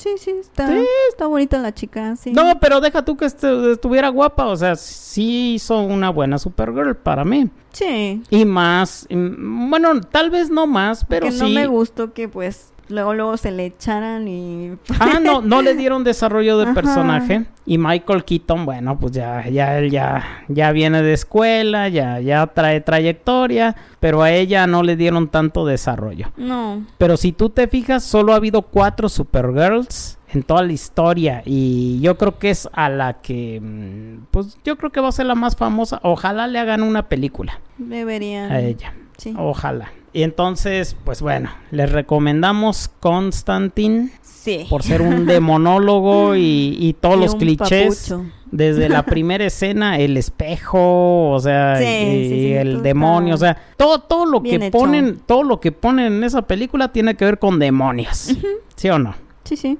sí, sí, está, está bonita la chica, sí. No, pero deja tú que estuviera guapa, o sea, sí hizo una buena Supergirl para mí. Sí. Y más, bueno, tal vez no más, pero sí. no me gustó que pues luego luego se le echaran y ah no no le dieron desarrollo de personaje y Michael Keaton bueno pues ya ya él ya ya viene de escuela ya ya trae trayectoria pero a ella no le dieron tanto desarrollo no pero si tú te fijas solo ha habido cuatro Supergirls en toda la historia y yo creo que es a la que mm, pues yo creo que va a ser la más famosa ojalá le hagan una película deberían a ella sí. ojalá y entonces, pues bueno, les recomendamos Constantine. Sí. Por ser un demonólogo y, todos los clichés. Desde la primera escena, el espejo, o sea, y, el demonio, o sea, todo, todo lo que ponen, todo lo que ponen en esa película tiene que ver con demonios. ¿Sí o no? Sí, sí.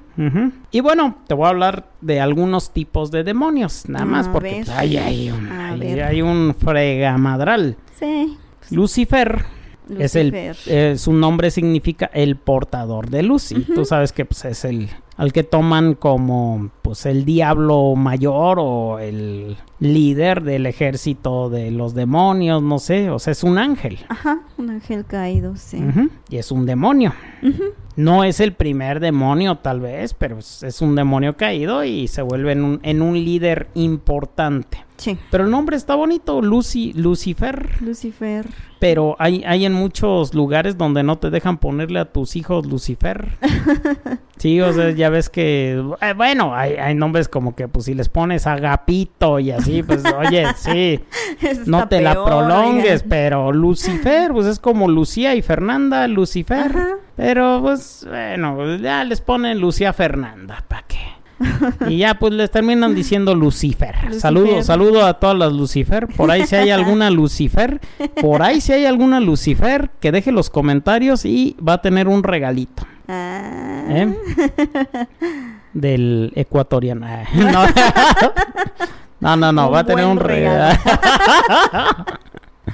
Y bueno, te voy a hablar de algunos tipos de demonios, nada más porque hay, hay, un, hay, un fregamadral. Sí. Lucifer es el, eh, su nombre significa el portador de luz. Y tú sabes que pues, es el al que toman como pues el diablo mayor o el líder del ejército de los demonios, no sé, o sea, es un ángel. Ajá, un ángel caído, sí. Y es un demonio. No es el primer demonio, tal vez, pero es, un demonio caído y se vuelve en un, en un líder importante. Sí. Pero el nombre está bonito, Lucy, Lucifer. Lucifer. Pero hay, hay en muchos lugares donde no te dejan ponerle a tus hijos Lucifer. sí, o sea, ya ves que, eh, bueno, hay, hay, nombres como que, pues si les pones Agapito y así, pues oye, sí, no te la prolongues, pero Lucifer, pues es como Lucía y Fernanda, Lucifer. Pero pues, bueno, ya les ponen Lucía Fernanda, ¿para qué? y ya pues les terminan diciendo Lucifer. Saludo, saludo a todas las Lucifer. Por ahí si hay alguna Lucifer, por ahí si hay alguna Lucifer, que deje los comentarios y va a tener un regalito. Ah. ¿Eh? Del ecuatoriano. No, no, no, va a tener un regalo.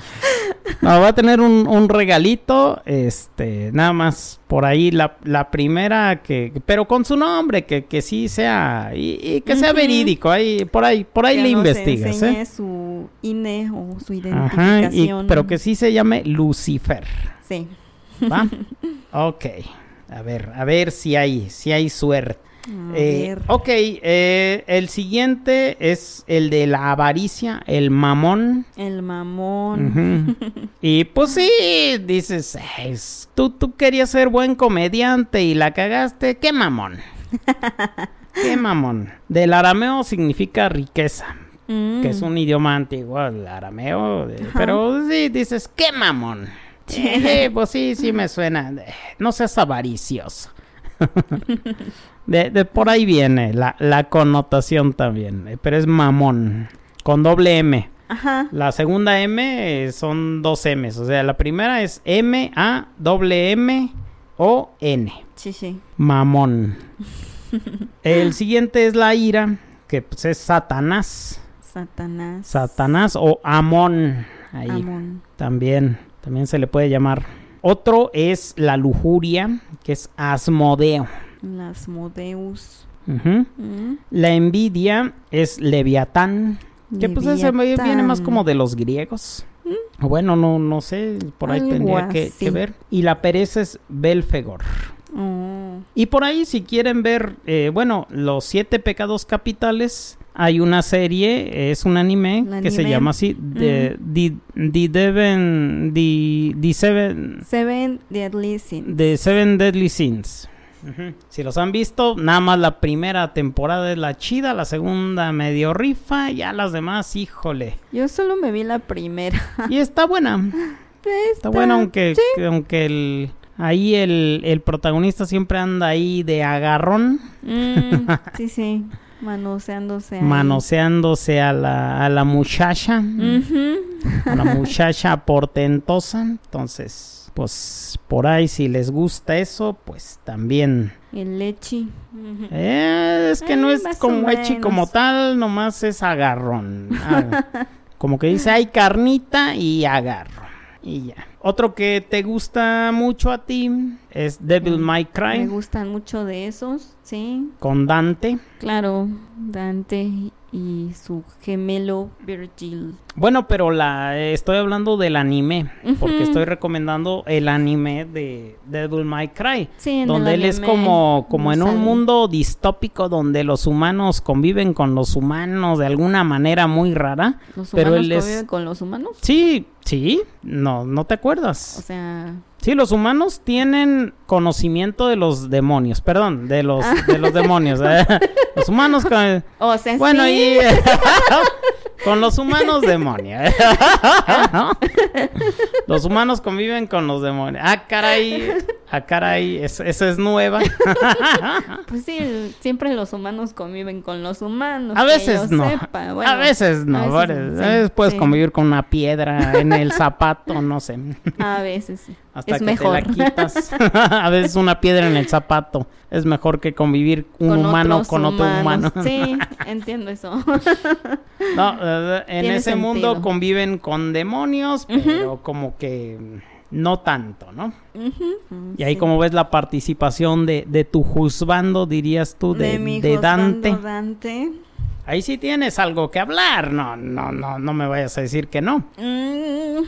No, va a tener un, regalito, este, nada más por ahí la, la primera que, pero con su nombre, que, que sí sea, y, que sea verídico, ahí, por ahí, por ahí le investigas, ¿eh? su INE o su identificación. pero que sí se llame Lucifer. Sí. ¿Va? ok. A ver, a ver si hay, si hay suerte. Eh, ok, eh, el siguiente es el de la avaricia, el mamón. El mamón. y pues sí, dices, tú, tú querías ser buen comediante y la cagaste, qué mamón. qué mamón. Del arameo significa riqueza. Mm. Que es un idioma antiguo, el arameo. pero sí, dices, qué mamón. pues sí, sí me suena. No seas avaricioso. de, por ahí viene la, connotación también, eh, pero es mamón, con doble M. Ajá. La segunda M eh, son dos M's, o sea, la primera es M, A, doble M, O, N. Sí, sí. Mamón. El siguiente es la ira, que pues es Satanás. Satanás. Satanás o Amón. Ahí Amón. También, también se le puede llamar. Otro es la lujuria, que es Asmodeo. Asmodeus. Mm. La envidia es Leviatán, que pues ese viene más como de los griegos. ¿Mm? Bueno, no, no sé, por ahí tendría que, ver. Y la pereza es Belfegor. Oh. Y por ahí, si quieren ver, eh, bueno, los siete pecados capitales, hay una serie, es un anime, que se llama así, The, Seven... Seven Deadly Sins. The Seven Deadly Sins. Si los han visto, nada más la primera temporada es la chida, la segunda medio rifa, ya las demás, híjole. Yo solo me vi la primera. Y está buena. Está, buena, aunque, aunque el, ahí el, el, protagonista siempre anda ahí de agarrón. Mm, sí, sí. Manoseándose. Manoseándose a la, a la muchacha. A la muchacha portentosa. Entonces, pues por ahí si les gusta eso, pues también. El lechi. Eh, es que no es como lechi como tal, nomás es agarrón. Ah, como que dice, hay carnita y agarro. Y ya. Otro que te gusta mucho a ti es Devil mm, May Cry. Me gustan mucho de esos, sí. Con Dante. Claro, Dante y su gemelo Virgil. Bueno, pero la estoy hablando del anime, porque estoy recomendando el anime de Devil May Cry, donde él es como como en un mundo distópico donde los humanos conviven con los humanos de alguna manera muy rara, ¿Los pero humanos él conviven con los humanos? Sí, sí, no no te acuerdas. O sea, Sí, los humanos tienen conocimiento de los demonios, perdón, de los de los demonios. ¿eh? Los humanos con... O sea, bueno, y con los humanos demonios. Los humanos conviven con los demonios. Ah, caray. Ah, caray. Esa es nueva. Pues sí, siempre los humanos conviven con los humanos. A veces no. a veces no. A veces, puedes convivir con una piedra en el zapato, no sé. A veces sí. Hasta es que mejor. te la quitas. a veces una piedra en el zapato es mejor que convivir un humano con otro humano. sí, entiendo eso. no, eh, en ese mundo conviven con demonios, pero como que no tanto, ¿no? y ahí como ves la participación de, de tu juzgando, dirías tú, de, de, Dante. Dante. Ahí sí tienes algo que hablar, no, no, no, no me vayas a decir que no. Mm,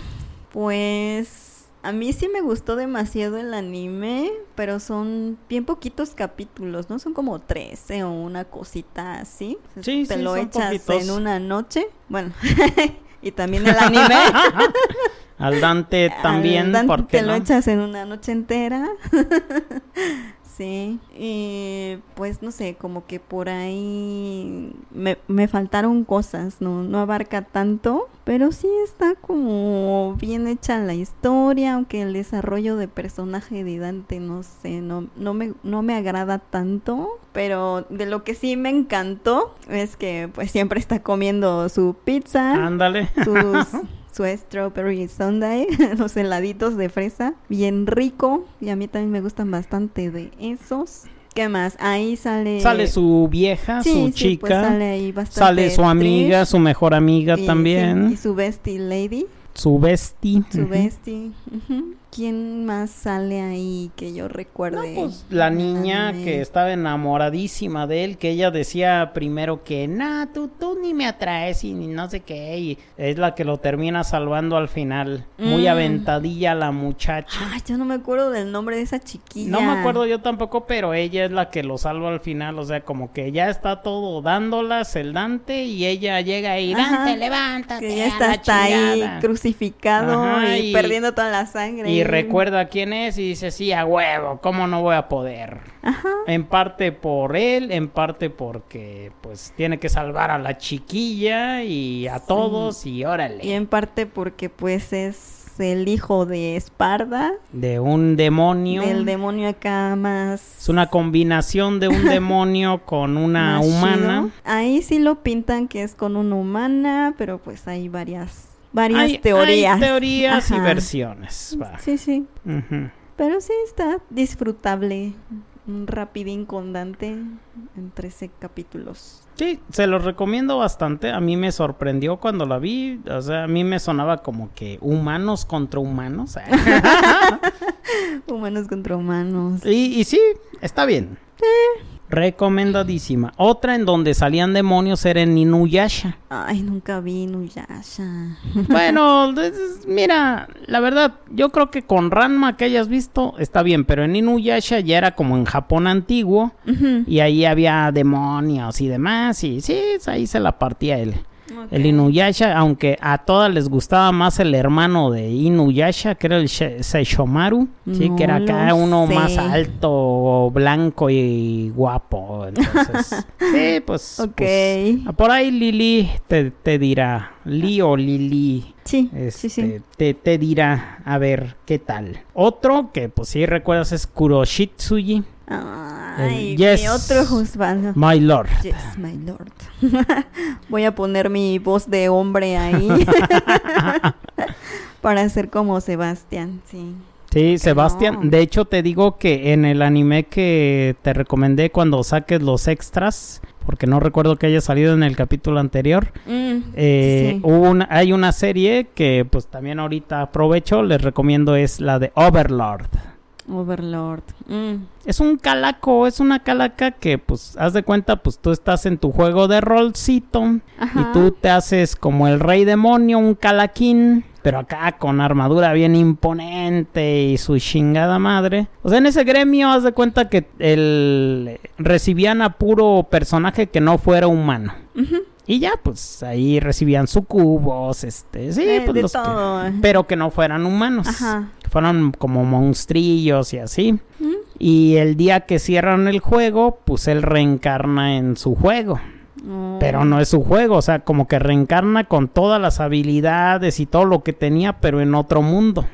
pues A mí sí me gustó demasiado el anime, pero son bien poquitos capítulos, ¿no? Son como 13 o una cosita así. Sí, Te sí, lo son echas poquitos. en una noche. Bueno, y también el anime. Al Dante también, Al Dante ¿por qué te lo no? echas en una noche entera. sí. Y pues no sé, como que por ahí me, me faltaron cosas, no, no abarca tanto, pero sí está como bien hecha la historia, aunque el desarrollo de personaje de Dante, no sé, no, no, me, no me agrada tanto, pero de lo que sí me encantó es que pues siempre está comiendo su pizza Ándale. sus, su strawberry sundae, los heladitos de fresa, bien rico. Y a mí también me gustan bastante de esos. ¿Qué más? Ahí sale... Sale su vieja, Sí, su sí, chica. pues sale ahí bastante Sale su amiga, Trish, su mejor amiga y- también. sí, y su bestie lady, Su bestie. su bestie. ujú. ¿Quién más sale ahí que yo No, recuerde? pues la niña anime? que estaba enamoradísima de él, que ella decía primero que, nah, tú, tú ni me atraes y ni no sé qué, y es la que lo termina salvando al final. Muy Mm. aventadilla la muchacha. Ay, yo no me acuerdo del nombre de esa chiquilla. No me acuerdo yo tampoco, pero ella es la que lo salva al final, o sea, como que ya está todo dándolas el Dante y ella llega y. Dante, levántate. Que ya está hasta ahí chingada". crucificado Ajá, y, y- perdiendo toda la sangre. Y recuerda quién es y dice, sí, a huevo, ¿cómo no voy a poder? Ajá. En parte por él, en parte porque pues tiene que salvar a la chiquilla y a todos y órale. Y en parte porque pues es el hijo de Esparda, De un demonio. del demonio acá más... Es una combinación de un demonio con una humana. chido. Ahí sí lo pintan que es con una humana, pero pues hay varias, varias Hay, teorías. hay teorías y versiones. va. Sí, sí. Pero sí está disfrutable. Un rapidín con Dante en 13 capítulos. Sí, se los recomiendo bastante. A mí me sorprendió cuando la vi. O sea, a mí me sonaba como que humanos contra humanos. Humanos contra humanos. y, y sí, está bien. Recomendadísima. Otra en donde salían demonios era en Inuyasha. Ay, nunca vi Nuyasha. Bueno, es- mira, la verdad, yo creo que con Ranma que hayas visto está bien, pero en Inuyasha ya era como en Japón antiguo y ahí había demonios y demás y sí, ahí se la partía él. El. Inuyasha, aunque a todas les gustaba más el hermano de Inuyasha, que era el She- Seishomaru, sí, No que era acá uno sé. más alto, blanco y guapo. Entonces, sí, pues, Ok. pues, por ahí Lili te, te dirá, Li o Lili, Sí, este, sí, sí. Te, te dirá a ver qué tal. Otro que pues si recuerdas es Kuroshitsuji, Ay, yes. mi otro. My Lord. Yes, my lord. Voy a poner mi voz de hombre ahí. Para ser como Sebastián, sí. Sí, Sebastián. no. De hecho, te digo que en el anime que te recomendé cuando saques los extras, porque no recuerdo que haya salido en el capítulo anterior, Mm, eh, sí, sí. hubo una- hay una serie que pues también ahorita aprovecho, les recomiendo, es la de Overlord. Overlord. Mm, Es un calaco, es una calaca que pues haz de cuenta, pues tú estás en tu juego de rolcito Ajá. y tú te haces como el rey demonio, un calaquín, pero acá con armadura bien imponente y su chingada madre. O sea, en ese gremio haz de cuenta que el recibían a puro personaje que no fuera humano. Y ya, pues ahí recibían sucubos, este, sí, Eh, pues los que- pero que no fueran humanos. Ajá. Que fueran como monstrillos y así. Mm, Y el día que cierran el juego, pues él reencarna en su juego. oh. Pero no es su juego, o sea, como que reencarna con todas las habilidades y todo lo que tenía, pero en otro mundo.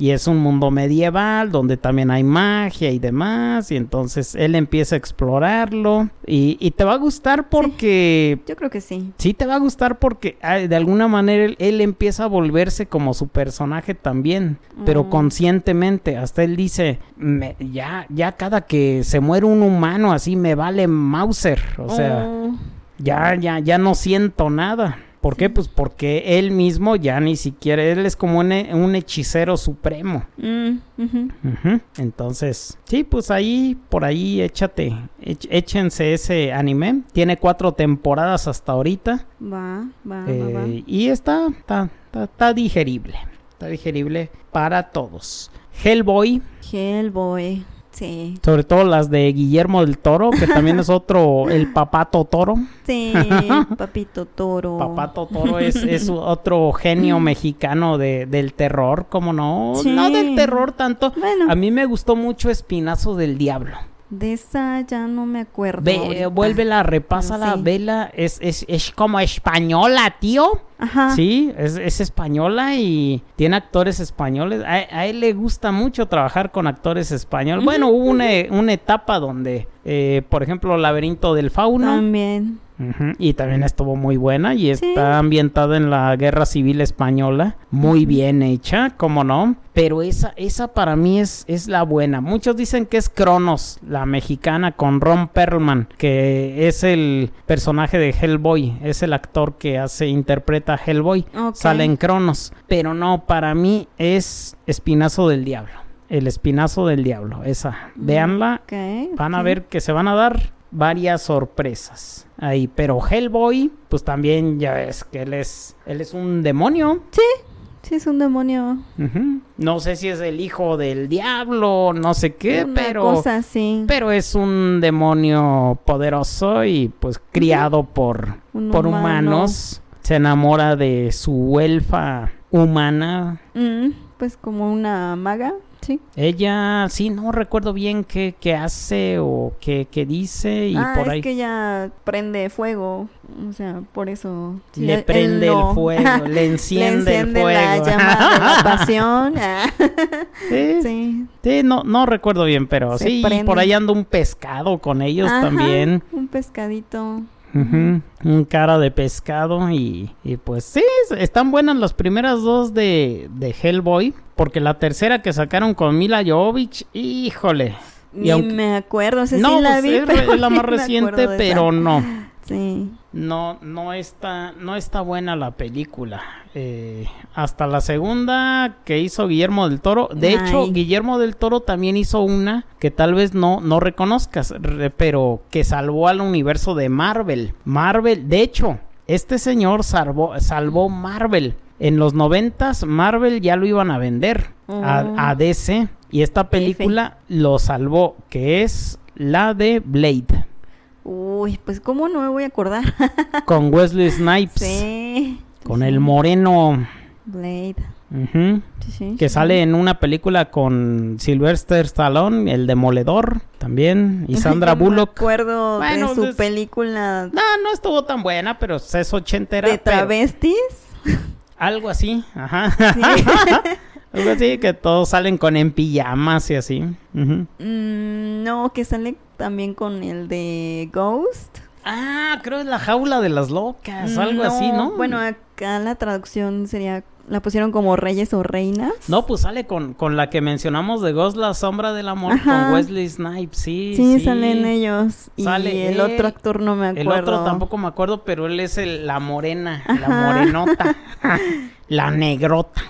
Y es un mundo medieval donde también hay magia y demás. Y entonces él empieza a explorarlo. Y, y te va a gustar porque Yo creo que sí. Sí te va a gustar porque de alguna manera él, él empieza a volverse como su personaje también, pero Mm. conscientemente. Hasta él dice, "Me- ya, ya cada que se muere un humano así me vale Mauser. O sea, Oh. ya, ya, ya no siento nada. ¿Por qué? Pues porque él mismo ya ni siquiera, él es como un, he- un hechicero supremo. Mm. Entonces, sí, pues ahí, por ahí, échate, éch- échense ese anime. Tiene cuatro temporadas hasta ahorita. Va, va, va, va. Eh, y está, está, está, está digerible. está digerible para todos. Hellboy. Hellboy. Sí. Sobre todo las de Guillermo del Toro, que también es otro, el papato toro. Sí, papito toro. Papato toro es, es otro genio mexicano de, del terror, como no? No del terror tanto. A mí me gustó mucho Espinazo del Diablo. De esa ya no me acuerdo. Ve, vuélvela, repasa la vela. Es, es, es, como española, tío. Ajá. Sí, es, es española y tiene actores españoles. A, él le gusta mucho trabajar con actores españoles. Bueno, hubo una, una etapa donde, eh, por ejemplo, Laberinto del Fauno. También. Y también estuvo muy buena y está ambientada en la Guerra Civil Española. Muy bien hecha, como no. Pero esa, esa para mí es, es la buena. Muchos dicen que es Cronos, la mexicana, con Ron Perlman, que es el personaje de Hellboy. Es el actor que hace, interpreta a Hellboy. Sale en Cronos. Pero no, para mí es Espinazo del Diablo. El Espinazo del Diablo, esa. Véanla. van a ver que se van a dar varias sorpresas ahí. Pero Hellboy, pues también ya ves que él es, él es un demonio. Sí, sí es un demonio. No sé si es el hijo del diablo, no sé qué, pero... Cosa Pero es un demonio poderoso y pues criado por, por humanos. Se enamora de su elfa humana. Mm, pues como una maga. Ella, sí, no recuerdo bien qué, qué hace o qué, qué dice y ah, por es que ella prende fuego, o sea, por eso... Le prende el fuego, le enciende, el fuego. la llama de la pasión. ¿Sí? sí. no, no recuerdo bien, pero sí, por ahí anda un pescado con ellos también. Un pescadito. Un cara de pescado y, y, pues sí, están buenas las primeras dos de, de Hellboy. Porque la tercera que sacaron con Mila Jovovich, híjole. Ni me acuerdo, sé no, la pues, vi, es, la más reciente, pero no. Sí. No, no está, no está buena la película. Eh, hasta la segunda que hizo Guillermo del Toro. De hecho, Guillermo del Toro también hizo una que tal vez no, no reconozcas, pero que salvó al universo de Marvel. Marvel, de hecho, este señor salvó, salvó Marvel. En los noventas Marvel ya lo iban a vender a, oh. DC y esta película lo salvó, que es la de Blade. Uy, pues cómo no me voy a acordar. Con Wesley Snipes. Sí. Con el moreno. Blade. que sale en una película con Sylvester Stallone, El Demoledor, también, y Sandra Bullock. Me acuerdo de su pues, película. No, no estuvo tan buena, pero es ochentera. ¿De travestis? Algo así, ajá. Algo así, que todos salen con en pijamas y así. Mm, no, que sale también con el de Ghost. Ah, creo que es la jaula de las locas, algo así, ¿no? Bueno, acá la traducción sería, la pusieron como reyes o reinas. No, pues sale con, con la que mencionamos de Ghost, la sombra del amor, con Wesley Snipes, sí, sí. Sí, salen ellos. y el otro actor no me acuerdo. El otro tampoco me acuerdo, pero él es el, la morena, la morenota, la negrota.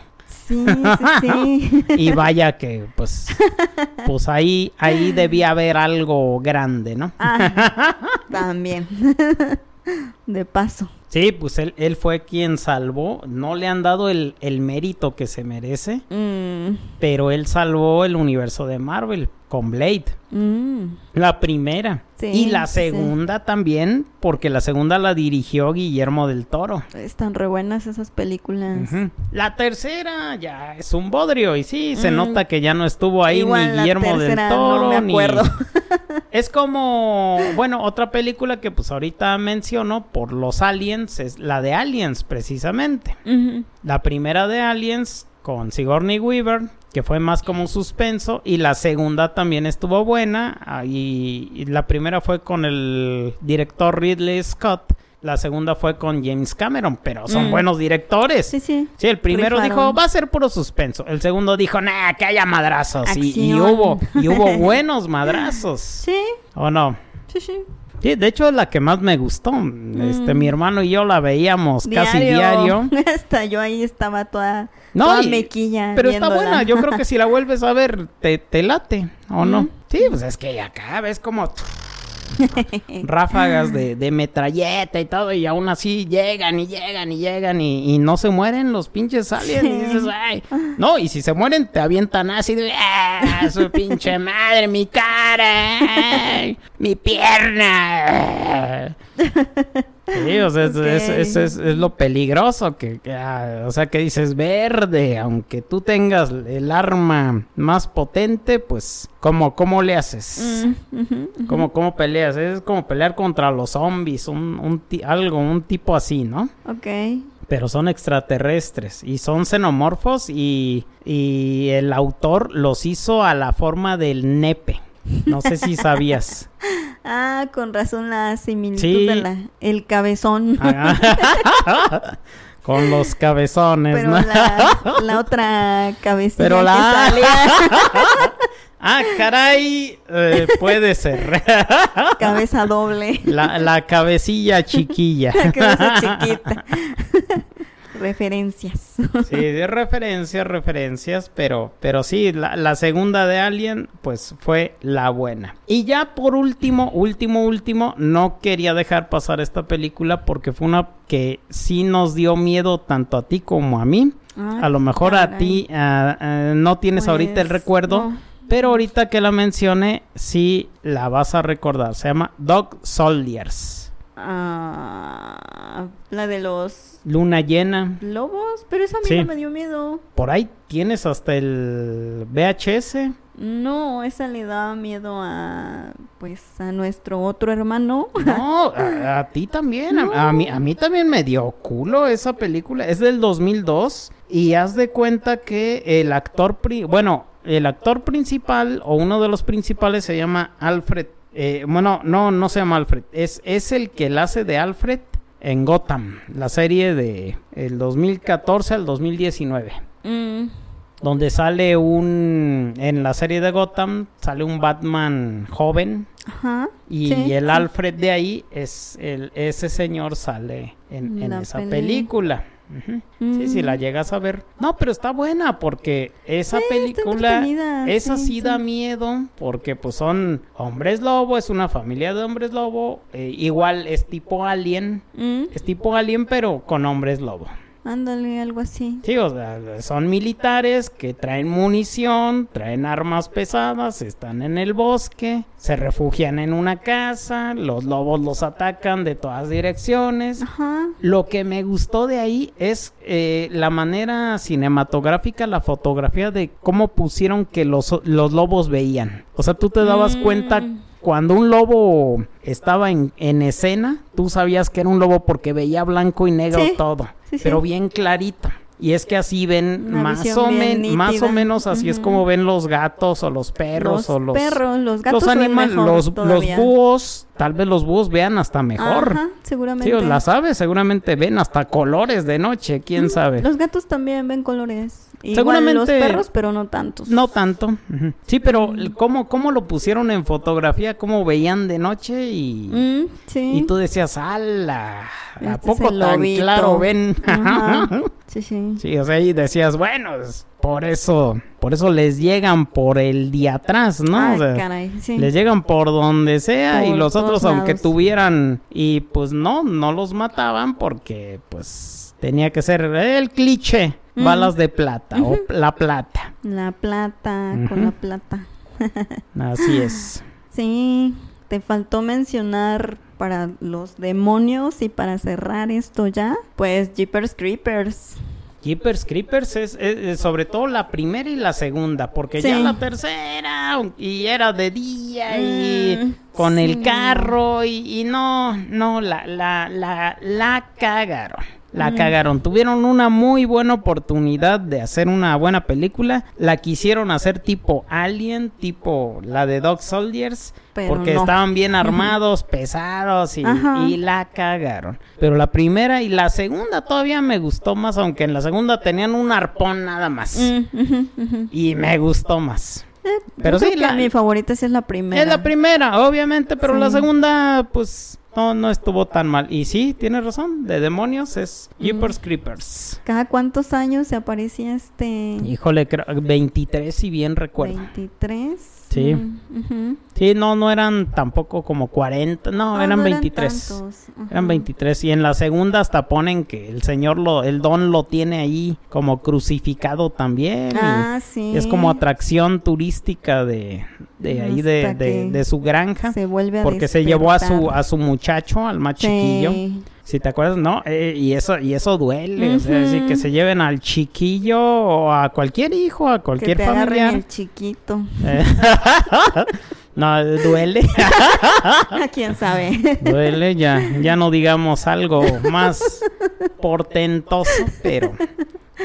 Sí, sí, sí. y vaya que, pues, pues ahí, ahí debía haber algo grande, ¿no? Ah, también. De paso. Sí, pues él, él fue quien salvó. No le han dado el, el mérito que se merece. Mm. Pero él salvó el universo de Marvel con Blade. Mm. La primera. y la segunda también, porque la segunda la dirigió Guillermo del Toro. Están re buenas esas películas. La tercera ya es un bodrio y sí, se mm. nota que ya no estuvo ahí ni Guillermo del Toro. No me acuerdo. es como, bueno, otra película que pues ahorita menciono por los aliens, es la de Aliens precisamente. La primera de Aliens con Sigourney Weaver, que fue más como un suspenso, y la segunda también estuvo buena, y, la primera fue con el director Ridley Scott, la segunda fue con James Cameron, pero son mm. buenos directores. Sí, sí. Sí, el primero dijo, va a ser puro suspenso. El segundo dijo, nah, que haya madrazos. Y, hubo, y hubo buenos madrazos. Sí. ¿O no? Sí, sí. Sí, de hecho es la que más me gustó. Este, mi mm. hermano y yo la veíamos casi diario. Hasta yo ahí estaba toda, no, mequilla. Pero está buena, yo creo que si la vuelves a ver, te, te late, ¿o no? Sí, pues es que acá ves como ráfagas de, de, metralleta y todo, y aún así llegan y llegan y llegan y, no se mueren los pinches aliens. Y dices, ay. No, y si se mueren, te avientan de, ¡ah! Su pinche madre, mi cara, mi pierna. Sí, o sea, es, es, lo peligroso que, ah, o sea, que dices verde, aunque tú tengas el arma más potente, pues, ¿cómo, cómo le haces? Mm, ¿Cómo, peleas? Es como pelear contra los zombies, un, un algo, un tipo así, ¿no? Ok. Pero son extraterrestres y son xenomorfos y, y el autor los hizo a la forma del nepe. No sé si sabías. ah, con razón la similitud de la, el cabezón. Ah. con los cabezones, Pero ¿no? la, otra cabecilla Pero la... ah, caray, eh, puede ser. Cabeza doble. La, la cabecilla chiquilla. La cabeza chiquita referencias. Sí, de referencias, referencias, pero, pero sí, la, segunda de Alien, pues fue la buena. Y ya por último, último, último, no quería dejar pasar esta película porque fue una que sí nos dio miedo tanto a ti como a mí. a lo mejor a ti no tienes ahorita el pues, recuerdo. Pero ahorita que la mencione, sí la vas a recordar. Se llama Dog Soldiers. Ah, la de los Luna llena. Lobos, pero esa a mí no me dio miedo. Por ahí tienes hasta el VHS. No, esa le da miedo a pues a nuestro otro hermano. No, a, ti también. A, mí, a mí también me dio culo esa película. Es del 2002 y haz de cuenta que el actor, bueno, el actor principal o uno de los principales se llama Alfred. Eh, bueno, no, no se llama Alfred. Es, es el que la hace de Alfred en Gotham, la serie de el 2014 al 2019. Mm. Donde sale un en la serie de Gotham sale un Batman joven. Ajá, y el Alfred de ahí es el ese señor sale en, esa película. Sí, si la mm. llegas a ver. No, pero está buena porque esa película, esa sí, da miedo porque pues son hombres lobo, es una familia de hombres lobo, eh, igual es tipo alien, mm. es tipo alien pero con hombres lobo. Ándale, algo así. Sí, o sea, son militares que traen munición, traen armas pesadas, están en el bosque, se refugian en una casa, los lobos los atacan de todas direcciones. Ajá. Lo que me gustó de ahí es eh, la manera cinematográfica, la fotografía de cómo pusieron que los, los lobos veían. O sea, tú te dabas mm. cuenta cuando un lobo estaba en, en, escena, tú sabías que era un lobo porque veía blanco y negro todo, pero bien clarito. Y es que así ven más o, más o menos así es como ven los gatos o los perros o los perros, los gatos los animales, los, los búhos, tal vez los búhos vean hasta mejor. Ajá, seguramente. Sí, las aves seguramente ven hasta colores de noche, quién sabe. Los gatos también ven colores. Seguramente los perros, pero no tantos. No tanto. Sí, pero ¿cómo, ¿cómo lo pusieron en fotografía? ¿Cómo veían de noche? Y, mm, y tú decías, ¡ala! ¿A este poco tan claro ven? sí, sí. Sí, o sea, y decías, bueno, por eso, por eso les llegan por el día atrás, ¿no? caray, sí. Les llegan por donde sea y los otros, aunque tuvieran, y pues no, no los mataban porque, pues, tenía que ser el cliché balas de plata o la plata. La plata con la plata. Así es. Sí, te faltó mencionar para los demonios y para cerrar esto ya, pues Jeepers Creepers. Jeepers Creepers es, sobre todo la primera y la segunda, porque ya la tercera y era de día y mm, con el carro y, y, no, no, la, la, la, la cagaron. La cagaron. Tuvieron una muy buena oportunidad de hacer una buena película. La quisieron hacer tipo Alien, tipo la de Dog Soldiers. porque estaban bien armados, pesados y, la cagaron. Pero la primera y la segunda todavía me gustó más, aunque en la segunda tenían un arpón nada más. Mm, y me gustó más. Eh, pero sí, la, mi favorita sí es la primera. Es la primera, obviamente, pero la segunda, pues no, no estuvo tan mal. Y sí, tienes razón, de demonios es Jeepers Creepers. ¿Cada cuántos años se aparecía este? Híjole, 23 si bien recuerdo. 23. Sí. Mm, sí, no, no eran tampoco como 40, no, eran 23. Eran, 23 y en la segunda hasta ponen que el Señor lo el don lo tiene ahí como crucificado también. Ah, sí. Es como atracción turística de, de ahí de, de, su granja se vuelve porque se llevó a su a su muchacho, al más chiquillo. Si te acuerdas, ¿no? Eh, y eso y eso duele, o sea, decir, que se lleven al chiquillo o a cualquier hijo, a cualquier que te familiar. el chiquito. Eh, no, duele. ¿Quién sabe? duele, ya ya no digamos algo más portentoso, pero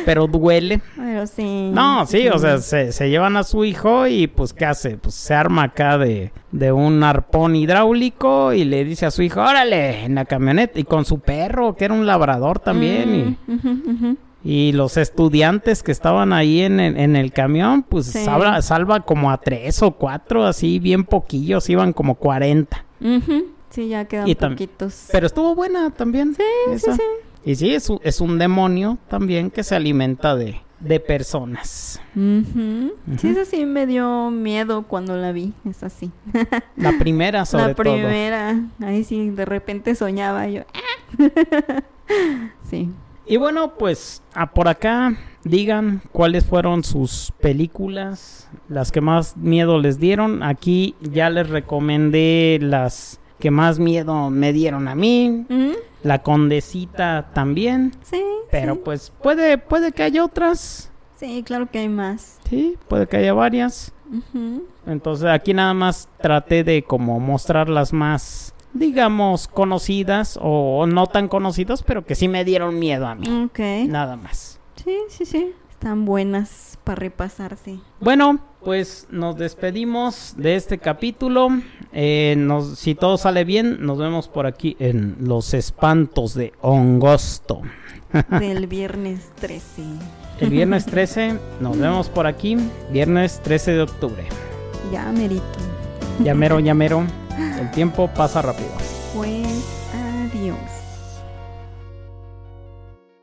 pero duele. Pero sí. No, sí, o sea, se, llevan a su hijo y pues ¿qué hace? Pues se arma acá de, de un arpón hidráulico y le dice a su hijo, órale, en la camioneta y con su perro, que era un labrador también. y, y los estudiantes que estaban ahí en, en, el camión, pues salva, salva, como a tres o cuatro, así bien poquillos, iban como cuarenta. Sí, ya quedan poquitos. Pero estuvo buena también. Sí, sí, sí. Y sí, es un, es un demonio también que se alimenta de, de personas. Sí, eso sí me dio miedo cuando la vi, es así. La primera, sobre todo. La primera, ahí sí, de repente soñaba yo. sí. Y bueno, pues a por acá digan cuáles fueron sus películas, las que más miedo les dieron. Aquí ya les recomendé las que más miedo me dieron a mí. La condesita también. Sí. Pero pues puede, puede que haya otras. Sí, claro que hay más. Sí, puede que haya varias. Entonces aquí nada más traté de como mostrar las más, digamos, conocidas o no tan conocidas, pero que sí me dieron miedo a mí. Ok. Nada más. Sí, sí, sí. Están buenas para repasarse. Bueno, pues nos despedimos de este capítulo. Eh, si todo sale bien, nos vemos por aquí en Los Espantos de Ongosto. Del viernes 13. El viernes 13 nos vemos por aquí, viernes 13 de octubre. Ya merito. Ya mero, ya mero. El tiempo pasa rápido. Pues adiós.